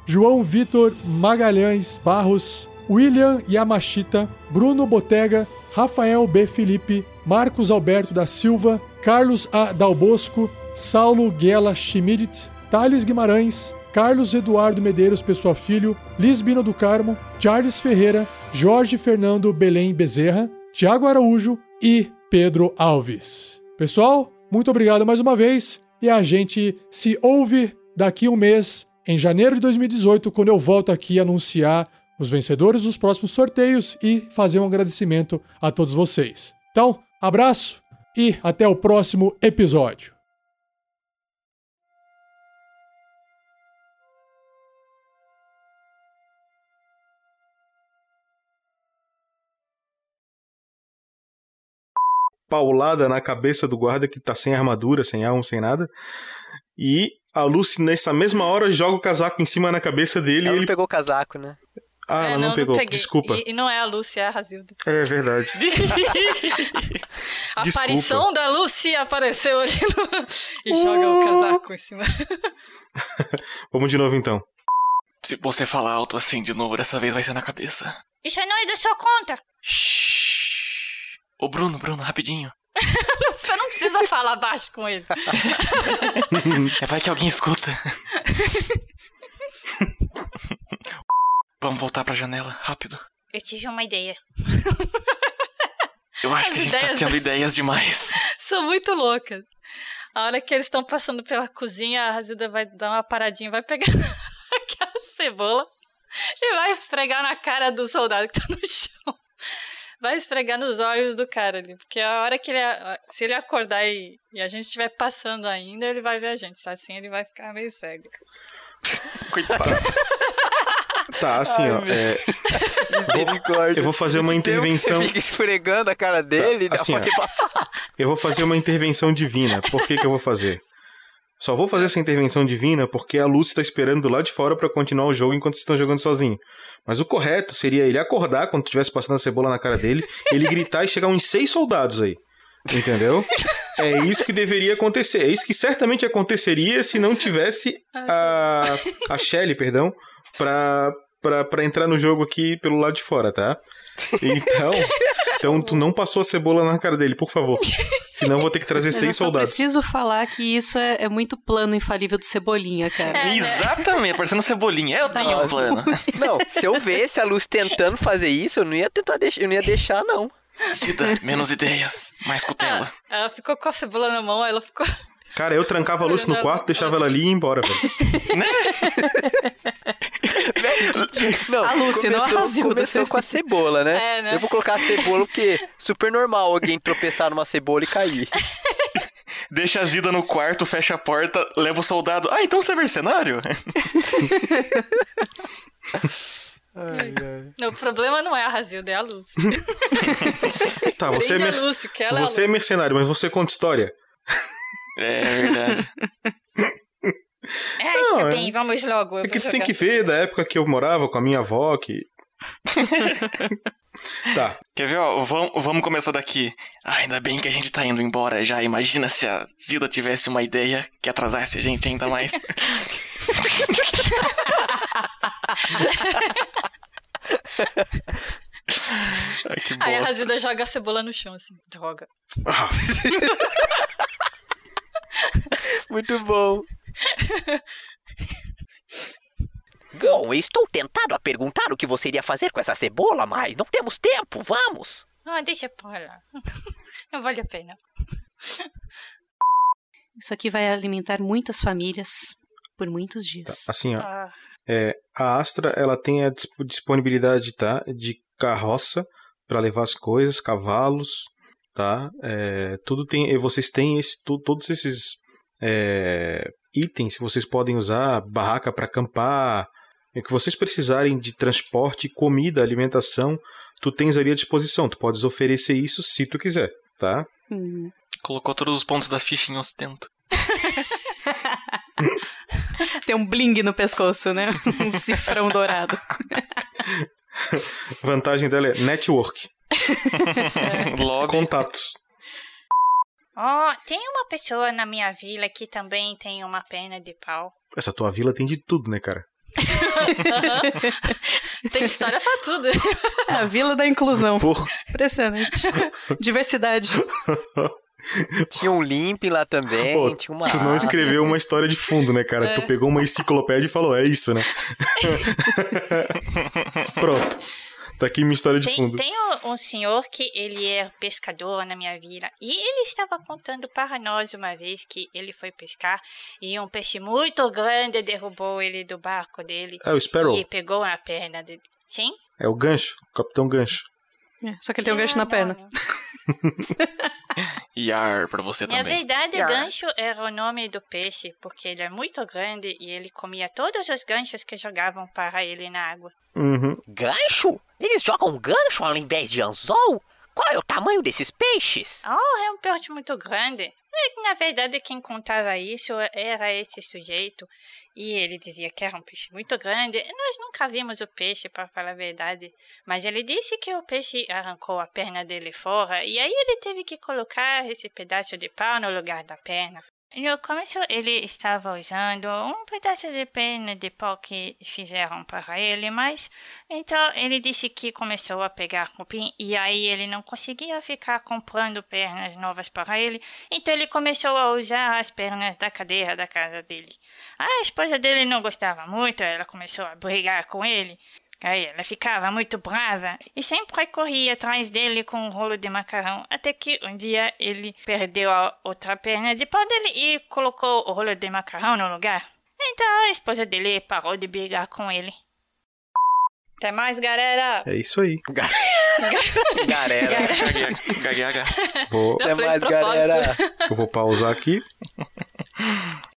João Vitor Magalhães Barros, William Yamashita, Bruno Botega, Rafael B. Felipe, Marcos Alberto da Silva, Carlos A. Dalbosco, Saulo Guela Schmidt, Thales Guimarães, Carlos Eduardo Medeiros Pessoa Filho, Lisbino do Carmo, Charles Ferreira, Jorge Fernando Belém Bezerra, Tiago Araújo e Pedro Alves. Pessoal, muito obrigado mais uma vez e a gente se ouve daqui um mês, em janeiro de 2018, quando eu volto aqui anunciar os vencedores dos próximos sorteios e fazer um agradecimento a todos vocês. Então, abraço e até o próximo episódio. Paulada na cabeça do guarda que tá sem armadura, sem alma, sem nada. E a Lucy, nessa mesma hora, joga o casaco em cima na cabeça dele. Ela e ele pegou o casaco, né? Ah, É, ela não, pegou, desculpa. E, e não é a Lucy, é a Razilda. É verdade. A aparição da Lucy apareceu ali no... e joga o casaco em cima. Vamos de novo então. Se você falar alto assim de novo, dessa vez vai ser na cabeça. Isso não é da sua conta. Ô Bruno, Bruno, rapidinho. Você não precisa falar baixo com ele. É, vai que alguém escuta. Vamos voltar pra janela, rápido. Eu tive uma ideia. Eu acho As que a gente tá tendo da- ideias demais. São muito loucas. A hora que eles estão passando pela cozinha, a Razilda vai dar uma paradinha, vai pegar aquela cebola e vai esfregar na cara do soldado que tá no chão. Vai esfregar nos olhos do cara ali. Porque a hora que ele. Se ele acordar e, e a gente estiver passando ainda, ele vai ver a gente. Só assim ele vai ficar meio cego. Coitado. Tá, assim, Ai, ó. é, Misericórdia. eu vou fazer uma intervenção. Você fica esfregando a cara dele, dá assim, ó. Eu vou fazer uma intervenção divina. Por que, que eu vou fazer? Só vou fazer essa intervenção divina porque a Lucy tá esperando lá de fora pra continuar o jogo enquanto vocês estão jogando sozinho. Mas o correto seria ele acordar quando estivesse passando a cebola na cara dele, ele gritar e chegar uns seis soldados aí. Entendeu? É isso que deveria acontecer. É isso que certamente aconteceria se não tivesse a, a Shelly, perdão, pra, pra, pra entrar no jogo aqui pelo lado de fora, tá? Então, então tu não passou a cebola na cara dele, por favor. Senão eu vou ter que trazer eu seis só soldados. preciso falar que isso é, é muito plano infalível do Cebolinha, cara. Exatamente, parecendo cebolinha. Eu tenho um plano. Não, se eu vesse a Luz tentando fazer isso, eu não ia tentar deixar, eu não ia deixar, não. Cida, menos ideias, mais cutela. Ela ficou com a cebola na mão, aí ela ficou. Cara, eu trancava a Lucy no quarto, deixava ela ali e ia embora, velho. Não, A Lúcia, não a começou, Razilda, começou com a cebola, né? É, né? Eu vou colocar a cebola porque é super normal alguém tropeçar numa cebola e cair. Deixa a Zida no quarto, fecha a porta, leva o soldado. Ah, então você é mercenário? Não, o problema não é a Razilda, é a Lucy. Tá, você é, Prende merc- Lucy, que ela é a você é mercenário, mas você conta história. É verdade. É, Não, está é- bem, vamos logo. É que você tem que ver da época que eu morava com a minha avó, que... tá, Quer ver, ó? Vamos, vamos começar daqui. Ah, ainda bem que a gente tá indo embora já. Imagina se a Zilda tivesse uma ideia que atrasasse a gente ainda mais. Ai, que Aí a. Razilda joga a cebola no chão, assim. Droga. Muito bom. Bom, eu estou tentado a perguntar o que você iria fazer com essa cebola, mas não temos tempo, vamos. Ah, deixa pra lá. Não vale a pena. Isso aqui vai alimentar muitas famílias por muitos dias. assim, ó. Ah, É, a Astra, ela tem a disp- disponibilidade, tá? De carroça para levar as coisas, cavalos, tá? É, tudo tem, vocês têm esse, tu- todos esses é, itens que vocês podem usar, barraca para acampar, o que vocês precisarem de transporte, comida, alimentação, tu tens ali à disposição. Tu podes oferecer isso se tu quiser, tá? Hum. Colocou todos os pontos da ficha em ostento. Tem um bling no pescoço, né? Um cifrão dourado. A vantagem dela é network, Lobby. contatos. Ó, tem uma pessoa na minha vila que também tem uma perna de pau. Essa tua vila tem de tudo, né, cara? Tem história pra tudo. É a Vila da Inclusão. Porra. Impressionante. Diversidade. Tinha um limp lá também, Pô, tinha uma. Tu não escreveu uma história de fundo, né, cara? É. Tu pegou uma enciclopédia e falou, é isso, né? Pronto. Tá aqui minha história de tem, fundo. Tem um, um, senhor que ele é pescador na minha vila e ele estava contando para nós uma vez que ele foi pescar e um peixe muito grande derrubou ele do barco dele. É o Sparrow. E pegou na perna dele. Sim? É o gancho, o Capitão Gancho. É, só que ele tem um gancho na perna. Yar pra você também. Na verdade, Yar. gancho era o nome do peixe, porque ele é muito grande e ele comia todos os ganchos que jogavam para ele na água. Uhum. Gancho? Eles jogam gancho ao invés de anzol? Qual é o tamanho desses peixes? Oh, é um peixe muito grande. É na verdade, quem contava isso era esse sujeito. E ele dizia que era um peixe muito grande. Nós nunca vimos o peixe, para falar a verdade. Mas ele disse que o peixe arrancou a perna dele fora. E aí ele teve que colocar esse pedaço de pau no lugar da perna. No começo ele estava usando um pedaço de pena de pau que fizeram para ele, mas então ele disse que começou a pegar cupim e aí ele não conseguia ficar comprando pernas novas para ele, então ele começou a usar as pernas da cadeira da casa dele. A esposa dele não gostava muito, ela começou a brigar com ele. Aí ela ficava muito brava e sempre corria atrás dele com um rolo de macarrão, até que um dia ele perdeu a outra perna de pau dele e colocou o rolo de macarrão no lugar. Então a esposa dele parou de brigar com ele. Até mais, galera! É isso aí. galera. Vou... Até mais, galera. Eu vou pausar aqui.